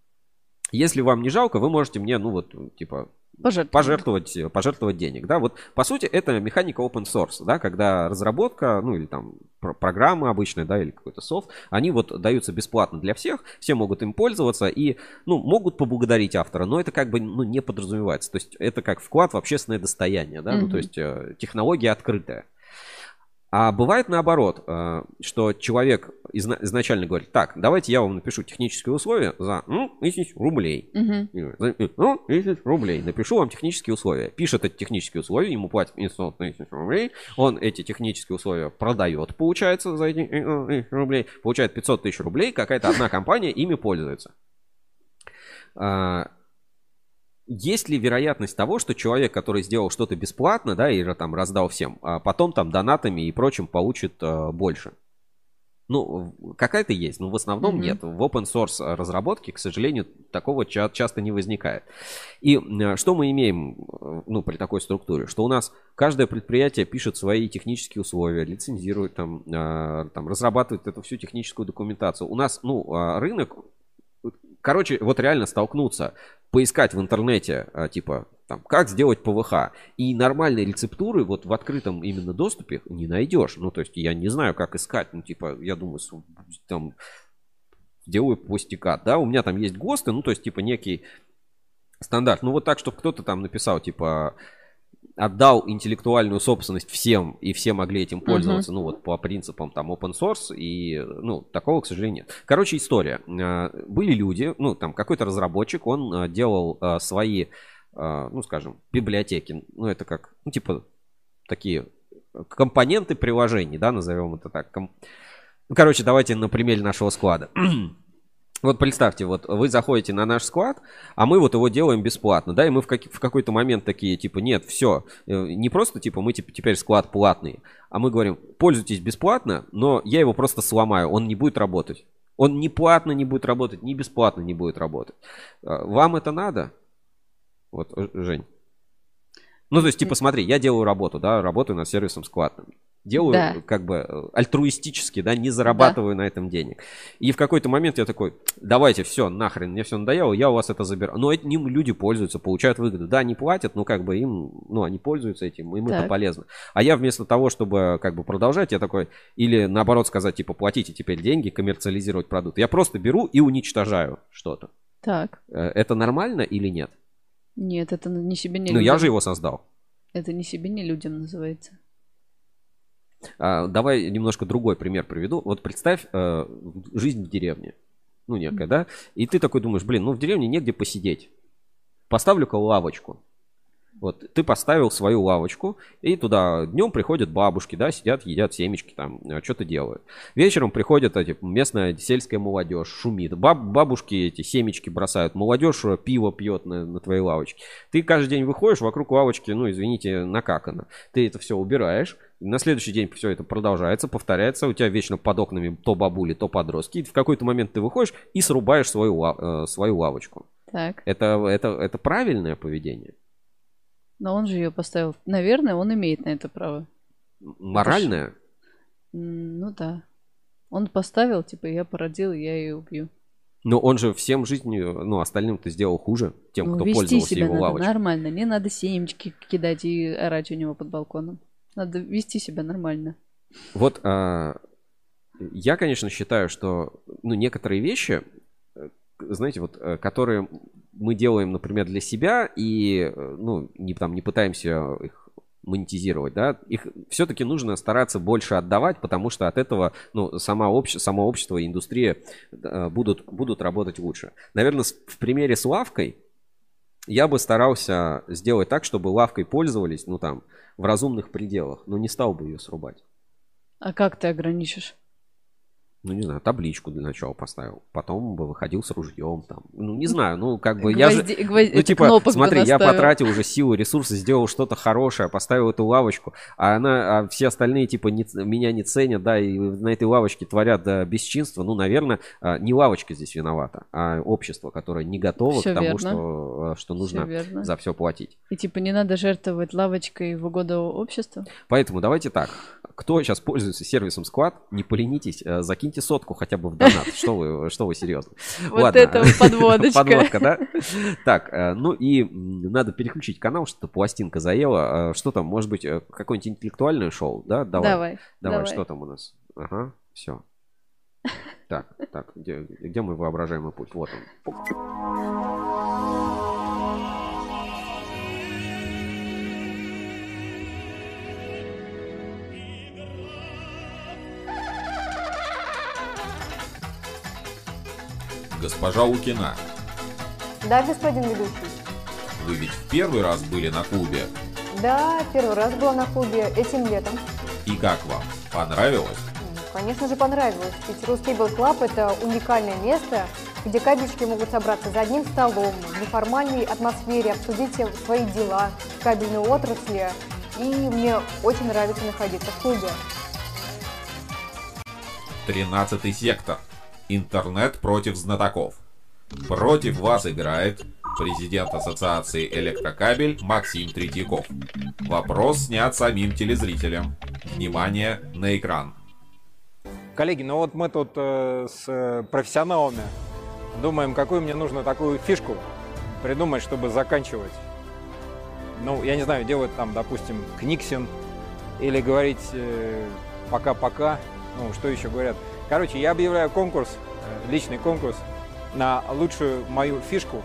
Если вам не жалко, вы можете мне, ну вот, типа, пожертвовать. пожертвовать, пожертвовать денег, да, вот по сути это механика open source, да, когда разработка, ну или там программы обычные, да, или какой-то софт, они вот даются бесплатно для всех, все могут им пользоваться и, ну, могут поблагодарить автора, но это как бы, ну, не подразумевается, то есть это как вклад в общественное достояние, да, mm-hmm. ну, то есть э, технология открытая. А бывает наоборот, э, что человек изначально говорит, так, давайте я вам напишу технические условия за ну, тысяч рублей. Угу. Ну, тысяч рублей. Напишу вам технические условия. Пишет эти технические условия, ему платят 500 тысяч рублей. Он эти технические условия продает, получается, за эти тысяч рублей. Получает 500 тысяч рублей, какая-то одна компания ими пользуется. А, есть ли вероятность того, что человек, который сделал что-то бесплатно, да, и там раздал всем, а потом там донатами и прочим получит э, больше? Ну, какая-то есть, но в основном mm-hmm. нет. В open source разработке, к сожалению, такого ча- часто не возникает. И э, что мы имеем, э, ну, при такой структуре? Что у нас каждое предприятие пишет свои технические условия, лицензирует там, э, там разрабатывает эту всю техническую документацию. У нас, ну, э, рынок короче, вот реально столкнуться поискать в интернете, а, типа, там, как сделать ПВХ. И нормальные рецептуры вот в открытом именно доступе не найдешь. Ну, то есть я не знаю, как искать. Ну, типа, я думаю, там, делаю постикат, да, у меня там есть ГОСТы, ну, то есть, типа, некий стандарт. Ну, вот так, чтобы кто-то там написал, типа, отдал интеллектуальную собственность всем, и все могли этим пользоваться, uh-huh. ну вот по принципам там open source, и, ну, такого, к сожалению, нет. Короче, история. А, были люди, ну, там какой-то разработчик, он а, делал а, свои, ну, скажем, библиотеки, ну, это как, ну, типа, такие компоненты приложений, да, назовем это так. Ну, короче, давайте на примере нашего склада. <clears throat> Вот представьте, вот вы заходите на наш склад, а мы вот его делаем бесплатно, да, и мы в, как, в какой-то момент такие, типа, нет, все, э, не просто, типа, мы типа, теперь склад платный, а мы говорим, пользуйтесь бесплатно, но я его просто сломаю, он не будет работать. Он ни платно не будет работать, ни бесплатно не будет работать. А, вам это надо? Вот, Жень. Ну, то есть, типа, смотри, я делаю работу, да, работаю над сервисом склад делаю да. как бы э, альтруистически, да, не зарабатываю да. на этом денег. И в какой-то момент я такой, давайте, все, нахрен, мне все надоело, я у вас это заберу. Но этим люди пользуются, получают выгоду. Да, они платят, но как бы им, ну, они пользуются этим, им так. это полезно. А я вместо того, чтобы как бы продолжать, я такой, или наоборот сказать, типа, платите теперь деньги, коммерциализировать продукт. Я просто беру и уничтожаю что-то. Так. Э, это нормально или нет? Нет, это не себе, не Ну, людям. я же его создал. Это не себе, не людям называется. А, давай немножко другой пример приведу. Вот представь э, жизнь в деревне. Ну, некая, да? И ты такой думаешь, блин, ну в деревне негде посидеть. Поставлю-ка лавочку. Вот, ты поставил свою лавочку, и туда днем приходят бабушки, да, сидят, едят семечки, там, э, что-то делают. Вечером приходят эти, местная сельская молодежь, шумит. Баб, бабушки эти семечки бросают, молодежь э, пиво пьет на, на твоей лавочке. Ты каждый день выходишь, вокруг лавочки, ну, извините, накакано. Ты это все убираешь, на следующий день все это продолжается, повторяется. У тебя вечно под окнами то бабули, то подростки. И в какой-то момент ты выходишь и срубаешь свою, э, свою лавочку. Так. Это, это, это правильное поведение? Но он же ее поставил. Наверное, он имеет на это право. Моральное? Ну да. Он поставил, типа, я породил, я ее убью. Но он же всем жизнью, ну, остальным-то сделал хуже, тем, Ну, кто пользовался себя его надо лавочкой. нормально. Не надо семечки кидать и орать у него под балконом. Надо вести себя нормально. Вот а, я, конечно, считаю, что ну, некоторые вещи, э, знаете, вот, э, которые мы делаем, например, для себя и э, ну, не, там, не пытаемся их монетизировать, да, их все-таки нужно стараться больше отдавать, потому что от этого, ну, сама обще, само общество и индустрия будут, будут работать лучше. Наверное, в примере с лавкой я бы старался сделать так, чтобы лавкой пользовались, ну, там, в разумных пределах, но не стал бы ее срубать. А как ты ограничишь? Ну, не знаю, табличку для начала поставил. Потом бы выходил с ружьем там. Ну, не знаю, ну, как бы я же... Гвозди- гвоз- Ну, типа, смотри, я потратил уже силы, ресурсы, сделал что-то хорошее, поставил эту лавочку, а она, а все остальные, типа, не меня не ценят, да, и на этой лавочке творят да, бесчинство. Ну, наверное, а, не лавочка здесь виновата, а общество, которое не готово Всё к тому, верно. что, а, что нужно верно. за все платить. И типа не надо жертвовать лавочкой в угоду обществу? Поэтому давайте так. Кто сейчас пользуется сервисом Squad, не поленитесь, э, закиньте сотку хотя бы в донат. <laughs> Что вы, что вы серьезно? Вот это подводочка. <laughs> Подводка, да? Так, э, ну и надо переключить канал, что-то пластинка заела. Э, Что там, может быть, какое-нибудь интеллектуальное шоу, да? Давай. Давай, Давай, давай. что там у нас? Ага, все. Так, так, где, где мой воображаемый путь? Вот он. Госпожа Лукина, Да, господин ведущий. вы ведь в первый раз были на Кубе. Да, первый раз была на Кубе этим летом. И как вам? Понравилось? Ну, Конечно же, понравилось. Ведь Рускейбл Клаб – это уникальное место, где кабельщики могут собраться за одним столом, в неформальной атмосфере, обсудить свои дела в кабельной отрасли. И мне очень нравится находиться в клубе. 13 сектор. Интернет против знатоков. Против вас играет президент Ассоциации Электрокабель Максим Третьяков. Вопрос снят самим телезрителям. Внимание на экран. Коллеги, ну вот мы тут э, с э, профессионалами думаем, какую мне нужно такую фишку придумать, чтобы заканчивать. Ну, я не знаю, делать там, допустим, книксин или говорить э, пока-пока. Ну, что еще говорят? Короче, я объявляю конкурс, э, личный конкурс на лучшую мою фишку,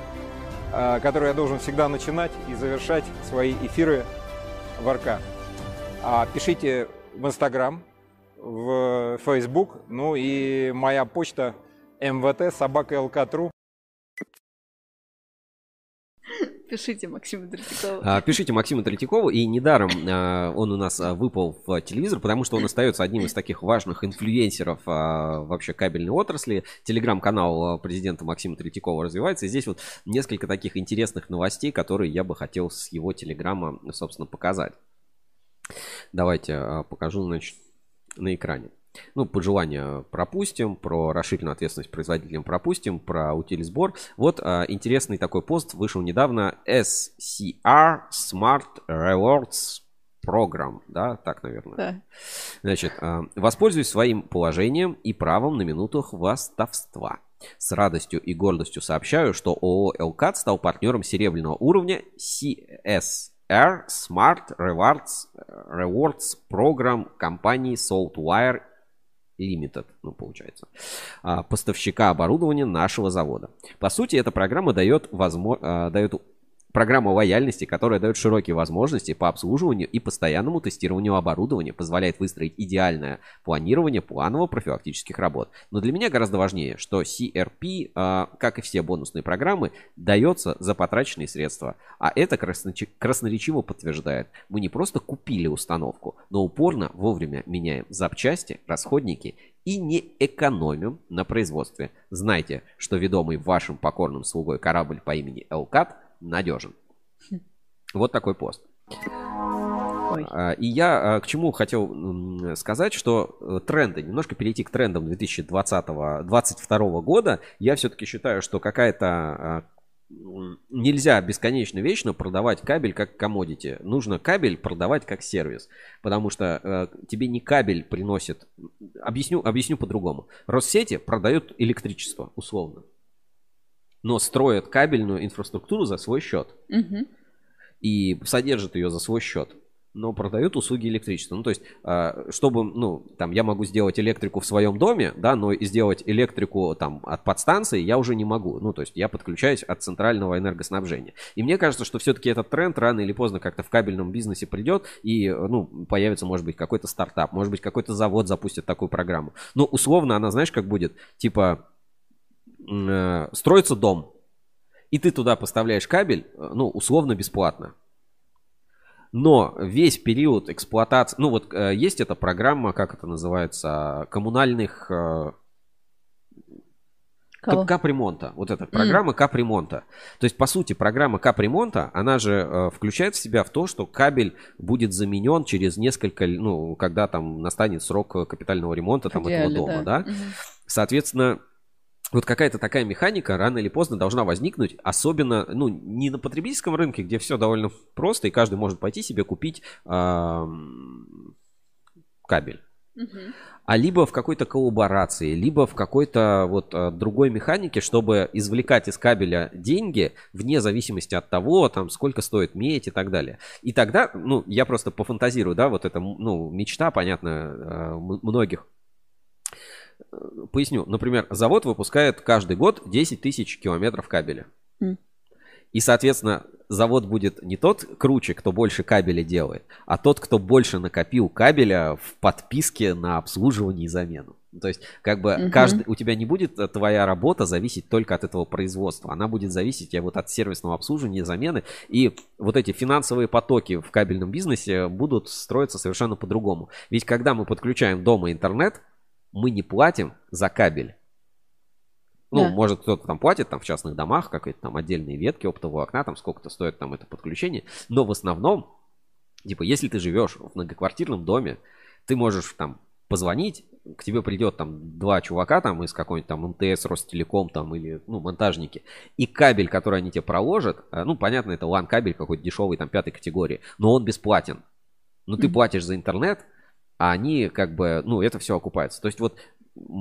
э, которую я должен всегда начинать и завершать свои эфиры в РК. А, пишите в Инстаграм, в Facebook, ну и моя почта мвт собака лк.ру. Пишите Максиму Третьякову. А, Пишите Максиму Третьякову, и недаром а, он у нас а, выпал в телевизор, потому что он остается одним из таких важных инфлюенсеров вообще кабельной отрасли. Телеграм-канал президента Максима Третьякова развивается, и здесь вот несколько таких интересных новостей, которые я бы хотел с его телеграма, собственно, показать. Давайте покажу, значит, на экране. Ну, пожелания пропустим, про расширенную ответственность производителям пропустим, про утилизбор. Вот а, интересный такой пост вышел недавно. SCR Smart Rewards Program, да, так, наверное. Да. Значит, а, воспользуюсь своим положением и правом на минуту хвастовства. С радостью и гордостью сообщаю, что ООО «Элкат» стал партнером серебряного уровня CSR Smart Rewards, Rewards Program компании Saltwire Limited, ну, получается, а, поставщика оборудования нашего завода. По сути, эта программа дает, возмо... а, дает Программа лояльности, которая дает широкие возможности по обслуживанию и постоянному тестированию оборудования, позволяет выстроить идеальное планирование планово-профилактических работ. Но для меня гораздо важнее, что CRP, а, как и все бонусные программы, дается за потраченные средства. А это красноречи- красноречиво подтверждает. Мы не просто купили установку, но упорно вовремя меняем запчасти, расходники и не экономим на производстве. Знайте, что ведомый вашим покорным слугой корабль по имени Элкат надежен. Вот такой пост. Ой. А, И я а, к чему хотел сказать, что э, тренды, немножко перейти к трендам 2020-2022 года, я все-таки считаю, что какая-то а, нельзя бесконечно вечно продавать кабель как комодити. Нужно кабель продавать как сервис. Потому что э, тебе не кабель приносит. Объясню, объясню по-другому. Россети продают электричество, условно. Но строят кабельную инфраструктуру за свой счет. Мгм. И содержат ее за свой счет. Но продают услуги электричества. Ну, то есть, а, чтобы, ну, там, я могу сделать электрику в своем доме, да, но и сделать электрику, там, от подстанции я уже не могу. Ну, то есть, я подключаюсь от центрального энергоснабжения. И мне кажется, что все-таки этот тренд рано или поздно как-то в кабельном бизнесе придет, и, ну, появится, может быть, какой-то стартап, может быть, какой-то завод запустит такую программу. Но, условно, она, знаешь, как будет? Типа, э, строится дом, и ты туда поставляешь кабель, э, ну, условно бесплатно. Но весь период эксплуатации, ну вот э, есть эта программа, как это называется, коммунальных э, Кого? кап- капремонта. Вот эта программа капремонта. То есть, по сути, программа капремонта, она же э, включает в себя в то, что кабель будет заменен через несколько, ну, когда там настанет срок капитального ремонта там, В этого дома, да. да? Мгм. Соответственно, вот какая-то такая механика рано или поздно должна возникнуть, особенно, ну, не на потребительском рынке, где все довольно просто, и каждый может пойти себе купить ам, кабель. А либо в какой-то коллаборации, либо в какой-то вот а, другой механике, чтобы извлекать из кабеля деньги вне зависимости от того, там, сколько стоит медь и так далее. И тогда, ну, я просто пофантазирую, да, вот это, ну, мечта, понятно, э, многих. Поясню. Например, завод выпускает каждый год 10 тысяч километров кабеля. М. И, соответственно, завод будет не тот круче, кто больше кабеля делает, а тот, кто больше накопил кабеля в подписке на обслуживание и замену. То есть, как бы Мгм. каждый, у тебя не будет э, твоя работа зависеть только от этого производства. Она будет зависеть э, вот от сервисного обслуживания, замены. И вот эти финансовые потоки в кабельном бизнесе будут строиться совершенно по-другому. Ведь когда мы подключаем дома интернет, мы не платим за кабель. Ну, Да. может, кто-то там платит там в частных домах, какие-то там отдельные ветки оптового окна, там сколько-то стоит там это подключение. Но в основном, типа, если ты живешь в многоквартирном доме, ты можешь там позвонить, к тебе придет там два чувака там из какой-нибудь там МТС, Ростелеком там или, ну, монтажники, и кабель, который они тебе проложат, э, ну, понятно, это LAN-кабель какой-то дешевый там пятой категории, но он бесплатен. Но ты Мгм. платишь за интернет, а они как бы, ну, это все окупается. То есть вот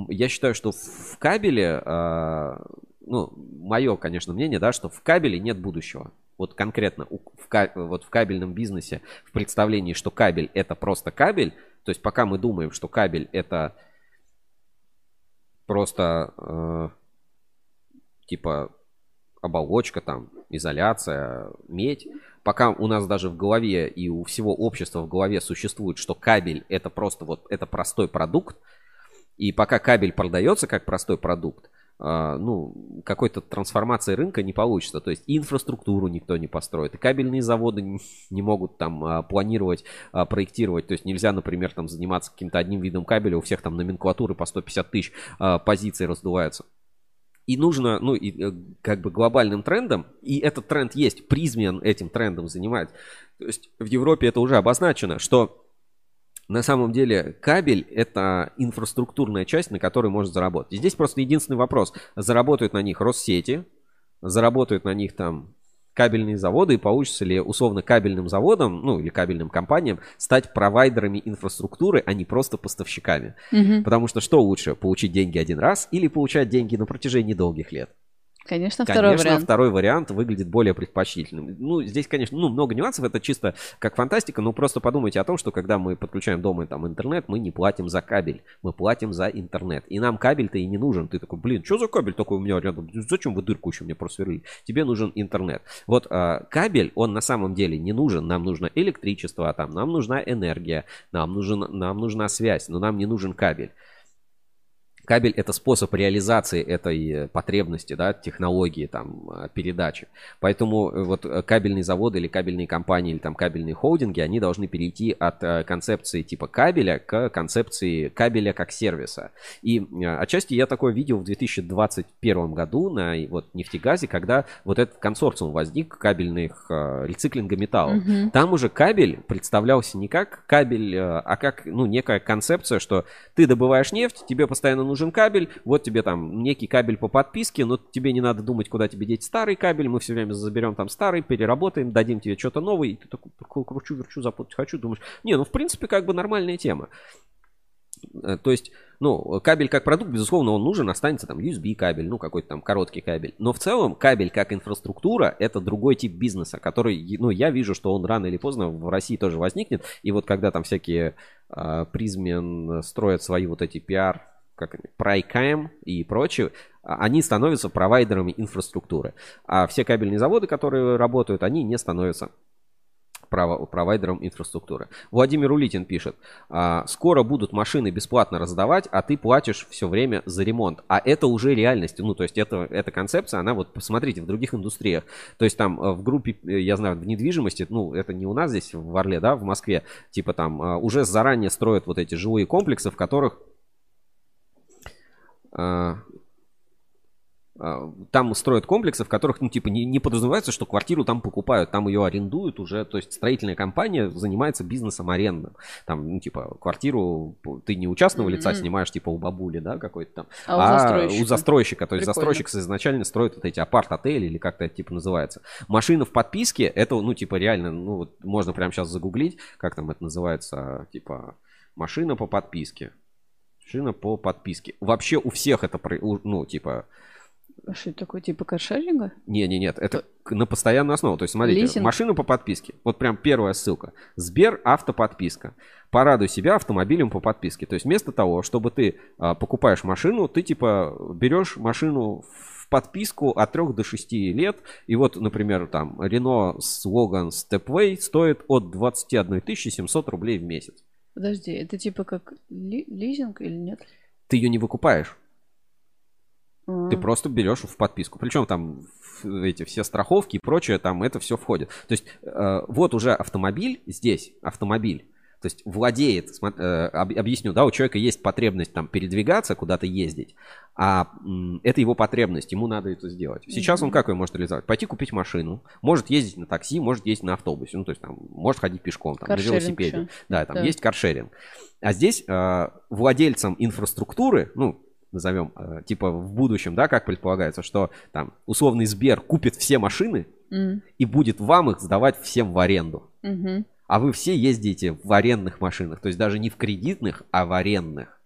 я считаю, что в кабеле, а, ну, мое, конечно, мнение, да, что в кабеле нет будущего. Вот конкретно в, вот в кабельном бизнесе, в представлении, что кабель это просто кабель, то есть пока мы думаем, что кабель это просто э, типа оболочка там, изоляция, медь, пока у нас даже в голове и у всего общества в голове существует, что кабель это просто вот это простой продукт, и пока кабель продается как простой продукт, а, ну, какой-то трансформации рынка не получится. То есть инфраструктуру никто не построит, и кабельные заводы не- могут там а, планировать, а, проектировать. То есть нельзя, например, там заниматься каким-то одним видом кабеля, у всех там номенклатуры по 150 тысяч позиций раздуваются. И нужно, ну, и, э, как бы глобальным трендом, и этот тренд есть, призмен этим трендом занимает. То есть в Европе это уже обозначено, что на самом деле кабель это инфраструктурная часть, на которой может заработать. И здесь просто единственный вопрос. Заработают на них Россети, заработают на них там кабельные заводы, и получится ли условно кабельным заводом, ну или кабельным компаниям стать провайдерами инфраструктуры, а не просто поставщиками. Мгм. Потому что что лучше, получить деньги один раз или получать деньги на протяжении долгих лет? Конечно, второй Конечно, вариант. второй вариант выглядит более предпочтительным. Ну, здесь, конечно, ну, много нюансов, это чисто как фантастика, но просто подумайте о том, что когда мы подключаем дома там интернет, мы не платим за кабель, мы платим за интернет. И нам кабель-то и не нужен. Ты такой, блин, что за кабель такой у меня рядом? Зачем вы дырку еще мне просверлили? Тебе нужен интернет. Вот а, кабель, он на самом деле не нужен. Нам нужно электричество, там, нам нужна энергия, нам, нужен, нам нужна связь, но нам не нужен кабель. Кабель это способ реализации этой э, потребности, да, технологии там э, передачи. Поэтому э, вот кабельные заводы или кабельные компании или там кабельные холдинги, они должны перейти от концепции типа кабеля к концепции кабеля как сервиса. И отчасти я такое видел в 2021 году на вот нефтегазе, когда вот этот консорциум возник кабельных рециклинга металла. Мгм. Там уже кабель представлялся не как кабель, а как ну некая концепция, что ты добываешь нефть, тебе постоянно нужно нужен кабель, вот тебе там некий кабель по подписке, но тебе не надо думать, куда тебе деть старый кабель, мы все время заберем там старый, переработаем, дадим тебе что-то новое, и ты такой кручу, верчу, запутать хочу, думаешь, не, ну в принципе как бы нормальная тема. Э, то есть, ну, кабель как продукт, безусловно, он нужен, останется там USB кабель, ну, какой-то там короткий кабель. Но в целом кабель как инфраструктура это другой тип бизнеса, который, ну, я вижу, что он рано или поздно в России тоже возникнет. И вот когда там всякие э, призмен строят свои вот эти пиар, как они, Прайкам и прочее, а, они становятся провайдерами инфраструктуры. А все кабельные заводы, которые работают, они не становятся провайдером инфраструктуры. Владимир Улитин пишет, «А, скоро будут машины бесплатно раздавать, а ты платишь все время за ремонт. А это уже реальность. Ну, то есть это, эта концепция, она вот, посмотрите, в других индустриях. То есть там э, в группе, э, я знаю, в недвижимости, ну, это не у нас здесь в Орле, да, в Москве, типа там э, уже заранее строят вот эти жилые комплексы, в которых там строят комплексы, в которых, ну, типа, не, не подразумевается, что квартиру там покупают, там ее арендуют уже, то есть строительная компания занимается бизнесом аренды. Там, ну, типа, квартиру ты не у частного лица mm-hmm. снимаешь, типа, у бабули, да, какой-то там, а, а у, застройщика. у застройщика. То есть Прикольно. застройщик изначально строит вот эти апарт-отели или как-то это, типа, называется. Машина в подписке, это, ну, типа, реально, ну, вот можно прямо сейчас загуглить, как там это называется, типа, машина по подписке. Машина по подписке. Вообще у всех это, ну, типа, а что это такое, типа каршеринга? Не, не, нет, это То... на постоянную основу. То есть, смотрите, Лизинг? машину по подписке. Вот прям первая ссылка. Сбер автоподписка. Порадуй себя автомобилем по подписке. То есть, вместо того, чтобы ты а, покупаешь машину, ты типа берешь машину в подписку от 3 до 6 лет. И вот, например, там Renault Logan Stepway стоит от 21 700 рублей в месяц. Подожди, это типа как ли, лизинг или нет? Ты ее не выкупаешь. Mm. Ты просто берешь в подписку. Причем там эти все страховки и прочее, там это все входит. То есть э, вот уже автомобиль здесь, автомобиль. То есть владеет, э, объясню, да, у человека есть потребность там передвигаться, куда-то ездить, а это его потребность, ему надо это сделать. Сейчас он как его может реализовать? Пойти купить машину, может ездить на такси, может ездить на автобусе, ну то есть там может ходить пешком, там, на велосипеде. Еще. Да, там да. есть каршеринг. А здесь э, владельцам инфраструктуры, ну назовем, э, типа в будущем, да, как предполагается, что там условный Сбер купит все машины mm. и будет вам их сдавать всем в аренду. Mm-hmm. А вы все ездите в арендных машинах, то есть даже не в кредитных, а в арендных.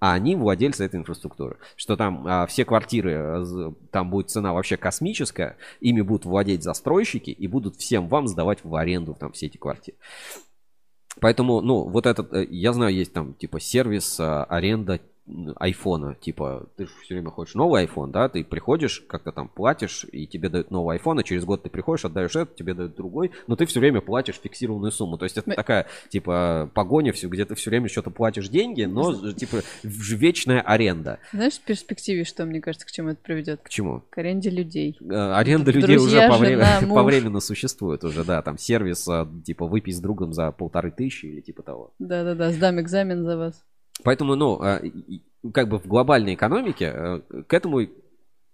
А они владельцы этой инфраструктуры. Что там а, все квартиры, э, там будет цена вообще космическая, ими будут владеть застройщики и будут всем вам сдавать в аренду там все эти квартиры. Поэтому, ну, вот этот, э, я знаю, есть там типа сервис аренда айфона, типа, ты же все время хочешь новый iPhone, да, ты приходишь, как-то там платишь, и тебе дают новый iPhone, а через год ты приходишь, отдаешь этот, тебе дают другой, но ты все время платишь фиксированную сумму. То есть это такая, типа, погоня, все, где ты все время что-то платишь деньги, но, типа, вечная аренда. Знаешь, в перспективе, что, мне кажется, к чему это приведет? К чему? К аренде людей. Э, аренда людей уже жена, по <laughs> временно существует уже, да, там сервис, а, типа, выпей с другом за полторы тысячи или типа того. Да-да-да, сдам экзамен за вас. Поэтому, ну, а, как бы в глобальной экономике э, к этому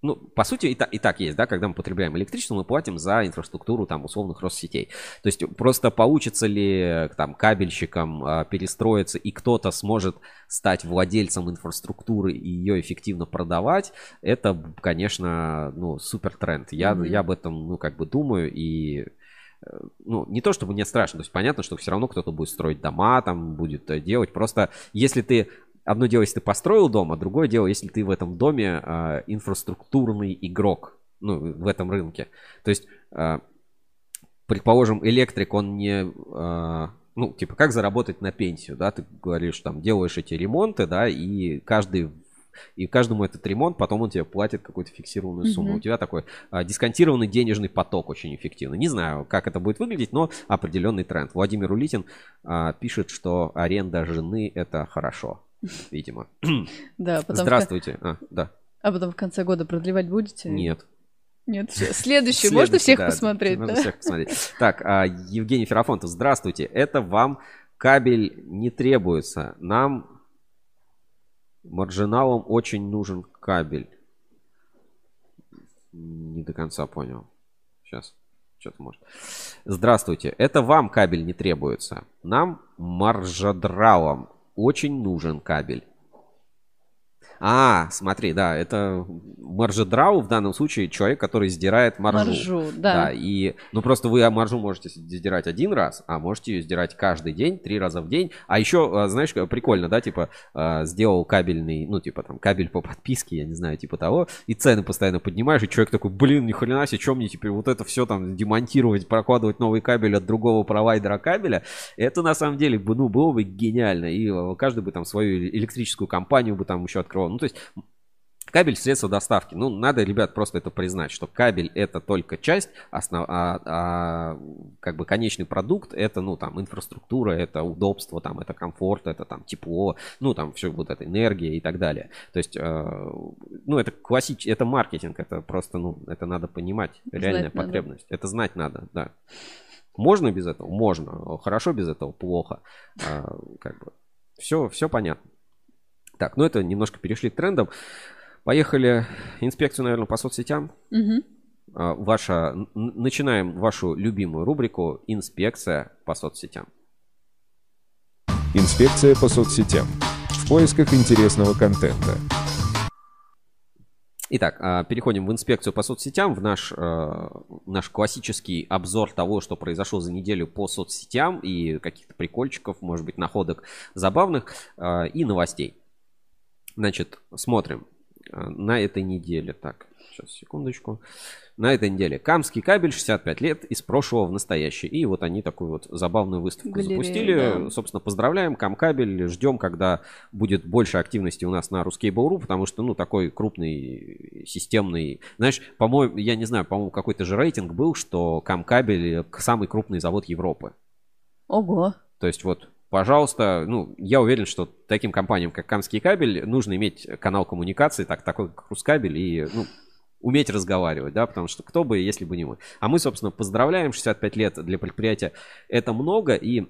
ну, по сути, и, та, и так есть, да, когда мы потребляем электричество, мы платим за инфраструктуру там условных Россетей. То есть просто получится ли там кабельщикам перестроиться и кто-то сможет стать владельцем инфраструктуры и ее эффективно продавать, это, конечно, ну, супер тренд. Я, mm-hmm. я об этом, ну, как бы думаю и э, ну, не то чтобы мне страшно, то есть понятно, что все равно кто-то будет строить дома, там будет э, делать. Просто если ты одно дело, если ты построил дом, а другое дело, если ты в этом доме э, инфраструктурный игрок, ну, в этом рынке. То есть, э, предположим, электрик, он не... Э, ну, типа, как заработать на пенсию, да, ты говоришь, там, делаешь эти ремонты, да, и каждый и каждому этот ремонт, потом он тебе платит какую-то фиксированную сумму. Mm-hmm. У тебя такой а, дисконтированный денежный поток очень эффективно. Не знаю, как это будет выглядеть, но определенный тренд. Владимир Улитин а, пишет, что аренда жены это хорошо видимо. <laughs> Да, потом... Здравствуйте. А, да. А потом в конце года продлевать будете? Нет. Нет, следующий. Можно всех да, посмотреть, можно да? всех посмотреть. Так, а, Евгений Ферафонтов, здравствуйте. Это вам кабель не требуется. Нам, маржиналам, очень нужен кабель. Не до конца понял. Сейчас. Что-то может. Здравствуйте. Это вам кабель не требуется. Нам, маржадралам, очень нужен кабель. А, смотри, да, это маржедрау в данном случае человек, который сдирает маржу. Маржу, да. и, ну просто вы маржу можете сдирать один раз, а можете ее сдирать каждый день, три раза в день. А еще, а, знаешь, прикольно, да, типа, а, сделал кабельный, ну, типа там кабель по подписке, я не знаю, типа того, и цены постоянно поднимаешь, и человек такой, блин, ни хрена себе, что мне теперь вот это все там демонтировать, прокладывать новый кабель от другого провайдера кабеля, это на самом деле, ну, было бы гениально, и а, каждый бы там свою электрическую компанию бы там еще открывал. Ну, то есть Кабель средства доставки. Ну, надо, ребят, просто это признать, что кабель это только часть, основ... а, а как бы конечный продукт это, ну, там, инфраструктура, это удобство, там, это комфорт, это там тепло, ну, там, все вот эта энергия и так далее. То есть, э, ну, это классический, это маркетинг, это просто, ну, это надо понимать, реальная знать потребность. Надо. Это знать надо, да. Можно без этого? Можно. Хорошо без этого? Плохо. А, как бы. Все, все понятно. Так, ну это немножко перешли к трендам. Поехали инспекцию, наверное, по соцсетям. Угу. Ваша, начинаем вашу любимую рубрику «Инспекция по соцсетям». Инспекция по соцсетям. В поисках интересного контента. Итак, а, переходим в инспекцию по соцсетям, в наш, э, наш классический обзор того, что произошло за неделю по соцсетям и каких-то прикольчиков, может быть, находок забавных и новостей. Значит, смотрим. А, на этой неделе. Так, сейчас, секундочку. На этой неделе. Камский кабель 65 лет из прошлого в настоящее. И вот они такую вот забавную выставку Галерея, запустили. Да. Собственно, поздравляем Камкабель. Ждем, когда будет больше активности у нас на Ruskable.ru, потому что, ну, такой крупный, системный... Знаешь, по-моему, я не знаю, по-моему, какой-то же рейтинг был, что Камкабель самый крупный завод Европы. Ого. То есть вот пожалуйста, ну, я уверен, что таким компаниям, как Камский кабель, нужно иметь канал коммуникации, так, такой как Рускабель, и, ну, уметь разговаривать, да, потому что кто бы, если бы не мы. А мы, собственно, поздравляем, 65 лет для предприятия это много, и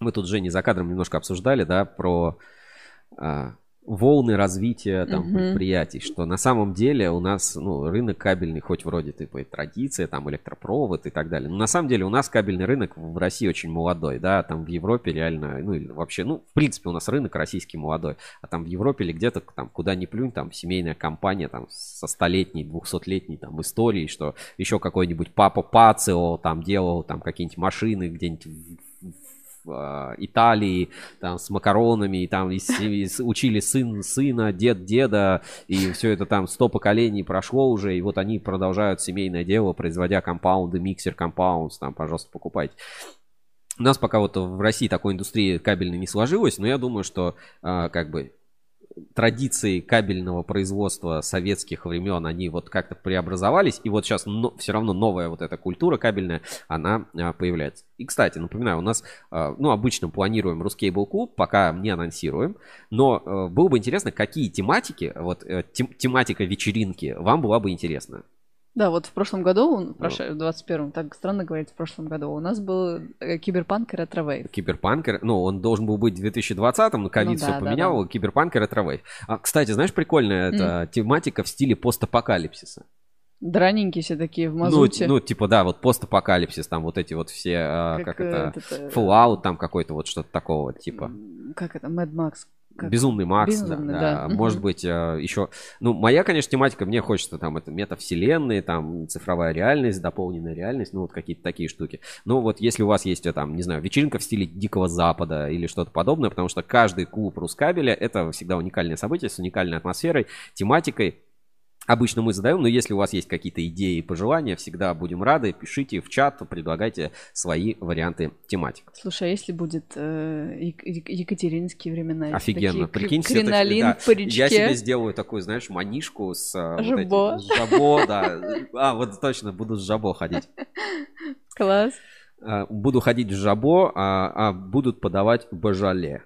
мы тут же не за кадром немножко обсуждали, да, про а, волны развития там угу. предприятий, что на самом деле у нас ну, рынок кабельный, хоть вроде типа традиция, там электропровод и так далее, но на самом деле у нас кабельный рынок в России очень молодой, да, там в Европе реально, ну или вообще, ну в принципе у нас рынок российский молодой, а там в Европе или где-то там куда ни плюнь, там семейная компания там со столетней, двухсотлетней там историей, что еще какой-нибудь папа Пацио там делал там какие-нибудь машины где-нибудь э, Италии, там, с макаронами, и там и, и, учили сын сына, дед деда, и все это там сто поколений прошло уже, и вот они продолжают семейное дело, производя компаунды, миксер компаундс, там, пожалуйста, покупайте. У нас пока вот в России такой индустрии кабельной не сложилось, но я думаю, что э, как бы традиции кабельного производства советских времен, они вот как-то преобразовались, и вот сейчас но, все равно новая вот эта культура кабельная, она а, появляется. И, кстати, напоминаю, у нас, а, ну, обычно планируем Ruscable Club, пока не анонсируем, но а, было бы интересно, какие тематики, вот э, тем, тематика вечеринки вам была бы интересна. Да, вот в прошлом году, в 21-м, так странно говорить, в прошлом году, у нас был э, Киберпанк и Ретровейв. Киберпанк, ну, он должен был быть в 2020-м, но ковид ну, да, все поменял, да. Киберпанк и Retrowave. А, кстати, знаешь, прикольная мм. эта тематика в стиле постапокалипсиса. Драненькие все такие в мазуте. Ну, ну, типа, да, вот постапокалипсис, там вот эти вот все, а, как, как это, это, Fallout, там какой-то вот что-то такого типа. Как это, Mad Max как? Безумный Макс, Безумный, да, да. Может быть, э, еще... Ну, моя, конечно, тематика, мне хочется там это метавселенные, там цифровая реальность, дополненная реальность, ну, вот какие-то такие штуки. Ну, вот если у вас есть, э, там, не знаю, вечеринка в стиле Дикого Запада или что-то подобное, потому что каждый клуб Рускабеля — это всегда уникальное событие с уникальной атмосферой, тематикой, Обычно мы задаем, но если у вас есть какие-то идеи и пожелания, всегда будем рады. Пишите в чат, предлагайте свои варианты тематик. Слушай, а если будет э, екатеринские времена? Офигенно. Прикинь, кринолин это, да, паричке. Я себе сделаю такую, знаешь, манишку с... Э, жабо. Вот этим, с жабо, да. А, вот точно, буду с жабо ходить. Класс. Э, буду ходить с жабо, а, а будут подавать бажале.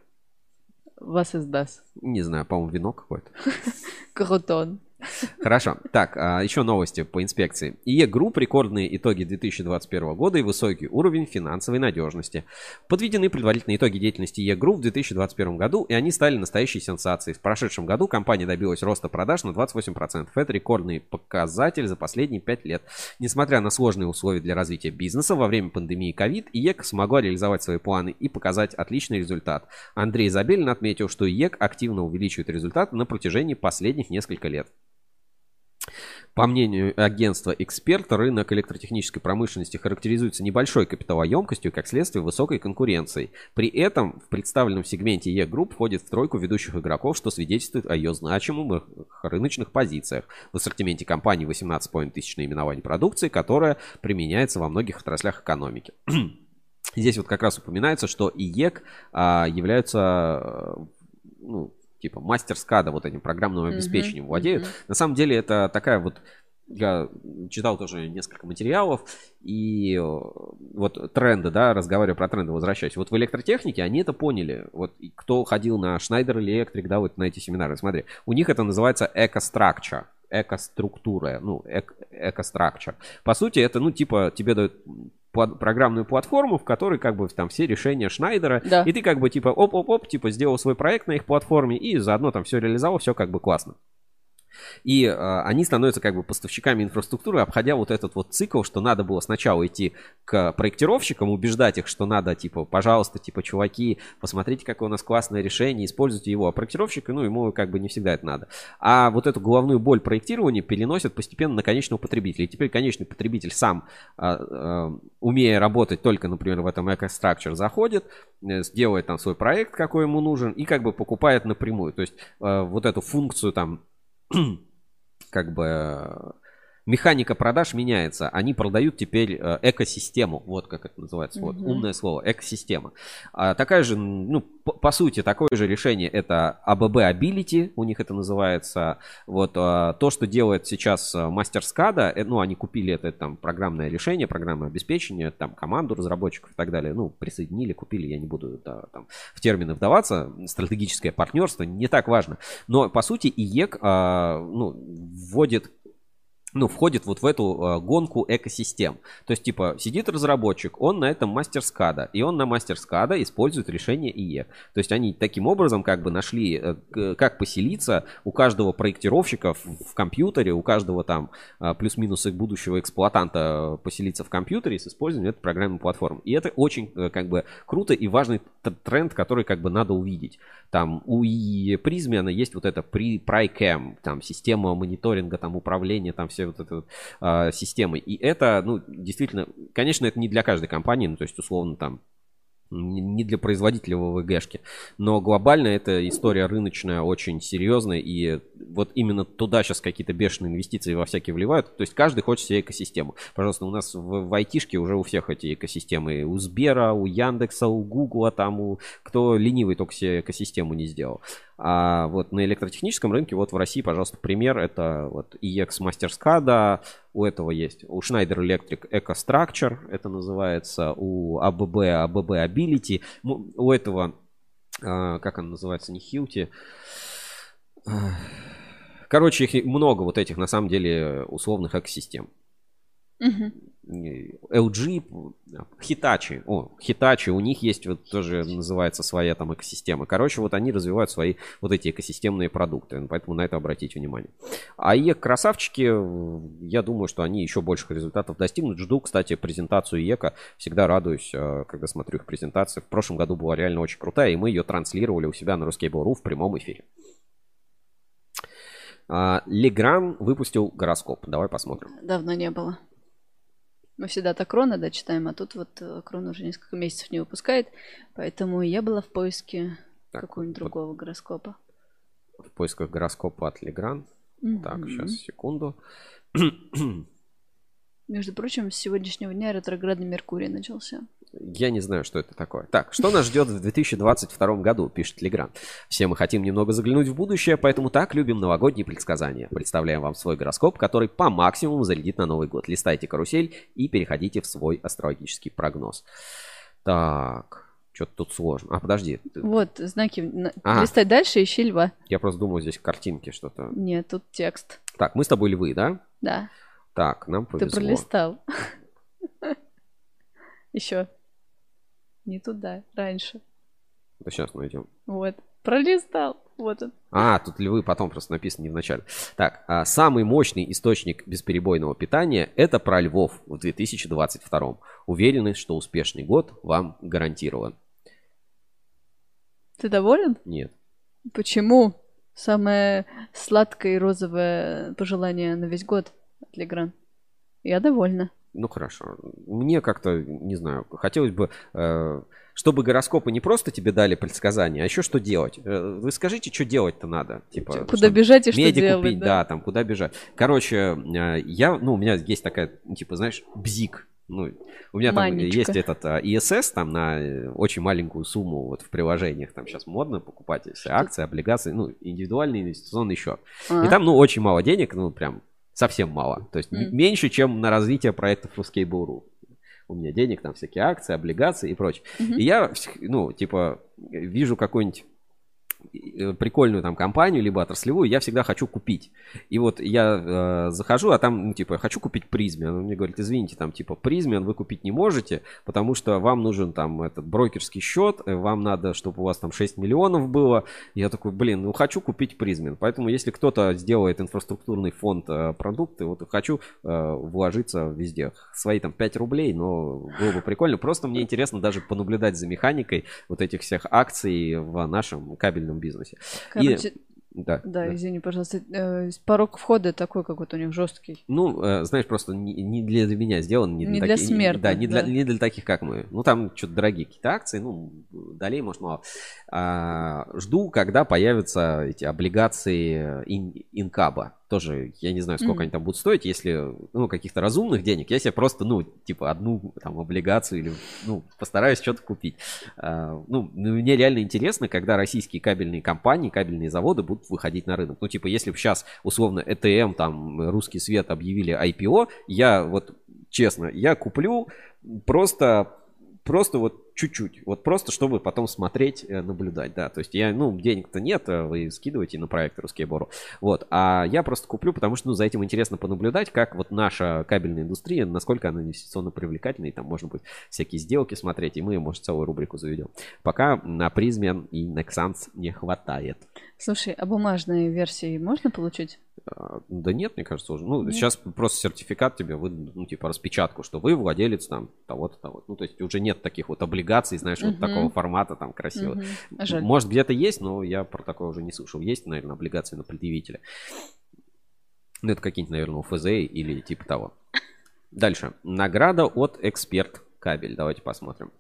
Вас издаст. Не знаю, по-моему, вино какое-то. <laughs> Крутон. Хорошо. Так, а, еще новости по инспекции. IEK Group рекордные итоги 2021 года и высокий уровень финансовой надежности. Подведены предварительные итоги деятельности IEK Group в 2021 году, и они стали настоящей сенсацией. В прошедшем году компания добилась роста продаж на 28%. Это рекордный показатель за последние 5 лет. Несмотря на сложные условия для развития бизнеса во время пандемии COVID, ИЕК смогла реализовать свои планы и показать отличный результат. Андрей Забелин отметил, что ИЕК активно увеличивает результаты на протяжении последних нескольких лет. По мнению агентства «Эксперт», рынок электротехнической промышленности характеризуется небольшой капиталоемкостью, как следствие высокой конкуренцией. При этом в представленном сегменте IEK Group входит в тройку ведущих игроков, что свидетельствует о ее значимых рыночных позициях. В ассортименте компании 18,5 тысяч наименований продукции, которая применяется во многих отраслях экономики. Здесь вот как раз упоминается, что ИЕК а, являются ну, типа MasterSCADA вот этим программным обеспечением uh-huh, владеют. Uh-huh. На самом деле это такая вот я читал тоже несколько материалов, и э, вот тренды, да, разговаривая про тренды, возвращаясь. Вот в электротехнике они это поняли. Вот кто ходил на Schneider Electric, да, вот на эти семинары, смотри, у них это называется EcoStruxure экоструктура, ну, EcoStruxure. По сути, это, ну, типа, тебе дают программную платформу, в которой как бы там все решения Шнайдера, да. и ты как бы типа оп-оп-оп, типа сделал свой проект на их платформе и заодно там все реализовал, все как бы классно. И э, они становятся как бы поставщиками инфраструктуры, обходя вот этот вот цикл, что надо было сначала идти к проектировщикам, убеждать их, что надо, типа, пожалуйста, типа, чуваки, посмотрите, какое у нас классное решение, используйте его. А проектировщик, ну, ему как бы не всегда это надо. А вот эту головную боль проектирования переносят постепенно на конечного потребителя. И теперь конечный потребитель сам, э, э, умея работать только, например, в этом EcoStructure, заходит, э, сделает там свой проект, какой ему нужен, и как бы покупает напрямую. То есть э, вот эту функцию там как бы механика продаж меняется. Они продают теперь э, экосистему. Вот как это называется. Вот, умное слово. Экосистема. А такая же, ну, по, по сути, такое же решение это ABB Ability. У них это называется. Вот а, то, что делает сейчас э, мастер э, ну, они купили это там программное решение, программное обеспечение, там команду разработчиков и так далее. Ну, присоединили, купили. Я не буду да, там, в термины вдаваться. Стратегическое партнерство не так важно. Но, по сути, ИЕК а, ну, вводит ну, входит вот в эту э, гонку экосистем. То есть, типа, сидит разработчик, он на этом MasterSCADA, и он на MasterSCADA использует решение ИЕК. То есть, они таким образом как бы нашли, э, как поселиться у каждого проектировщика в, в компьютере, у каждого там э, плюс-минус их будущего эксплуатанта поселиться в компьютере с использованием этой программной платформы. И это очень э, как бы круто и важный тренд, который как бы надо увидеть. Там у ИЕ Призмена есть вот это при PryCam, там система мониторинга, там управления, там все вот этой вот, а, системой. И это, ну, действительно, конечно, это не для каждой компании, ну, то есть, условно, там, не для производителя ВВГшки. Но глобально эта история рыночная очень серьезная. И вот именно туда сейчас какие-то бешеные инвестиции во всякие вливают. То есть каждый хочет себе экосистему. Пожалуйста, у нас в, в айтишке уже у всех эти экосистемы. У Сбера, у Яндекса, у Гугла, там у кто ленивый только себе экосистему не сделал. А вот на электротехническом рынке, вот в России, пожалуйста, пример, это вот EX Мастерскада, у этого есть, у Schneider Electric Eco Structure, это называется, у ABB, ABB Ability, у этого, а, как он называется, не Hilti, короче, их много вот этих, на самом деле, условных экосистем. Угу. LG, Hitachi, о, Hitachi, у них есть вот тоже называется своя там экосистема. Короче, вот они развивают свои вот эти экосистемные продукты, поэтому на это обратите внимание. А ЕК красавчики, я думаю, что они еще больших результатов достигнут. Жду, кстати, презентацию ЕКа, всегда радуюсь, э, когда смотрю их презентации. В прошлом году была реально очень крутая, и мы ее транслировали у себя на Ruskable.ru в прямом эфире. Легран выпустил гороскоп. Давай посмотрим. Давно не было. Мы всегда так Крона, да, читаем, а тут вот э, Крон уже несколько месяцев не выпускает, поэтому я была в поиске какого-нибудь другого гороскопа. В поисках гороскопа от Легран. Mm-hmm. Так, сейчас, секунду. Между прочим, с сегодняшнего дня ретроградный Меркурий начался. Я не знаю, что это такое. Так, что нас ждет в 2022 году, пишет Телеграм. Все мы хотим немного заглянуть в будущее, поэтому так любим новогодние предсказания. Представляем вам свой гороскоп, который по максимуму зарядит на Новый год. Листайте карусель и переходите в свой астрологический прогноз. Так, что-то тут сложно. А, подожди. Вот, знаки. А. Листай дальше, ищи льва. Я просто думаю, здесь картинки что-то. Нет, тут текст. Так, мы с тобой львы, да? Да. Так, нам повезло. Ты пролистал. <laughs> Еще. Не туда, раньше. Да сейчас найдем. Вот. Пролистал. Вот он. А, тут львы потом просто написано не в начале. Так, а, самый мощный источник бесперебойного питания – это про львов в 2022. Уверены, что успешный год вам гарантирован. Ты доволен? Нет. Почему? Самое сладкое и розовое пожелание на весь год от Легран. Я довольна. Ну хорошо. Мне как-то, не знаю, хотелось бы, э, чтобы гороскопы не просто тебе дали предсказания, а еще что делать. Э, вы скажите, что делать-то надо. Типа, Куда бежать и что делать, купить, да. да. там, куда бежать. Короче, э, я, ну, у меня есть такая, типа, знаешь, бзик. Ну, у меня там Манечка. есть этот а, ISS там на очень маленькую сумму вот в приложениях. Там сейчас модно покупать все акции, облигации, ну, индивидуальный инвестиционный счет. А. И там, ну, очень мало денег, ну, прям совсем мало. То есть М. меньше, чем на развитие проектов Ruskable.ru. У меня денег, там всякие акции, облигации и прочее. Мгм. И я, ну, типа, вижу какую-нибудь э, прикольную там компанию, либо отраслевую, я всегда хочу купить. И вот я э, захожу, а там, ну, типа, хочу купить призме. Он мне говорит, извините, там, типа, призмен вы купить не можете, потому что вам нужен там этот брокерский счет, э, вам надо, чтобы у вас там 6 миллионов было. Я такой, блин, ну, хочу купить призмен. Поэтому, если кто-то сделает инфраструктурный фонд э, продукты, вот хочу э, вложиться везде. Свои там 5 рублей, но было бы прикольно. Просто мне интересно даже понаблюдать за механикой вот этих всех акций в нашем кабельном бизнесе. И- Короче, да, да, да. извини, пожалуйста. э, порог входа такой какой-то у них жесткий. Ну, э, знаешь, просто не, не для меня сделан, не для, Не для таки- смертных, да, не для, да. не для таких, как мы. Ну, там что-то дорогие какие-то акции, ну, долей, может, мало. А, жду, когда появятся эти облигации ин- инкаба. Тоже, я не знаю, сколько Мгм. они там будут стоить, если, ну, каких-то разумных денег, я себе просто, ну, типа, одну там облигацию или, ну, постараюсь что-то купить. А, ну, ну, мне реально интересно, когда российские кабельные компании, кабельные заводы будут выходить на рынок. Ну, типа, если бы сейчас, условно, ЭТМ, там, Русский Свет объявили IPO, я вот, честно, я куплю просто просто вот чуть-чуть, вот просто чтобы потом смотреть, э, наблюдать, да, то есть я, ну, денег-то нет, э, вы скидываете на проект Русский Бору, вот, а я просто куплю, потому что, ну, за этим интересно понаблюдать, как вот наша кабельная индустрия, насколько она инвестиционно привлекательна, и там можно будет всякие сделки смотреть, и мы, может, целую рубрику заведем. Пока на призме и Nexans не хватает. Слушай, а бумажные версии можно получить? А, Да нет, мне кажется, уже. Ну, Нет? сейчас просто сертификат тебе выдадут, ну, типа распечатку, что вы владелец там того-то, того Ну, то есть уже нет таких вот облигаций, знаешь, вот Мгм. такого формата там красиво. Жаль. Может, где-то есть, но я про такое уже не слышал. Есть, наверное, облигации на предъявителя. Ну, это какие-нибудь, наверное, УФЗ или типа того. Дальше. Награда от Эксперт Кабель. Давайте посмотрим.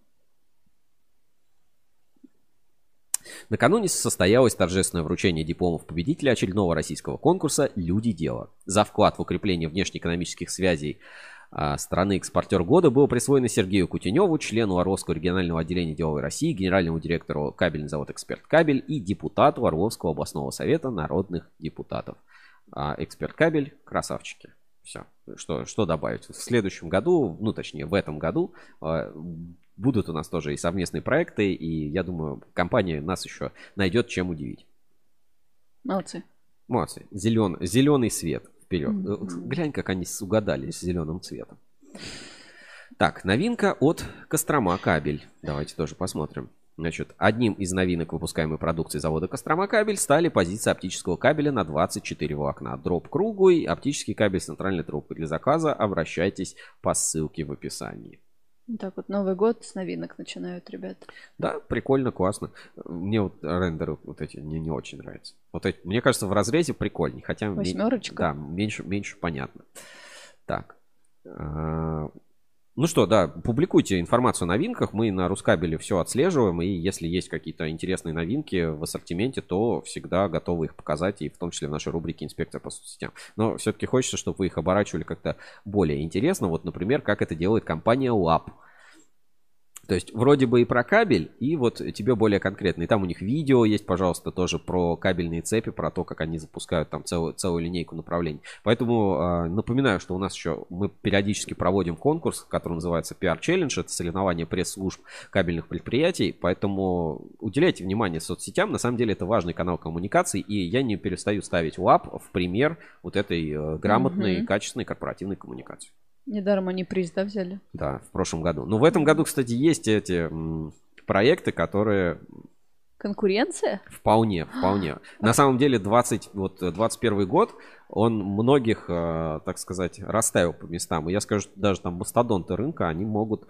Накануне состоялось торжественное вручение дипломов победителя очередного российского конкурса «Люди дела». За вклад в укрепление внешнеэкономических связей а, страны экспортер года было присвоено Сергею Кутеневу, члену Орловского регионального отделения деловой России, генеральному директору кабельный завод «Эксперт Кабель» и депутату Орловского областного совета народных депутатов. А, «Эксперт Кабель» – красавчики. Все. Что, что добавить? В следующем году, ну точнее в этом году, а, будут у нас тоже и совместные проекты, и я думаю, компания нас еще найдет чем удивить. Молодцы. Молодцы. Зелен, зеленый свет вперед. Мгм. Глянь, как они угадали с зеленым цветом. Так, новинка от Кострома кабель. Давайте тоже посмотрим. Значит, одним из новинок выпускаемой продукции завода Кострома кабель стали позиции оптического кабеля на 24 волокна. Дроп круглый, оптический кабель с центральной трубкой. Для заказа обращайтесь по ссылке в описании. Вот так вот Новый год с новинок начинают, ребят. Да, прикольно, классно. Мне вот рендеры вот эти мне не очень нравятся. Вот эти, мне кажется, в разрезе прикольней, хотя... ме- Восьмерочка? Да, меньше, меньше понятно. Так. Ну что, да, публикуйте информацию о новинках. Мы на Рускабеле все отслеживаем. И если есть какие-то интересные новинки в ассортименте, то всегда готовы их показать. И в том числе в нашей рубрике «Инспекция по соцсетям». Но все-таки хочется, чтобы вы их оборачивали как-то более интересно. Вот, например, как это делает компания Lab. То есть вроде бы и про кабель, и вот тебе более конкретно. И там у них видео есть, пожалуйста, тоже про кабельные цепи, про то, как они запускают там целую, целую линейку направлений. Поэтому э, напоминаю, что у нас еще мы периодически проводим конкурс, который называется PR Challenge. Это соревнование пресс-служб кабельных предприятий. Поэтому уделяйте внимание соцсетям. На самом деле это важный канал коммуникаций. И я не перестаю ставить ЛАП в пример вот этой э, грамотной, Мгм. качественной корпоративной коммуникации. Недаром они приз, да, взяли? Да, в прошлом году. Но в этом году, кстати, есть эти проекты, которые Конкуренция? вполне, вполне. <gasps> На самом деле 20, вот э, 21 год, он многих, э, так сказать, расставил по местам. И я скажу, что даже там мастодонты рынка, они могут...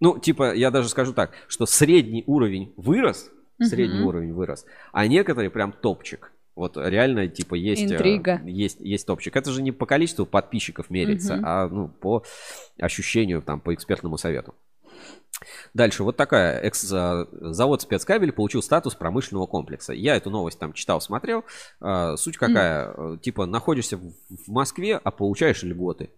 Ну, типа, я даже скажу так, что средний уровень вырос, средний уровень вырос, а некоторые прям топчик. Вот реально, типа, есть... э, Интрига. Есть, есть топчик. Это же не по количеству подписчиков меряется, Мгм. а ну, по ощущению, там, по экспертному совету. Дальше, вот такая. Экс, а, завод спецкабель получил статус промышленного комплекса. Я эту новость там читал, смотрел. А, Суть какая? Э, Типа, находишься в Москве, а получаешь льготы.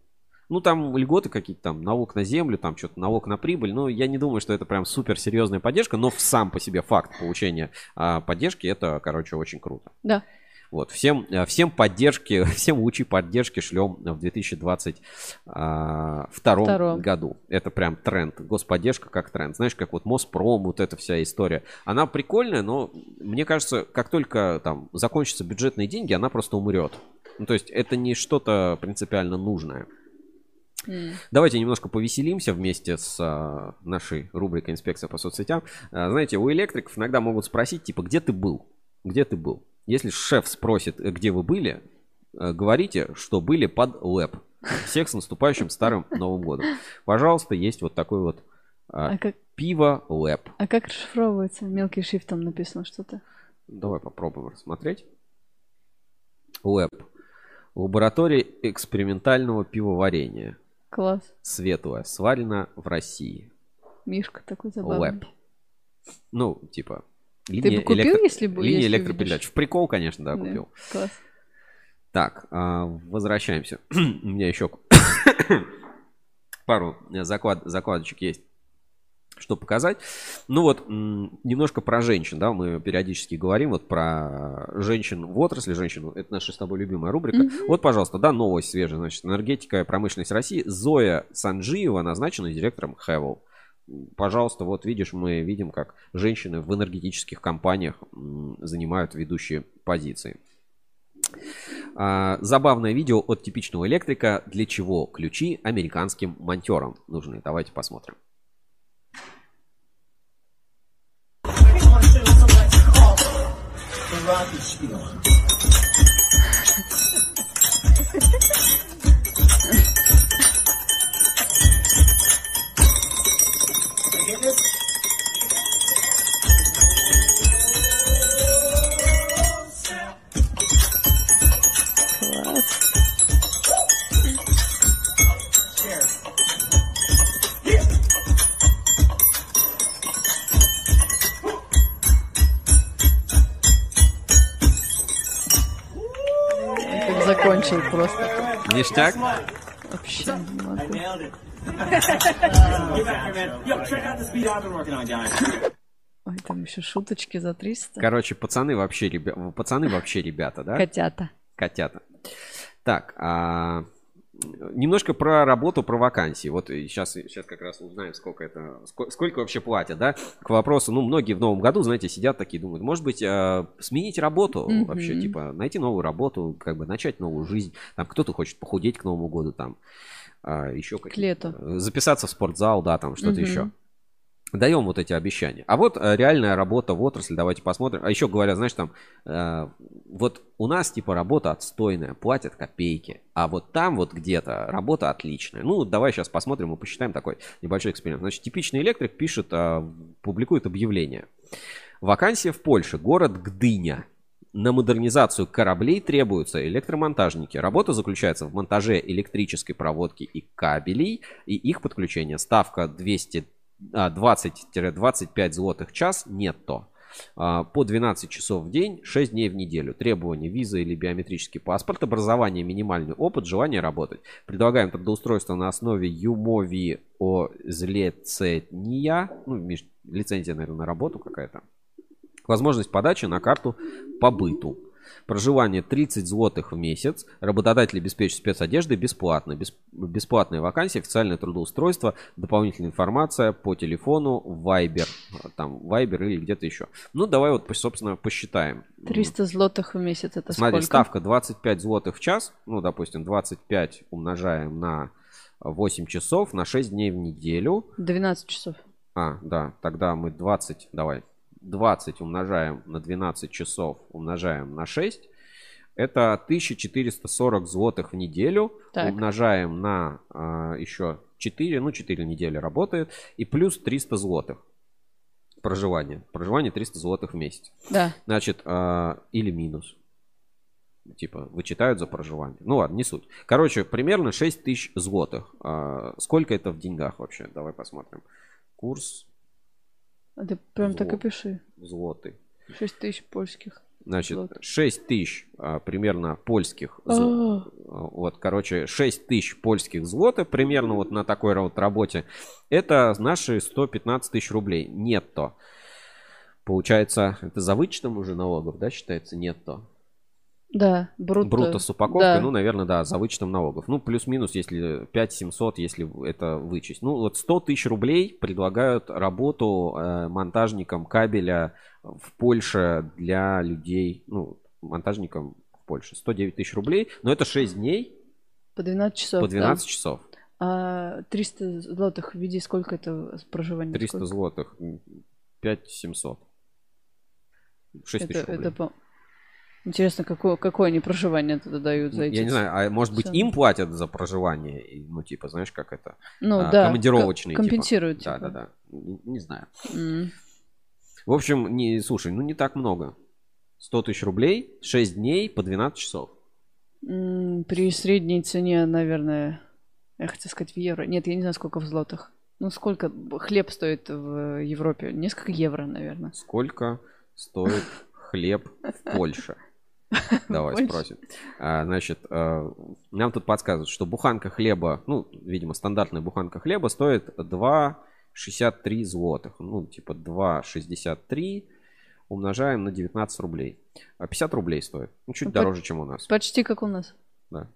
Ну, там льготы какие-то, там, налог на землю, там, что-то налог на прибыль. Ну, я не думаю, что это прям супер серьезная поддержка, но сам по себе факт получения а, поддержки, это, короче, очень круто. Да. Вот, всем, э, всем поддержки, <laughs> всем лучи поддержки шлем в 2022 Втором. году. Это прям тренд. Господдержка как тренд. Знаешь, как вот Моспром, вот эта вся история. Она прикольная, но мне кажется, как только там закончатся бюджетные деньги, она просто умрет. Ну, то есть это не что-то принципиально нужное. Давайте немножко повеселимся вместе с а, нашей рубрикой «Инспекция по соцсетям». А, знаете, у электриков иногда могут спросить, типа, где ты был? Где ты был? Если шеф спросит, э, где вы были, э, говорите, что были под лэп. Всех с наступающим старым Новым годом. Пожалуйста, есть вот такой вот а, А как, пиво лэп. а как расшифровывается? Мелким шрифтом написано что-то. Давай попробуем рассмотреть. Лэп. Лаборатория экспериментального пивоварения. Класс. Светлая. Сварена в России. Мишка такой забавный. Лэп. Ну, типа... бы купил, если бы- Линия если электропередач. В прикол, конечно, да, Да, купил. Класс. Так, а, возвращаемся. <clears throat> У меня еще <coughs> пару заклад, закладочек есть, что показать. Ну вот, немножко про женщин, да, мы периодически говорим вот про женщин в отрасли, женщин, это наша с тобой любимая рубрика. Мгм. Вот, пожалуйста, да, новость свежая, значит, энергетика и промышленность России. Зоя Санджиева назначена директором Хевел. Пожалуйста, вот видишь, мы видим, как женщины в энергетических компаниях занимают ведущие позиции. А, забавное видео от типичного электрика. Для чего ключи американским монтерам нужны? Давайте посмотрим. Класс. <laughs> просто. Ништяк? Вообще не могу. Ой, там еще шуточки за 300. Короче, пацаны вообще, ребя... пацаны вообще ребята, да? Котята. Котята. Так, а, немножко про работу, про вакансии. Вот сейчас, сейчас как раз узнаем, сколько это, ско- сколько вообще платят, да? К вопросу, ну, многие в новом году, знаете, сидят такие, думают, может быть, а, сменить работу Мгм. вообще, типа, найти новую работу, как бы начать новую жизнь. Там кто-то хочет похудеть к Новому году, там, а, еще К лету. записаться в спортзал, да, там что-то Мгм. еще. Даем вот эти обещания. А вот э, реальная работа в отрасли, давайте посмотрим. А еще говорят, знаешь, там, э, вот у нас типа работа отстойная, платят копейки, а вот там вот где-то работа отличная. Ну, давай сейчас посмотрим и посчитаем такой небольшой эксперимент. Значит, типичный электрик пишет, э, публикует объявление. Вакансия в Польше, город Гдыня. На модернизацию кораблей требуются электромонтажники. Работа заключается в монтаже электрической проводки и кабелей и их подключение. Ставка 200, а, 20-25 злотых час нетто. А, по 12 часов в день, 6 дней в неделю. Требования виза или биометрический паспорт, образование, минимальный опыт, желание работать. Предлагаем трудоустройство на основе ЮМОВИ о злецения, ну, лицензия, наверное, на работу какая-то. Возможность подачи на карту по быту. Проживание 30 злотых в месяц. Работодатель обеспечит спецодеждой бесплатно. Бес- бесплатная вакансия, официальное трудоустройство, дополнительная информация по телефону, Viber, там Viber или где-то еще. Ну, давай вот, собственно, посчитаем. 300 злотых в месяц это Смотри, сколько? ставка 25 злотых в час. Ну, допустим, 25 умножаем на 8 часов, на 6 дней в неделю. 12 часов. А, да, тогда мы 20, давай, 20 умножаем на 12 часов, умножаем на 6. Это 1440 злотых в неделю. Так. Умножаем на а, еще 4, ну 4 недели работает. И плюс 300 злотых. Проживание. Проживание 300 злотых в месяц. Да. Значит, а, или минус. Типа, вычитают за проживание. Ну ладно, не суть. Короче, примерно 6 тысяч злотых. А, сколько это в деньгах вообще? Давай посмотрим. Курс А ты прям так и пиши. злотый. 6 тысяч польских. Значит, злотых. 6 тысяч а, примерно польских. А. зл- Вот, короче, 6 тысяч польских злотых примерно вот на такой вот работе. Это наши 115 тысяч рублей нетто. Получается, это за вычетом уже налогов, да, считается нетто? Да, бруто. Бруто с упаковкой, Да. ну, наверное, да, за вычетом налогов. Ну, плюс-минус, если 5-700, если это вычесть. Ну, вот 100 тысяч рублей предлагают работу э, монтажникам кабеля в Польше для людей, ну, монтажникам в Польше. 109 тысяч рублей, но это 6 дней По 12 часов. по да. 12 часов. А 300 злотых в виде сколько это проживание? 300 Сколько? злотых, 5700. 6 Это, тысяч рублей. это Интересно, какое, какое они проживание туда дают за эти... Я не знаю, а может быть цены? им платят за проживание? Ну, типа, знаешь, как это? Ну, А, да, Командировочные. ко- типа. компенсируют, Да, типа. да, да. Не, не знаю. М. В общем, не, слушай, ну не так много. 100 тысяч рублей, 6 дней по 12 часов. М, При средней цене, наверное, я хотела сказать в евро. Нет, я не знаю, сколько в злотых. Ну, сколько хлеб стоит в Европе? Несколько евро, наверное. Сколько стоит хлеб в Польше? <laughs> Давай Польше? спросим. А, значит, а, нам тут подсказывают, что буханка хлеба, ну, видимо, стандартная буханка хлеба стоит 2,63 злотых. Ну, типа 2,63 умножаем на 19 рублей. А 50 рублей стоит. Ну, чуть Ну, дороже, чем у нас. Почти как у нас. Да.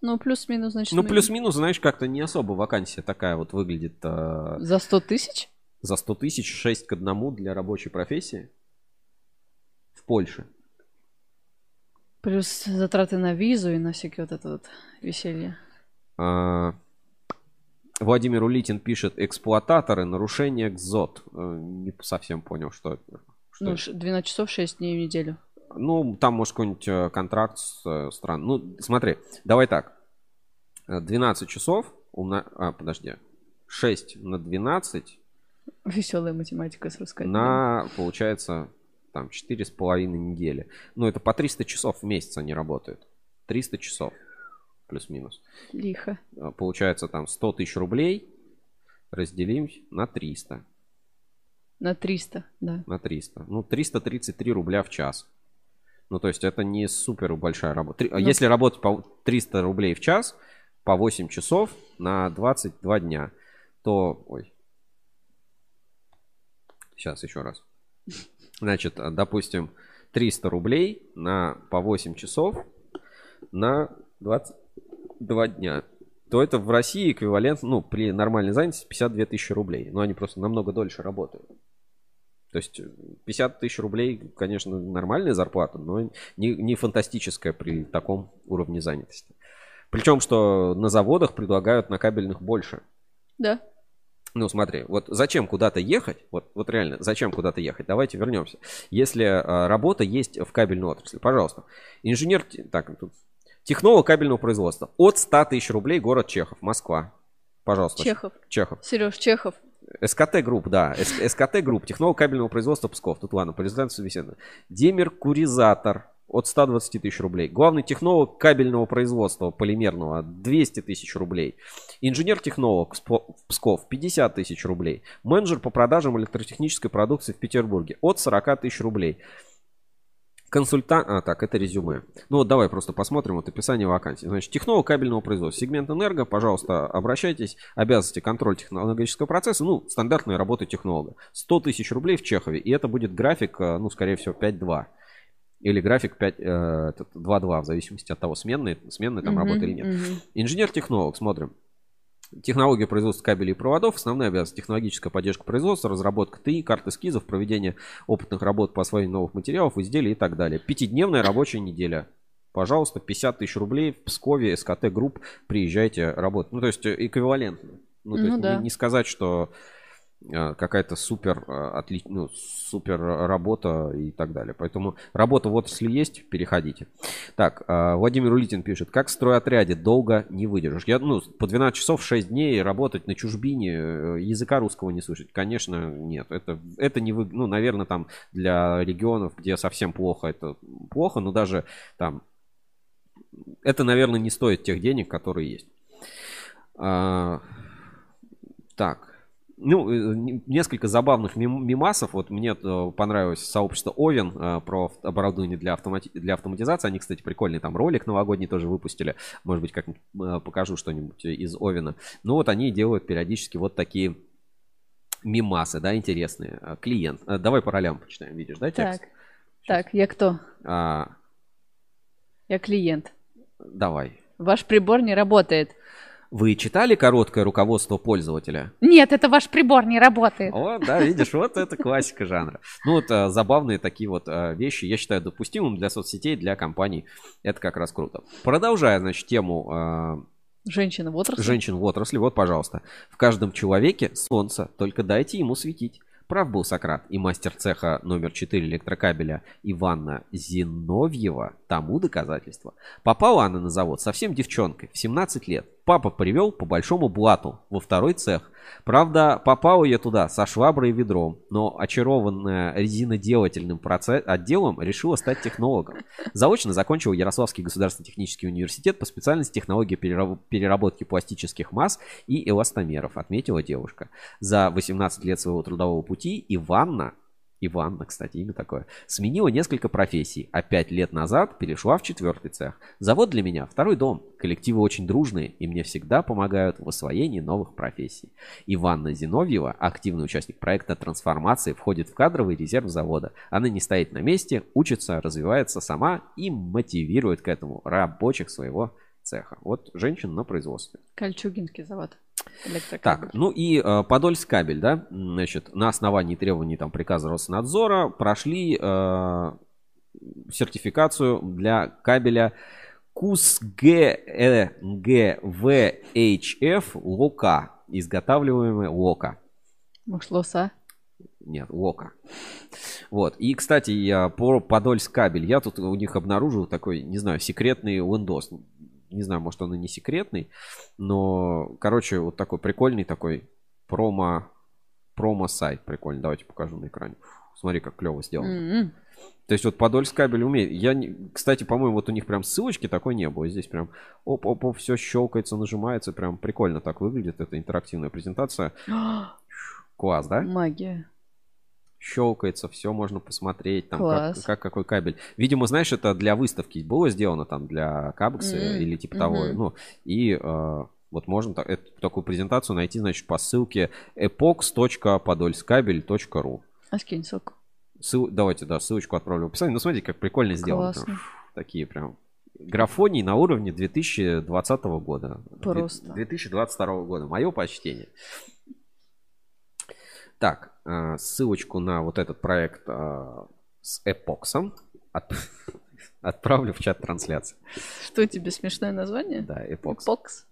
Ну, плюс-минус, значит, Ну, мы- плюс-минус, знаешь, как-то не особо вакансия такая вот выглядит. а, За 100 тысяч? За 100 тысяч 6 к одному для рабочей профессии в Польше. Плюс затраты на визу и на всякие вот это вот веселье. А, Владимир Улитин пишет эксплуататоры, нарушение КЗОТ. Э, Не совсем понял, что это. Что Ну, это. ш- 12 часов 6 дней в неделю. Ну, там, может, какой-нибудь э, контракт с э, стран. Ну, смотри, давай так. Э, 12 часов, умна... а, подожди, 6 на 12 Веселая математика с русской. на, получается, там, четыре с половиной недели. Ну, это по 300 часов в месяц они работают. 300 часов, плюс-минус. Лихо. А, Получается, там, 100 тысяч рублей разделим на 300. На 300, да. На 300. Ну, 333 рубля в час. Ну, то есть, это не супер большая работа. А Ну- Если работать по 300 рублей в час, по 8 часов на 22 дня, то... Ой. Сейчас еще раз. Значит, а, допустим, 300 рублей на по 8 часов на 22 дня. То это в России эквивалент, ну, при нормальной занятости 52 тысячи рублей. Но они просто намного дольше работают. То есть э, 50 тысяч рублей, конечно, нормальная зарплата, но не, не фантастическая при таком уровне занятости. Причем, что на заводах предлагают на кабельных больше. Да. Ну, смотри, вот зачем куда-то ехать? Вот, вот реально, зачем куда-то ехать? Давайте вернемся. Если а, работа есть в кабельной отрасли, пожалуйста. Инженер, так, тут, технолог кабельного производства. От 100 тысяч рублей город Чехов, Москва. Пожалуйста. Чехов. Чехов. Сереж, Чехов. СКТ Group, да. С- СКТ Group, технолог кабельного производства Псков. Тут ладно, результату собеседования. Демеркуризатор от 120 тысяч рублей. Главный технолог кабельного производства полимерного 200 тысяч рублей. Инженер-технолог Спо- Псков 50 тысяч рублей. Менеджер по продажам электротехнической продукции в Петербурге от 40 тысяч рублей. Консультант... А, так, это резюме. Ну вот давай просто посмотрим вот описание вакансии. Значит, технолог кабельного производства. Сегмент энерго, пожалуйста, обращайтесь. Обязанности контроль технологического процесса. Ну, стандартная работа технолога. 100 тысяч рублей в Чехове. И это будет график, э, ну, скорее всего, 5-2. Или график 5, э, этот, 2-2, в зависимости от того, сменный, сменный там Мгм, работа или нет. мгм. Инженер-технолог, смотрим. Технология производства кабелей и проводов, основная обязанность технологическая поддержка производства, разработка ТИ, карты эскизов, проведение опытных работ по освоению новых материалов, изделий и так далее. Пятидневная рабочая неделя. Пожалуйста, 50 тысяч рублей в Пскове, СКТ Group, приезжайте работать. Ну, то есть э, эквивалентно. Ну, то Ну есть да. не, не сказать, что какая-то супер, э, отли... ну, супер работа и так далее. Поэтому работа в отрасли есть, переходите. Так, э, Владимир Улитин пишет, как в стройотряде долго не выдержишь. Я, ну, по 12 часов 6 дней работать на чужбине, э, языка русского не слышать, конечно, нет. Это, это не вы, ну, наверное, там для регионов, где совсем плохо, это плохо, но даже там это, наверное, не стоит тех денег, которые есть. А, так. Ну, э, не- несколько забавных мим- мимасов. Вот мне э, понравилось сообщество Овен э, про оборудование для, автомати- для автоматизации. Они, кстати, прикольный там ролик новогодний тоже выпустили. Может быть, как-нибудь э, покажу что-нибудь из Овена. Ну, вот они делают периодически вот такие мимасы, да, интересные. Клиент. Э, Давай по ролям почитаем, видишь, да, текст? Так. Так, я кто? А, Я клиент. давай. Ваш прибор не работает. Вы читали короткое руководство пользователя? Нет, это ваш прибор не работает. Вот, да, видишь, вот это классика жанра. Ну вот а, забавные такие вот а, вещи, я считаю допустимым для соцсетей, для компаний. Это как раз круто. Продолжая, значит, тему а, Женщина в отрасли. женщин в отрасли, вот, пожалуйста. В каждом человеке солнце, только дайте ему светить. Прав был Сократ и мастер цеха номер 4 электрокабеля Иванна Зиновьева тому доказательство. Попала она на завод совсем девчонкой, в 17 лет. Папа привел по большому блату во второй цех. Правда, попала я туда со шваброй и ведром, но очарованная резиноделательным проце- отделом решила стать технологом. Заочно закончила Ярославский государственный технический университет по специальности технологии перераб- переработки пластических масс и эластомеров, отметила девушка. За 18 лет своего трудового пути Иванна Иванна, кстати, имя такое. Сменила несколько профессий, а пять лет назад перешла в четвертый цех. Завод для меня второй дом. Коллективы очень дружные и мне всегда помогают в освоении новых профессий. Иванна Зиновьева, активный участник проекта трансформации, входит в кадровый резерв завода. Она не стоит на месте, учится, развивается сама и мотивирует к этому рабочих своего цеха. Вот женщин на производстве. Кольчугинский завод. Так, ну и э, Подольск кабель, да, значит, на основании требований там приказа Роснадзора прошли э, сертификацию для кабеля КУСГВХФ ЛОКа, изготавливаемый ЛОКа. Может, лоса? Нет, Лока. Вот. И, кстати, я по Подольск кабель, я тут у них обнаружил такой, не знаю, секретный Windows. Не знаю, может он и не секретный, но, короче, вот такой прикольный такой промо, промо-сайт прикольный. Давайте покажу на экране. Смотри, как клево сделано. М-м. То есть вот Подольск кабель умеет. Я, не- кстати, по-моему, вот у них прям ссылочки такой не было. Здесь прям оп-оп-оп, все щелкается, нажимается. Прям прикольно так выглядит. Это интерактивная презентация. <gasps> Класс, да? Магия. Щелкается, все можно посмотреть, там как, как какой кабель. Видимо, знаешь, это для выставки было сделано там для Кабекса М, или типа того. мгм. Ну, и э, вот можно та- эту, такую презентацию найти, значит, по ссылке epox.podolskabel.ru. А скинь ссылку. Ссыл- давайте, да, ссылочку отправлю в описании. Ну, смотрите, как прикольно сделано. Классно. Прям, Такие прям графонии на уровне 2020 года. Просто. 2022 года. Мое почтение. Так, ссылочку на вот этот проект э, с эпоксом от- <laughs> отправлю в чат трансляции. Что тебе смешное название? Да, эпокс. Эпокс.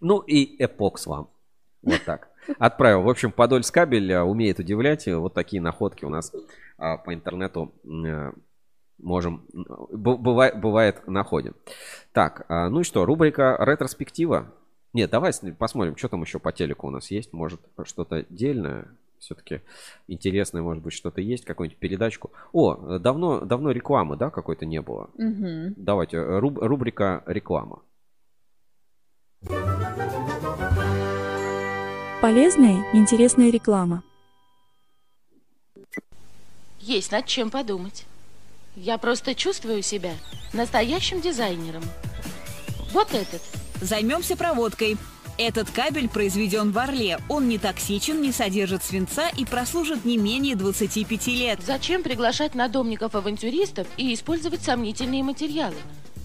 Ну и эпокс вам. Вот так. Отправил. В общем, Подольск кабель э, умеет удивлять. Вот такие находки у нас а, по интернету э, можем, б- бывает, бывает находим. Так, а, ну и что, рубрика ретроспектива. Нет, давай посмотрим, что там еще по телеку у нас есть. Может, что-то дельное. все-таки интересное, может быть, что-то есть, какую-нибудь передачку. О, давно, давно рекламы, да, какой-то не было. Мгм. Давайте, руб- рубрика реклама. Полезная интересная реклама. Есть над чем подумать. Я просто чувствую себя настоящим дизайнером. Вот этот. Займемся проводкой. Этот кабель произведен в Орле. Он не токсичен, не содержит свинца и прослужит не менее 25 лет. Зачем приглашать надомников-авантюристов и использовать сомнительные материалы?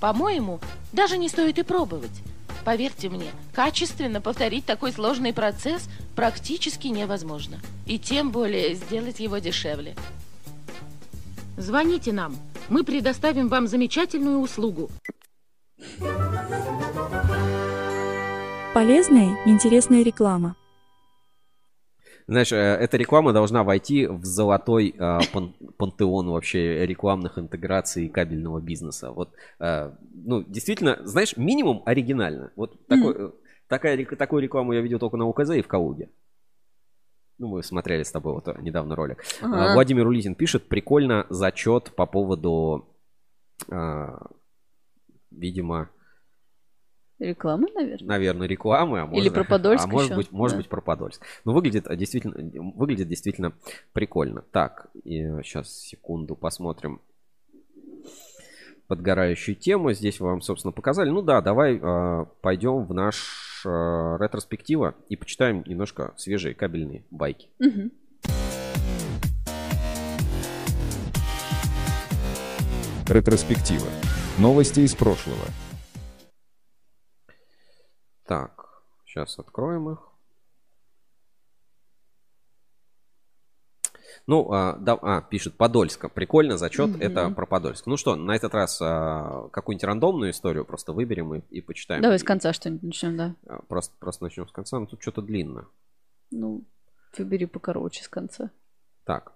По-моему, даже не стоит и пробовать. Поверьте мне, качественно повторить такой сложный процесс практически невозможно. И тем более сделать его дешевле. Звоните нам. Мы предоставим вам замечательную услугу. Полезная и интересная реклама. Знаешь, э, эта реклама должна войти в золотой э, пан- пантеон вообще рекламных интеграций кабельного бизнеса. Вот, э, ну, действительно, знаешь, минимум оригинально. Вот такой, э, такая, такую рекламу я видел только на УКЗ и в Калуге. Ну, мы смотрели с тобой вот недавно ролик. Ага. Э, Владимир Улитин пишет, прикольно зачет по поводу, э, видимо, Реклама, наверное. наверное, рекламы, а может, Или про Подольск а может еще, быть, может да. быть, про Подольск. Но выглядит а, действительно, выглядит действительно прикольно. Так, сейчас секунду посмотрим подгорающую тему. Здесь вам, собственно, показали. Ну да, давай э, пойдем в наш э, ретроспектива и почитаем немножко свежие кабельные байки. Мгм. Ретроспектива. Новости из прошлого. Так, сейчас откроем их. Ну, а, да, а, пишет Подольска. Прикольно, зачет. Мгм. Это про Подольск. Ну что, на этот раз а, какую-нибудь рандомную историю просто выберем и, и почитаем. Давай с конца что-нибудь начнем, да. А, Просто, просто начнем с конца. Ну, тут что-то длинно. Ну, выбери покороче с конца. Так.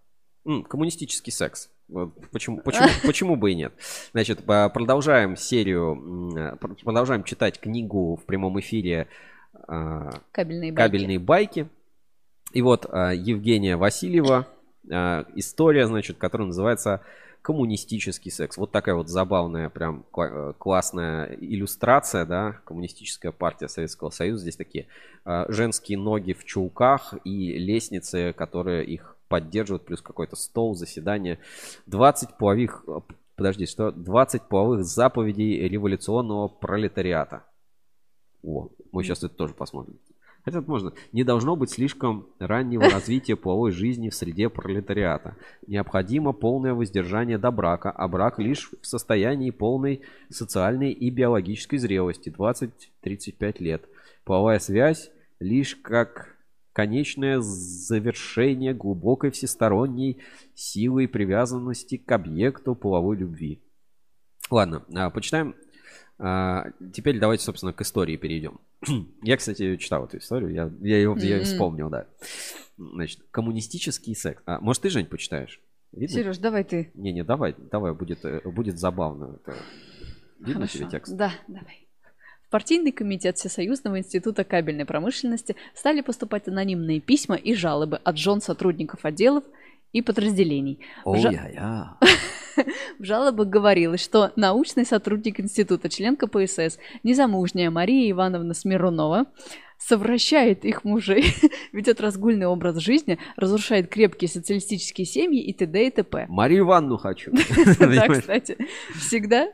Коммунистический секс. Почему, почему, <laughs> почему бы и нет? Значит, продолжаем серию, э, пр- продолжаем читать книгу в прямом эфире а, Кабельные байки. кабельные байки. И вот а, Евгения Васильева, а, история, значит, которая называется коммунистический секс. Вот такая вот забавная, прям э, классная иллюстрация, да, коммунистическая партия Советского Союза. Здесь такие женские ноги в чулках и лестницы, которые их поддерживают, плюс какой-то стол, заседание. 20 половых, подожди, что? 20 половых заповедей революционного пролетариата. О, мы сейчас это тоже посмотрим. Хотя можно. Не должно быть слишком раннего <laughs> развития половой жизни в среде пролетариата. Необходимо полное воздержание до брака, а брак лишь в состоянии полной социальной и биологической зрелости 20-35 лет. Половая связь лишь как конечное завершение глубокой всесторонней силы и привязанности к объекту половой любви. Ладно, а, почитаем. А, Теперь давайте, собственно, к истории перейдем. <clears throat> Я, кстати, читал эту историю, я, я ее я вспомнил, да. Значит, коммунистический секс. А, может, ты, Жень, почитаешь? Видно? Сереж, давай ты. Не-не, давай, давай, будет, э, будет забавно. Это... Видно тебе Хорошо. текст? Да, давай. В партийный комитет Всесоюзного института кабельной промышленности стали поступать анонимные письма и жалобы от жен сотрудников отделов и подразделений. В жа- я <laughs> В жалобах говорилось, что научный сотрудник института, член КПСС, незамужняя Мария Ивановна Смирнова, совращает их мужей, <laughs> ведет разгульный образ жизни, разрушает крепкие социалистические семьи и т.д. и т.п. Марию Ивановну хочу. <laughs> Да, кстати, всегда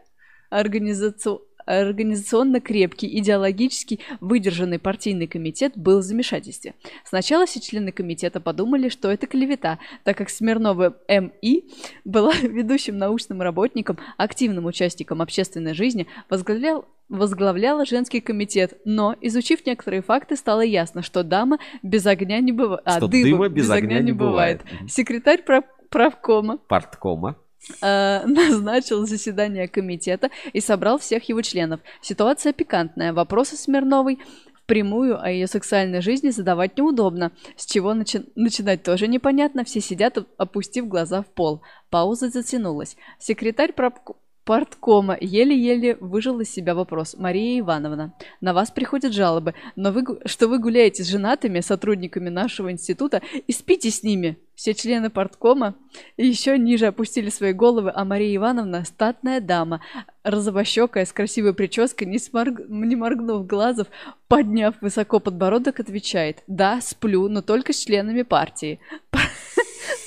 организаци- организационно крепкий, идеологически выдержанный партийный комитет был в замешательстве. Сначала все члены комитета подумали, что это клевета, так как Смирнова М.И. была <laughs> ведущим научным работником, активным участником общественной жизни, возглавлял возглавляла женский комитет, но, изучив некоторые факты, стало ясно, что дама без огня не бывает. А, дыма, дыма без огня не бывает. Секретарь прав- правкома Парткома. Э, <laughs> назначил заседание комитета и собрал всех его членов. Ситуация пикантная. Вопросы Смирновой впрямую о ее сексуальной жизни задавать неудобно. С чего начи- начинать тоже непонятно. Все сидят, оп- опустив глаза в пол. Пауза затянулась. Секретарь правко- Порткома еле-еле выжил из себя вопрос. Мария Ивановна, на вас приходят жалобы, но вы, что вы гуляете с женатыми сотрудниками нашего института и спите с ними. Все члены порткома еще ниже опустили свои головы, а Мария Ивановна, статная дама, розовощекая, с красивой прической, не, сморг- не моргнув глазов, подняв высоко подбородок, отвечает «Да, сплю, но только с членами партии».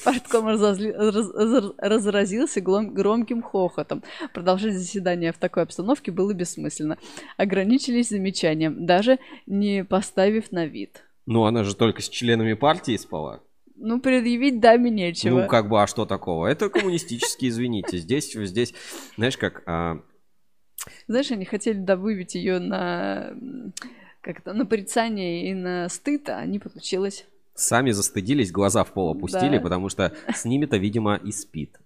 Портком разозли- раз- раз- разразился глом- громким хохотом. Продолжать заседание в такой обстановке было бессмысленно. Ограничились замечанием, даже не поставив на вид. Ну, она же только с членами партии спала. Ну, предъявить даме нечего. Ну, как бы, а что такого? Это коммунистические, извините. Здесь, здесь, знаешь, как... а, Знаешь, они хотели да, выбить ее на м, как это, на порицание и на стыд, а не получилось. Сами застыдились, глаза в пол опустили, Да. потому что с ними-то, видимо, и спит.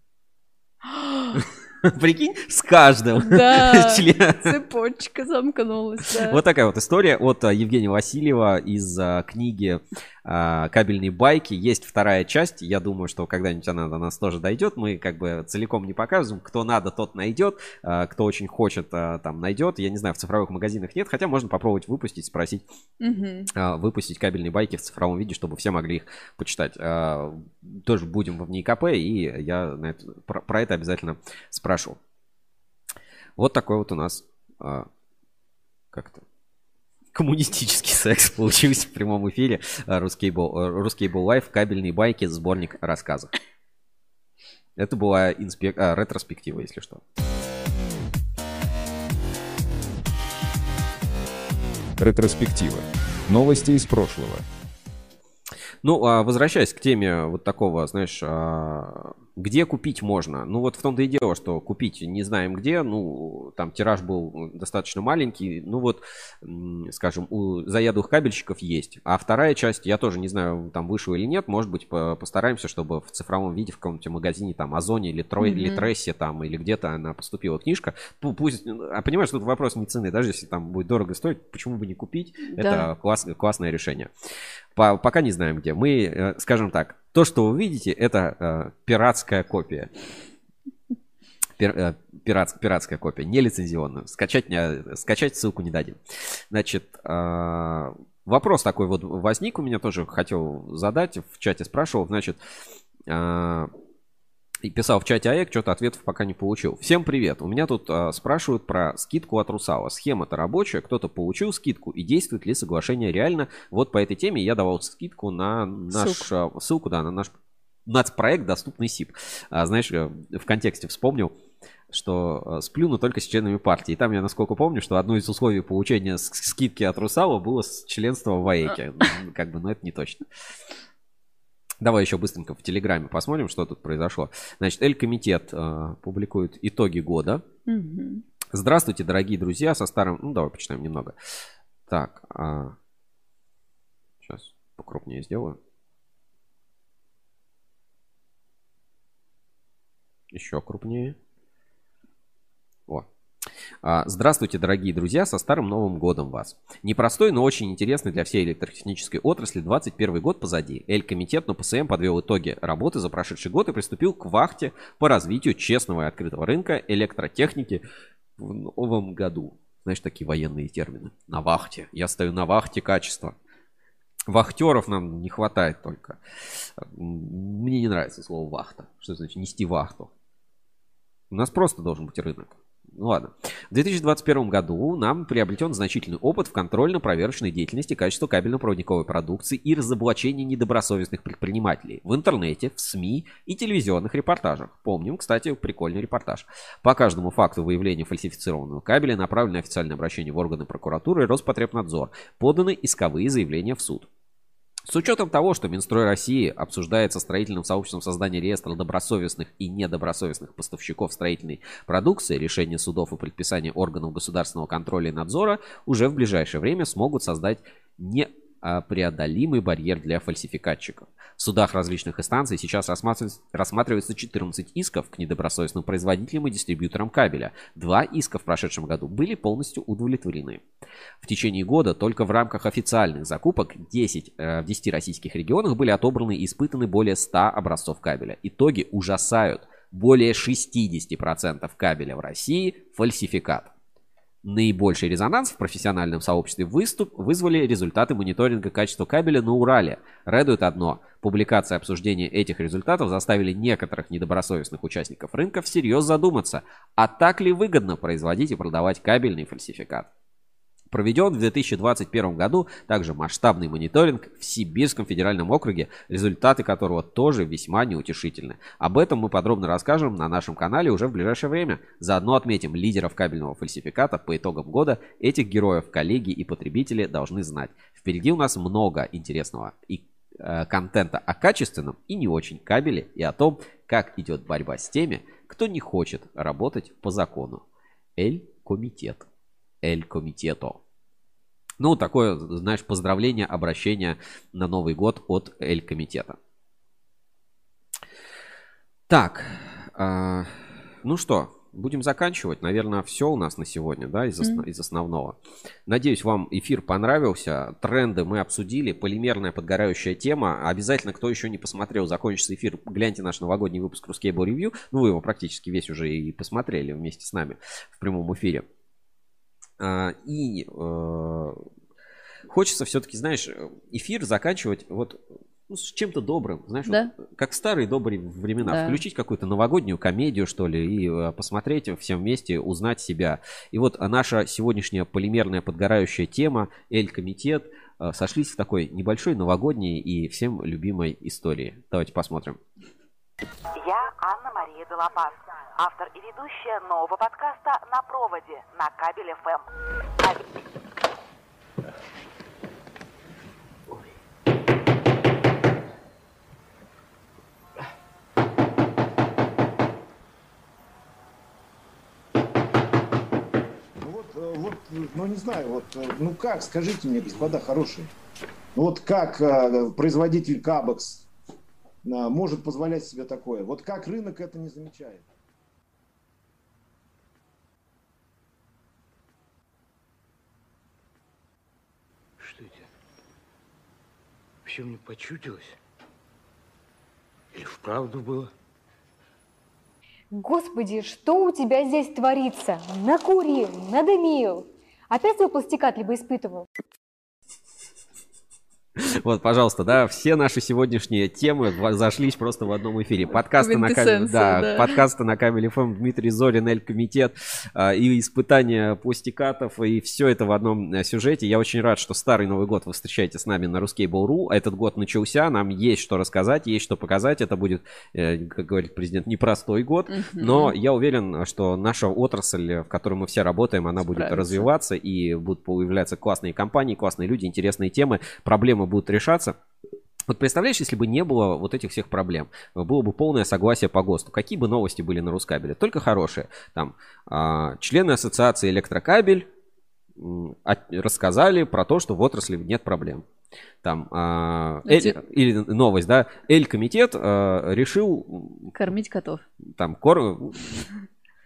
<gasps> Прикинь, с каждым. <laughs> Да, <laughs> цепочка замкнулась. да. Вот такая вот история от а, Евгения Васильева из а, книги «Кабельные байки». Есть вторая часть. Я думаю, что когда-нибудь она до нас тоже дойдет. Мы как бы целиком не показываем. Кто надо, тот найдет. А, Кто очень хочет, а, там найдет. Я не знаю, в цифровых магазинах нет. Хотя можно попробовать выпустить, спросить а, выпустить кабельные байки в цифровом виде, чтобы все могли их почитать. А, Тоже будем в НИКП, и я на это- про, про это обязательно спрошу. Вот такой вот у нас а, как-то коммунистический секс получился в прямом эфире. А, RusCable, а, RusCable Live, кабельные байки, сборник рассказов. Это была инспек... а, ретроспектива, если что. Ретроспектива. Новости из прошлого. Ну, а возвращаясь к теме вот такого, знаешь, а, где купить можно? Ну, вот в том-то и дело, что купить не знаем где. Ну, там тираж был достаточно маленький. Ну, вот, скажем, у заядлых кабельщиков есть. А вторая часть, я тоже не знаю, там вышла или нет. Может быть, по- постараемся, чтобы в цифровом виде в каком-нибудь магазине, там, Озоне или, Трой, или Мгм. Трессе, там, или где-то она поступила книжка. Пу- Пусть, а понимаешь, тут вопрос не цены. Даже если там будет дорого стоить, почему бы не купить? Да. Это класс- классное решение. По- пока не знаем где. Мы, э, скажем так, то, что вы видите, это э, пиратская копия. Пир- э, пиратс- пиратская копия, не лицензионная. Скачать, не- скачать ссылку не дадим. Значит, вопрос такой вот возник у меня тоже, хотел задать, в чате спрашивал. Значит, и писал в чате АЭК, что-то ответов пока не получил. Всем привет. У меня тут а, спрашивают про скидку от Русала. Схема-то рабочая, кто-то получил скидку и действует ли соглашение реально. Вот по этой теме я давал скидку на наш а, ссылку, да, на наш нацпроект «Доступный СИП». А, знаешь, э, в контексте вспомнил, что э, сплю, но только с членами партии. И там я, насколько помню, что одно из условий получения скидки от Русала было членство в АЭКе. Ну, Как бы, но это не точно. Давай еще быстренько в Телеграме посмотрим, что тут произошло. Значит, Эль-комитет э, публикует итоги года. Мгм. Здравствуйте, дорогие друзья, со старым... Ну, давай почитаем немного. Так, а, сейчас покрупнее сделаю. Еще крупнее. О. А, Здравствуйте, дорогие друзья, со Старым Новым Годом вас. Непростой, но очень интересный для всей электротехнической отрасли 21 год позади. Эль-комитет на ПСМ подвел итоги работы за прошедший год и приступил к вахте по развитию честного и открытого рынка электротехники в новом году. Знаешь, такие военные термины. На вахте. Я стою на вахте качества. Вахтеров нам не хватает только. Мне не нравится слово вахта. Что значит нести вахту? У нас просто должен быть рынок. Ну ладно. В 2021 году нам приобретен значительный опыт в контрольно-проверочной деятельности качества кабельно-проводниковой продукции и разоблачении недобросовестных предпринимателей в интернете, в СМИ и телевизионных репортажах. Помним, кстати, прикольный репортаж. По каждому факту выявления фальсифицированного кабеля направлено официальное обращение в органы прокуратуры и Роспотребнадзор. Поданы исковые заявления в суд. С учетом того, что Минстрой России обсуждает со строительным сообществом создание реестра добросовестных и недобросовестных поставщиков строительной продукции, решение судов и предписание органов государственного контроля и надзора уже в ближайшее время смогут создать непреодолимый барьер для фальсификатчиков. В судах различных инстанций сейчас рассматривается, рассматривается 14 исков к недобросовестным производителям и дистрибьюторам кабеля. Два иска в прошедшем году были полностью удовлетворены. В течение года только в рамках официальных закупок 10, э, в 10 российских регионах были отобраны и испытаны более 100 образцов кабеля. Итоги ужасают. более 60% кабеля в России – фальсификат. Наибольший резонанс в профессиональном сообществе выступ вызвали результаты мониторинга качества кабеля на Урале. Радует одно. Публикация и обсуждение этих результатов заставили некоторых недобросовестных участников рынка всерьез задуматься, а так ли выгодно производить и продавать кабельный фальсификат. Проведен в 2021 году также масштабный мониторинг в Сибирском федеральном округе, результаты которого тоже весьма неутешительны. Об этом мы подробно расскажем на нашем канале уже в ближайшее время. Заодно отметим лидеров кабельного фальсификата по итогам года. Этих героев коллеги и потребители должны знать. Впереди у нас много интересного и э, контента о качественном и не очень кабеле и о том, как идет борьба с теми, кто не хочет работать по закону. Эль-комитет. Эль Комитето. Ну, такое, знаешь, поздравление, обращение на Новый год от Эль Комитета. Так, э, ну что, будем заканчивать. Наверное, все у нас на сегодня, да, из, основ, из основного. Надеюсь, вам эфир понравился. Тренды мы обсудили. Полимерная подгорающая тема. Обязательно, кто еще не посмотрел, закончится эфир, гляньте наш новогодний выпуск Ruskable Review. Ну, вы его практически весь уже и посмотрели вместе с нами в прямом эфире. А, и э, хочется все-таки, знаешь, эфир заканчивать вот ну, с чем-то добрым, знаешь, Да. вот, как старые добрые времена. Да. Включить какую-то новогоднюю комедию, что ли, и э, посмотреть всем вместе, узнать себя. И вот наша сегодняшняя полимерная подгорающая тема Эль-комитет сошлись в такой небольшой новогодней и всем любимой истории. Давайте посмотрим. Мария Делапас, автор и ведущая нового подкаста «На проводе» на Кабель ФМ. Ну вот, э, вот, э, ну не знаю, вот, э, ну как, скажите мне, господа хорошие, ну вот как э, производитель Кабекс может позволять себе такое? Вот как рынок это не замечает? Что это? Все мне почудилось? Или вправду было? Господи, что у тебя здесь творится? Накурил, надымил. Опять свой пластикат либо испытывал? <laughs> Вот, пожалуйста, да, все наши сегодняшние темы зашлись просто в одном эфире. Подкасты на Квинтэссенция, да, да. подкасты на кабеле ФМ, Дмитрий Зорин, Эль Комитет а, и испытания пластикатов, и все это в одном э, сюжете. Я очень рад, что старый Новый год вы встречаете с нами на Ruskable.ru. Этот год начался, нам есть что рассказать, есть что показать. Это будет, э, как говорит президент, непростой год, но я уверен, что наша отрасль, в которой мы все работаем, она будет Справится. развиваться, и будут появляться классные компании, классные люди, интересные темы, проблемы будут решаться. Вот представляешь, если бы не было вот этих всех проблем, было бы полное согласие по ГОСТу, какие бы новости были на Рускабеле? Только хорошие. Там а, члены ассоциации электрокабель от- рассказали про то, что в отрасли нет проблем. Там Эль- Эти- или новость, да, Эль-комитет а, решил Кормить котов. там кор...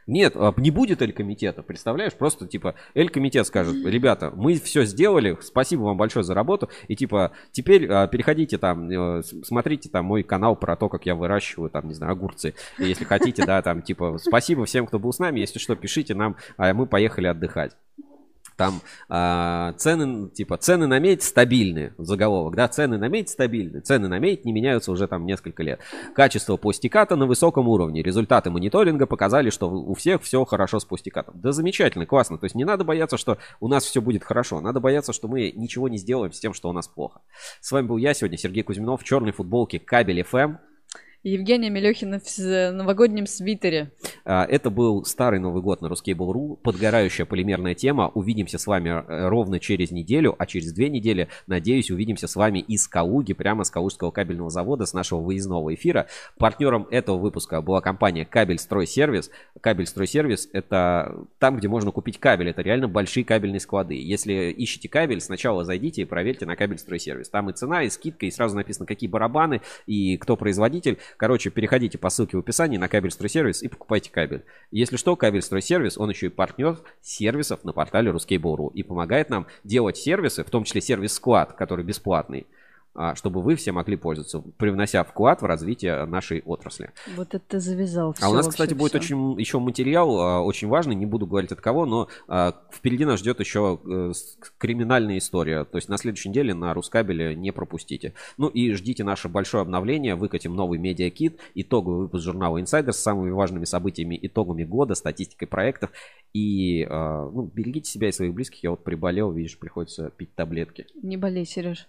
Нет, а, не будет Эль-комитета, представляешь? Просто типа Эль-комитет скажет, ребята, мы все сделали, спасибо вам большое за работу, и типа теперь а, переходите там, э, смотрите там мой канал про то, как я выращиваю там, не знаю, огурцы, И если хотите, да, там типа спасибо всем, кто был с нами, если что, пишите нам, а мы поехали отдыхать. Там а, цены, типа, цены на медь стабильные, заголовок, да, цены на медь стабильны, цены на медь не меняются уже там несколько лет. Качество пластиката на высоком уровне. Результаты мониторинга показали, что у всех все хорошо с пластикатом. Да замечательно, классно. То есть не надо бояться, что у нас все будет хорошо. Надо бояться, что мы ничего не сделаем с тем, что у нас плохо. С вами был я сегодня, Сергей Кузьминов, в черной футболке Кабель Эм. Евгения Мелехина в новогоднем свитере. А, Это был старый Новый год на Ruskable.ru, подгорающая полимерная тема. Увидимся с вами э, ровно через неделю, а через две недели, надеюсь, увидимся с вами из Калуги, прямо с Калужского кабельного завода, с нашего выездного эфира. Партнером этого выпуска была компания Кабель Стройсервис. Кабель Стройсервис – это там, где можно купить кабель. Это реально большие кабельные склады. Если ищете кабель, сначала зайдите и проверьте на Кабель Стройсервис. Там и цена, и скидка, и сразу написано, какие барабаны, и кто производитель. Короче, переходите по ссылке в описании на Кабель Стройсервис и покупайте кабель. Если что, Кабель Стройсервис, он еще и партнер сервисов на портале Ruskable.ru и помогает нам делать сервисы, в том числе сервис-склад, который бесплатный, чтобы вы все могли пользоваться, привнося вклад в развитие нашей отрасли. Вот это завязал. А у нас, кстати, будет всё. очень еще материал, а, очень важный, не буду говорить от кого, но а, впереди нас ждет еще э, криминальная история. То есть на следующей неделе на Рускабеле не пропустите. Ну и ждите наше большое обновление, выкатим новый медиакит, итоговый выпуск журнала Insider с самыми важными событиями, итогами года, статистикой проектов. И а, ну, берегите себя и своих близких. Я вот приболел, видишь, приходится пить таблетки. Не болей, Сереж.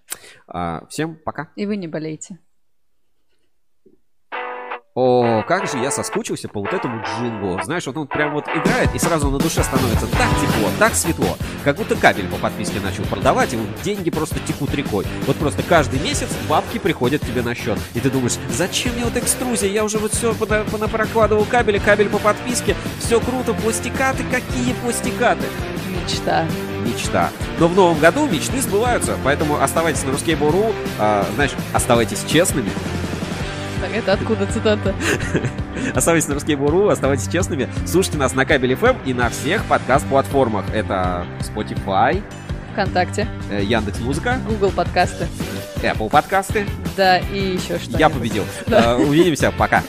А, всем пока. И вы не болейте. О, как же я соскучился по вот этому джинглу. Знаешь, вот он прям вот играет, и сразу на душе становится так тепло, так светло. Как будто кабель по подписке начал продавать, и вот деньги просто текут рекой. Вот просто каждый месяц бабки приходят тебе на счет. И ты думаешь, зачем мне вот экструзия? Я уже вот все прокладывал кабели, кабель по подписке. Все круто, пластикаты, какие пластикаты? Мечта. Мечта. Но в новом году мечты сбываются, поэтому оставайтесь на Ruskable.ru, а, знаешь, оставайтесь честными, Так, это откуда цитата? <laughs> Оставайтесь на Ruskable.ru, оставайтесь честными. Слушайте нас на Кабель FM и на всех подкаст-платформах. Это Spotify, ВКонтакте, э, Яндекс.Музыка, Google подкасты. Apple подкасты. Да, и еще что Я победил. Э, Увидимся. Пока.